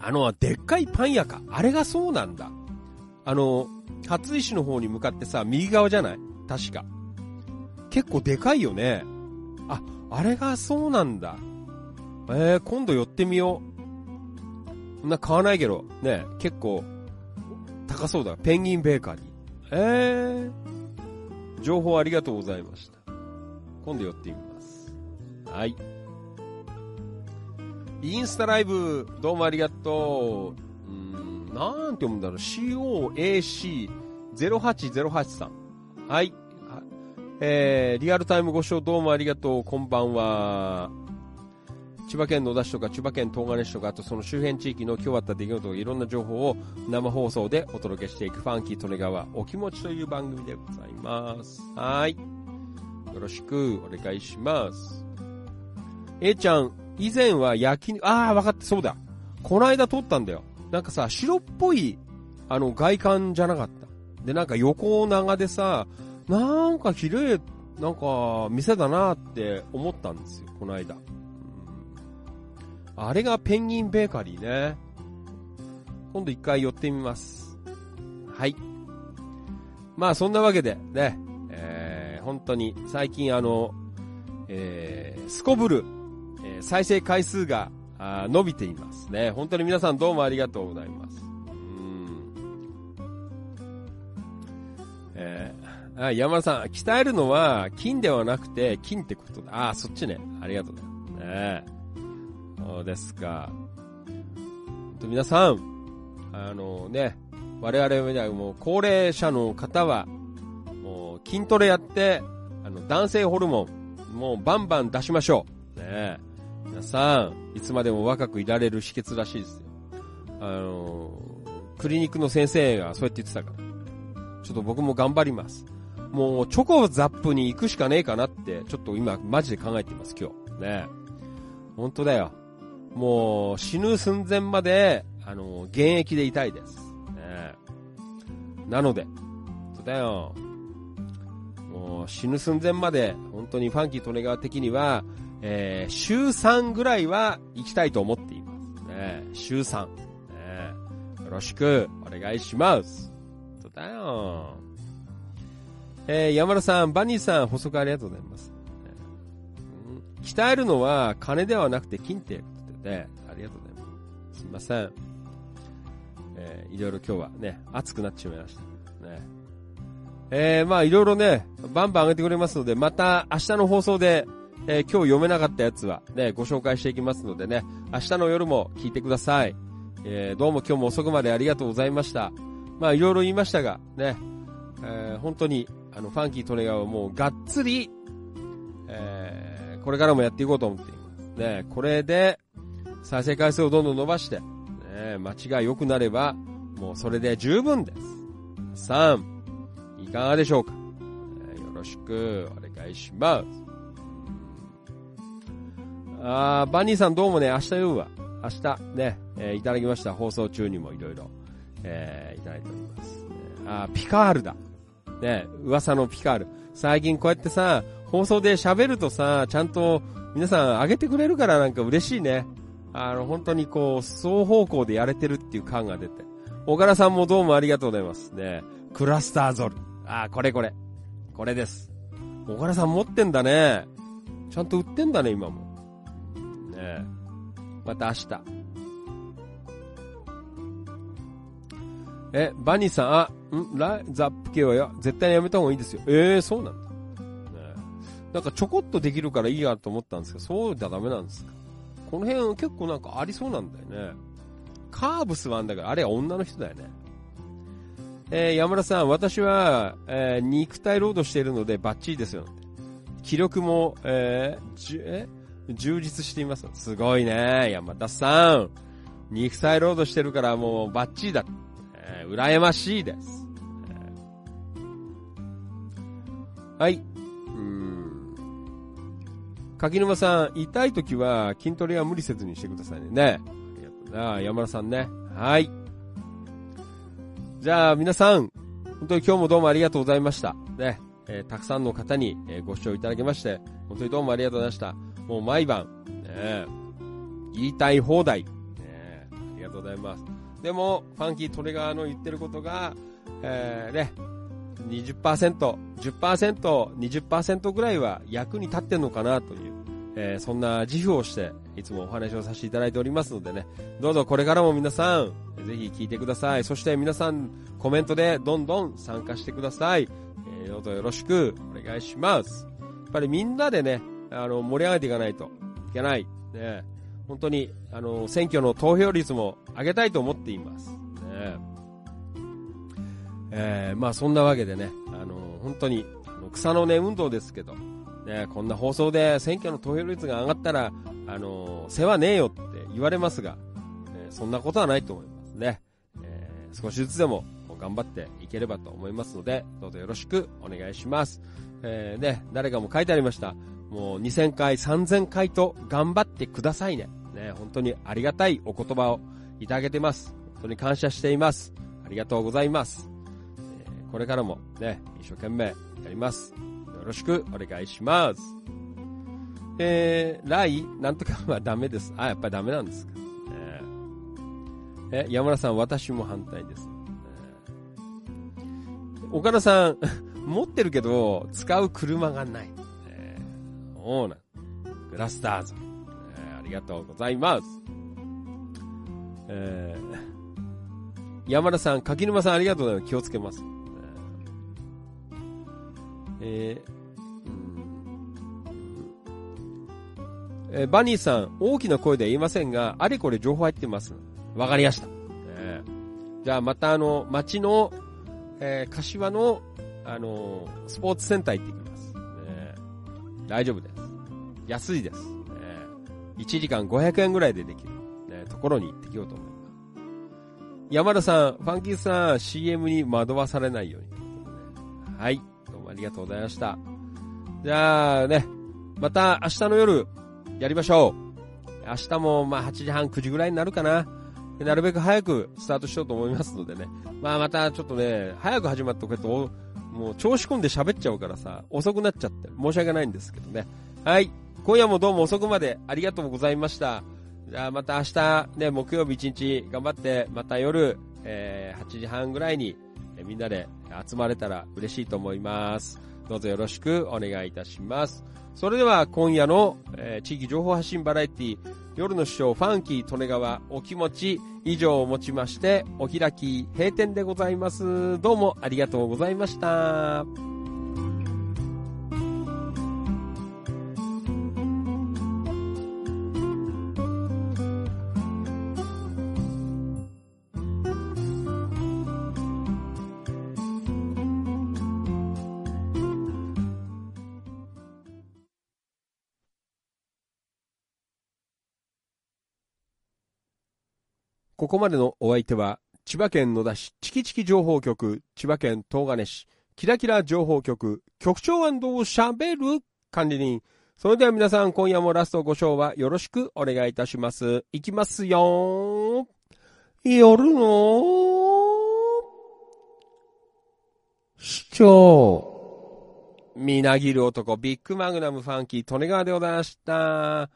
あの、でっかいパン屋か。あれがそうなんだ。あの、初石の方に向かってさ、右側じゃない？確か。結構でかいよね。あ、あれがそうなんだ。えー、今度寄ってみよう。そんな買わないけど、ね、結構、高そうだ。ペンギンベーカリー。えー、情報ありがとうございました。今度寄ってみます。はい。インスタライブ、どうもありがとう。なんて読むんだろう、COAC0808 さん。はい。えー、リアルタイムご視聴どうもありがとう、こんばんは。千葉県野田市とか千葉県東金市とか、あとその周辺地域の今日あった出来事とかいろんな情報を生放送でお届けしていくファンキー利根川お気持ちという番組でございます。はい。よろしくお願いします。A ちゃん、以前は焼き、ああ、わかって、そうだ。この間撮ったんだよ。なんかさ、白っぽい、あの、外観じゃなかった。で、なんか横長でさ、なんか綺麗、なんか、店だなって思ったんですよ、この間。あれがペンギンベーカリーね。今度一回寄ってみます。はい。まあ、そんなわけで、ね、えー、本当に、最近あの、えー、すこぶる、えー、再生回数があ伸びていますね。本当に皆さんどうもありがとうございます。うん。えー、あ、山田さん、鍛えるのは金ではなくて金ってことだ。ああ、そっちね。ありがとうね。そうですか。皆さん、あのね、我々はもう高齢者の方は、もう筋トレやって、あの男性ホルモン、もうバンバン出しましょう。ねえ皆さん、いつまでも若くいられる秘訣らしいですよ。あの、クリニックの先生がそうやって言ってたから。ちょっと僕も頑張ります。もう、チョコザップに行くしかねえかなって、ちょっと今、マジで考えてます、今日。ね本当だよ。もう、死ぬ寸前まで、あの、現役でいたいです。ねなので、そうだよ。もう、死ぬ寸前まで、本当にファンキートネガー的には、えー、週3ぐらいは行きたいと思っています。ね、週3、ね。よろしくお願いします。そうだよ。えー、山田さん、バニーさん、補足ありがとうございます。うん、鍛えるのは金ではなくて金ってことでね、ありがとうございます。すいません。えー、いろいろ今日はね、熱くなってしまいました。ね。えー、まあいろいろね、バンバン上げてくれますので、また明日の放送でえー、今日読めなかったやつはね、ご紹介していきますのでね、明日の夜も聞いてください。えー、どうも今日も遅くまでありがとうございました。まあいろいろ言いましたが、ね、えー、本当に、あの、ファンキートネガーはもうがっつり、えー、これからもやっていこうと思っています。ね、これで、再生回数をどんどん伸ばして、ね、街が良くなれば、もうそれで十分です。3、いかがでしょうか、えー、よろしくお願いします。あバニーさんどうもね、明日夜は、明日ね、えー、いただきました。放送中にもいろいろ、えー、いただいております。あピカールだ。ね、噂のピカール。最近こうやってさ、放送で喋るとさ、ちゃんと皆さん上げてくれるからなんか嬉しいね。あの、本当にこう、双方向でやれてるっていう感が出て。岡田さんもどうもありがとうございます。ね、クラスターゾル。あ、これこれ。これです。岡田さん持ってんだね。ちゃんと売ってんだね、今も。ね。また明日。え、バニーさん、あ、ん？ラザップ系はや、絶対やめた方がいいですよ。ええー、そうなんだ。ね、なんかちょこっとできるからいいやと思ったんですけど、そうじゃダメなんですか。この辺結構なんかありそうなんだよね。カーブスはあんだから、あれは女の人だよね。えー、山田さん、私は、えー、肉体労働しているのでバッチリですよ。気力も、えー、え？充実しています。すごいね。山田さん。肉体労働してるからもうバッチリだ。えー、羨ましいです。えー、はい。柿沼さん、痛い時は筋トレは無理せずにしてくださいね。ね。ありがとうな。山田さんね。はい。じゃあ皆さん、本当に今日もどうもありがとうございました。ね。えー、たくさんの方に、えご視聴いただきまして、本当にどうもありがとうございました。もう毎晩、ね、言いたい放題、ね、ありがとうございます。でも、ファンキートレガーの言ってることが、えー、ね、20%、10%、20%ぐらいは役に立ってんのかなという、えー、そんな自負をして、いつもお話をさせていただいておりますのでね、どうぞこれからも皆さん、ぜひ聞いてください。そして皆さん、コメントでどんどん参加してください。えー、どうぞよろしくお願いします。やっぱりみんなでね、あの、盛り上げていかないといけない。ね。本当に、あの、選挙の投票率も上げたいと思っています。ね。えー、まあそんなわけでね、あの、本当に、草の根運動ですけど、ね、こんな放送で選挙の投票率が上がったら、あの、世話ねえよって言われますが、え、そんなことはないと思いますね。えー、少しずつでも頑張っていければと思いますので、どうぞよろしくお願いします。えー、ね、誰かも書いてありました。もう2000回、3000回と頑張ってくださいね。ね、本当にありがたいお言葉をいただけてます。本当に感謝しています。ありがとうございます。え、これからもね、一生懸命やります。よろしくお願いします。えー、ライなんとかはダメです。あ、やっぱりダメなんですか。え、山田さん、私も反対です。岡田さん、持ってるけど、使う車がない。そうなん。グラスターズ、えー、ありがとうございます。えー、山田さん、柿沼さんありがとうございます。気をつけます。えー、えー、バニーさん、大きな声では言いませんが、あれこれ情報入ってます。わかりました。えー、じゃあまたあの、町の、えー、柏の、あのー、スポーツセンター行ってきます。大丈夫です。安いです。え1時間500円ぐらいでできる、ね、ところに行ってきようと思います。山田さん、ファンキーさん、CM に惑わされないように。はい。どうもありがとうございました。じゃあね、また明日の夜、やりましょう。明日もまあ8時半、9時ぐらいになるかな。なるべく早くスタートしようと思いますのでね。まあまたちょっとね、早く始まっておくと、もう調子込んで喋っちゃうからさ、遅くなっちゃって申し訳ないんですけどね。はい。今夜もどうも遅くまでありがとうございました。じゃあまた明日、ね、木曜日一日頑張って、また夜、えー、8時半ぐらいに、みんなで集まれたら嬉しいと思います。どうぞよろしくお願いいたします。それでは今夜の、えー、地域情報発信バラエティ夜の師匠ファンキー利根川お気持ち以上をもちましてお開き閉店でございます。どうもありがとうございました。ここまでのお相手は、千葉県野田市チキチキ情報局、千葉県東金市、キラキラ情報局、局長喋る管理人。それでは皆さん、今夜もラストご賞はよろしくお願いいたします。いきますよ夜の市長。みなぎる男、ビッグマグナムファンキー、利根川でございました。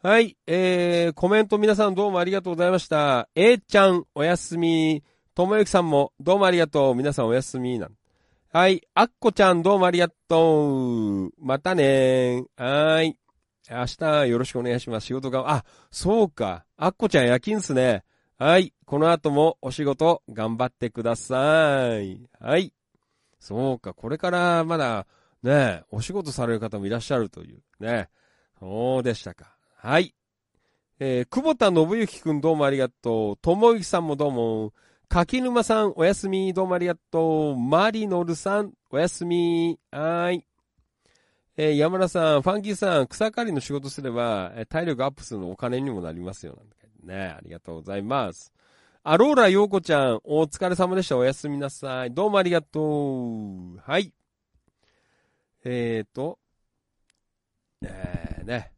はい、えー、コメント皆さんどうもありがとうございました。A ちゃん、おやすみ。ともゆきさんも、どうもありがとう。皆さんおやすみ。なんはい、あっこちゃん、どうもありがとう。またねはい。明日よろしくお願いします。仕事が、あ、そうか。あっこちゃん夜勤っすね。はい。この後もお仕事頑張ってください。はい。そうか。これからまだね、お仕事される方もいらっしゃるというね。そうでしたか。はい。えー、久保田信之くんどうもありがとう。ともゆきさんもどうも。柿沼さんおやすみ。どうもありがとう。マリノルさんおやすみ。はい。えー、山田さん、ファンキーさん、草刈りの仕事すれば、えー、体力アップするのお金にもなりますよ。ね。ありがとうございます。アローラ陽子ちゃん、お疲れ様でした。おやすみなさい。どうもありがとう。はい。えーと、えーね。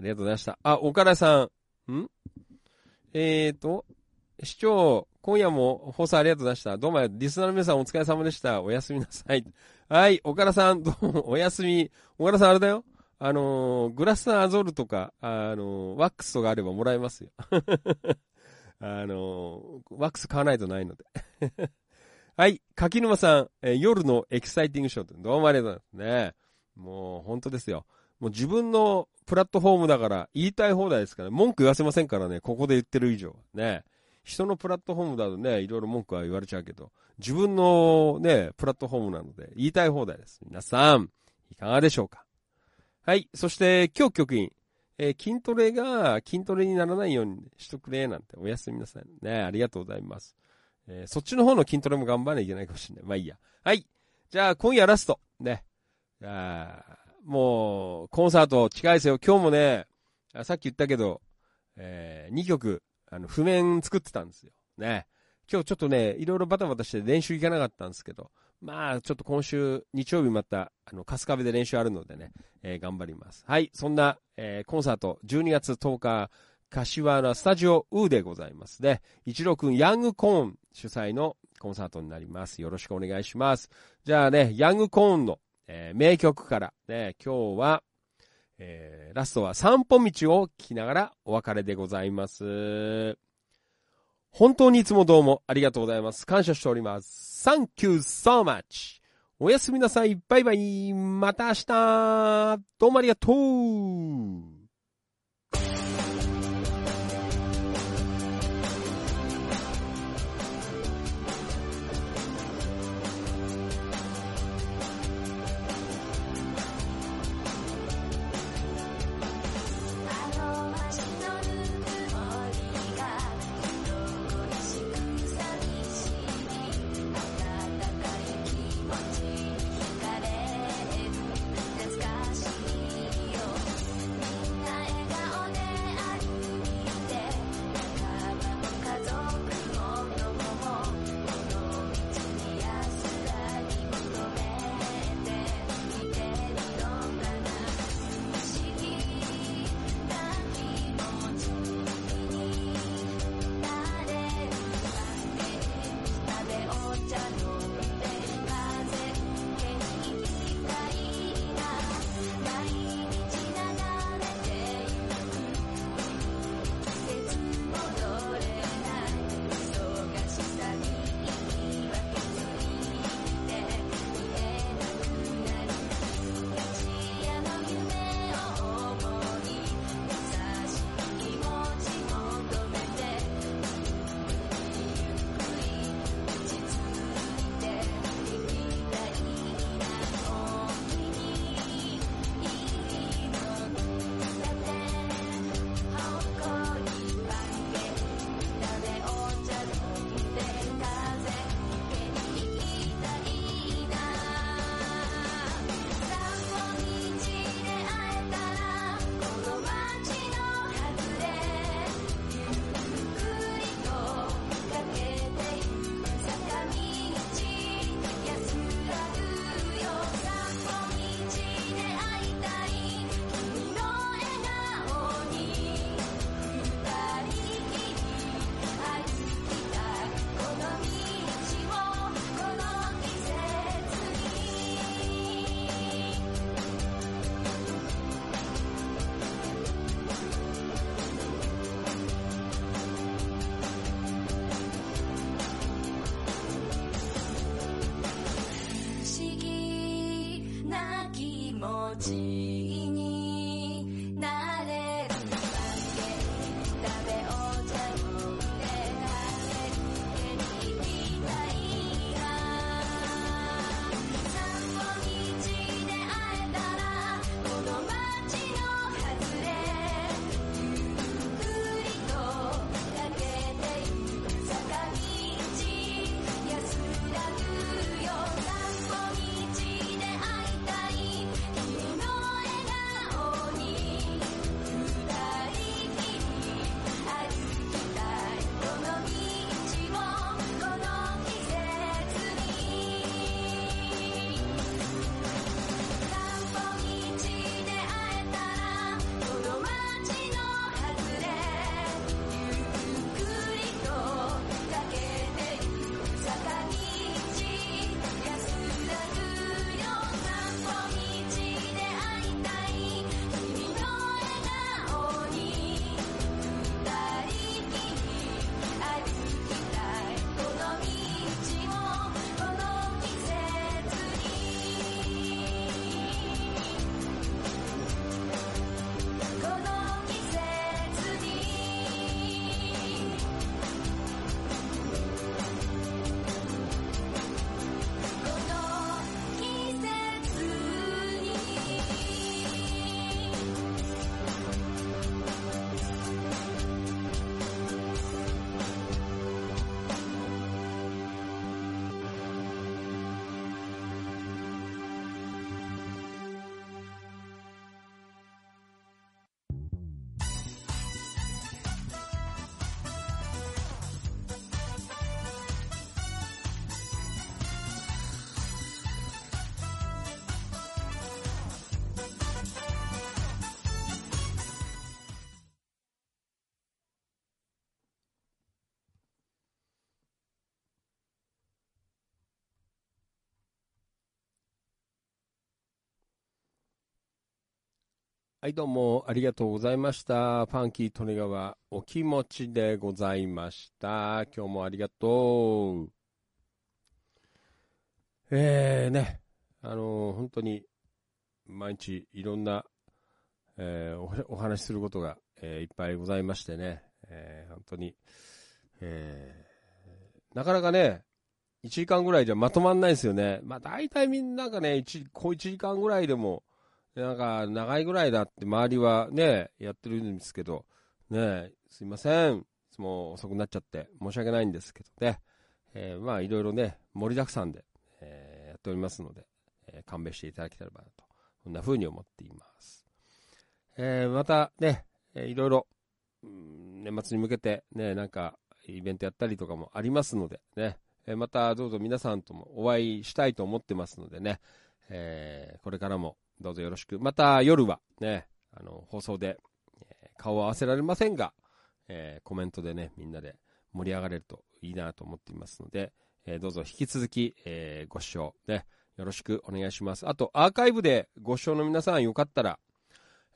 ありがとうございました。あ、岡田さん。ん？えーと、市長、今夜も放送ありがとうございました。どうも、リスナーの皆さんお疲れ様でした。おやすみなさい。はい、岡田さん、どうも、おやすみ。岡田さん、あれだよ。あのー、グラスアゾールとか、あのー、ワックスとかあればもらえますよ。あのー、ワックス買わないとないので。はい、柿沼さん、え、夜のエキサイティングショート。どうもありがとうございますね。もう、本当ですよ。もう自分のプラットフォームだから言いたい放題ですから、文句言わせませんからね、ここで言ってる以上。ね。人のプラットフォームだとね、いろいろ文句は言われちゃうけど、自分のね、プラットフォームなので、言いたい放題です。皆さん、いかがでしょうか？はい。そして、今日局員、えー、筋トレが筋トレにならないようにしとくれ、なんておやすみなさい。ね、ありがとうございます。えー、そっちの方の筋トレも頑張らなきゃいけないかもしれない。まあいいや。はい。じゃあ、今夜ラスト。ね。じゃあ、もう、コンサート近いですよ。今日もね、さっき言ったけど、えー、2曲、あの、譜面作ってたんですよ。ね。今日ちょっとね、いろいろバタバタして練習行かなかったんですけど、まあ、ちょっと今週、日曜日また、あの、春日部で練習あるのでね、えー、頑張ります。はい、そんな、えー、コンサート、12月10日、柏原スタジオウーでございますね。一郎くんヤングコーン主催のコンサートになります。よろしくお願いします。じゃあね、ヤングコーンのえー、名曲から、ね、今日は、えー、ラストは散歩道を聞きながらお別れでございます。本当にいつもどうもありがとうございます。感謝しております。Thank you so much! おやすみなさい。バイバイ。また明日どうもありがとうい、どうもありがとうございました。ファンキー・トネガワ、お気持ちでございました。今日もありがとう。えーね、あのー本当に、毎日いろんな、えーお話しすることが、えーいっぱいございましてね、えー本当に、えーなかなかね、1時間ぐらいじゃまとまんないですよね。まあ大体みんながね、1、小1時間ぐらいでも、なんか、長いぐらいだって周りはね、やってるんですけど、ね、すいません。いつも遅くなっちゃって申し訳ないんですけどね。えーまあ、いろいろね、盛りだくさんで、えーやっておりますので、えー勘弁していただければなと、こんな風に思っています。えまたね、えーいろいろ、年末に向けてね、なんか、イベントやったりとかもありますのでね、えまたどうぞ皆さんともお会いしたいと思ってますのでね、えこれからもどうぞよろしく。また夜はね、あの、放送で、えー顔を合わせられませんが、えーコメントでね、みんなで盛り上がれるといいなと思っていますので、えーどうぞ引き続き、えご視聴ね、よろしくお願いします。あと、アーカイブでご視聴の皆さんよかったら、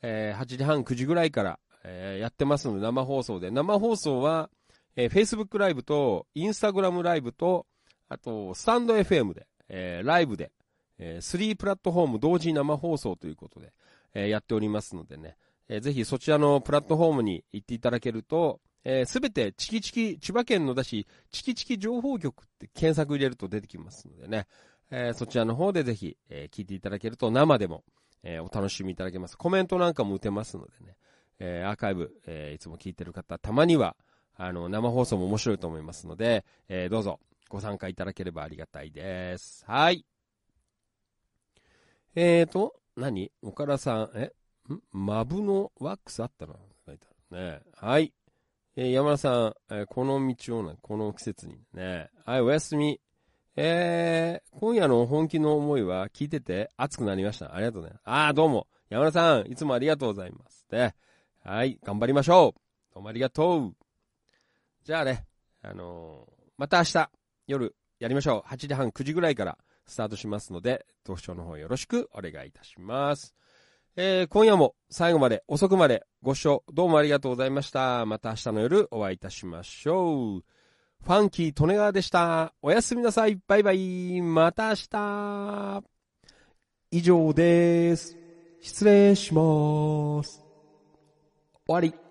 え8時半、9時ぐらいから、えやってますので、生放送で。生放送は、えー Facebook ライブと、Instagram ライブと、あと、スタンド FM で、えライブで、え3プラットフォーム同時生放送ということで、えやっておりますのでね、えーぜひそちらのプラットフォームに行っていただけると、す、べ、てチキチキ、千葉県のだし、チキチキ情報局って検索入れると出てきますのでね、えそちらの方でぜひ、え聞いていただけると生でも、えお楽しみいただけます。コメントなんかも打てますのでね、えアーカイブ、えいつも聞いてる方、たまには、あの、生放送も面白いと思いますので、えどうぞご参加いただければありがたいです。はい。えーと、何？岡田さん、え？ん？マブのワックスあったな書いてあるね。はい。えー山田さん、えーこの道をね、この季節にね。はい、おやすみ。えー、今夜の本気の思いは聞いてて熱くなりました。ありがとうね。あー、どうも。山田さん、いつもありがとうございます。ね。はい、頑張りましょう。どうもありがとう。じゃあね、あのーまた明日、夜、やりましょう。8時半、9時ぐらいからスタートしますので、ご視聴の方よろしくお願いいたします。えー、今夜も最後まで、遅くまでご視聴どうもありがとうございました。また明日の夜お会いいたしましょう。ファンキー・利根川でした。おやすみなさい。バイバイ。また明日。以上です。失礼します。終わり。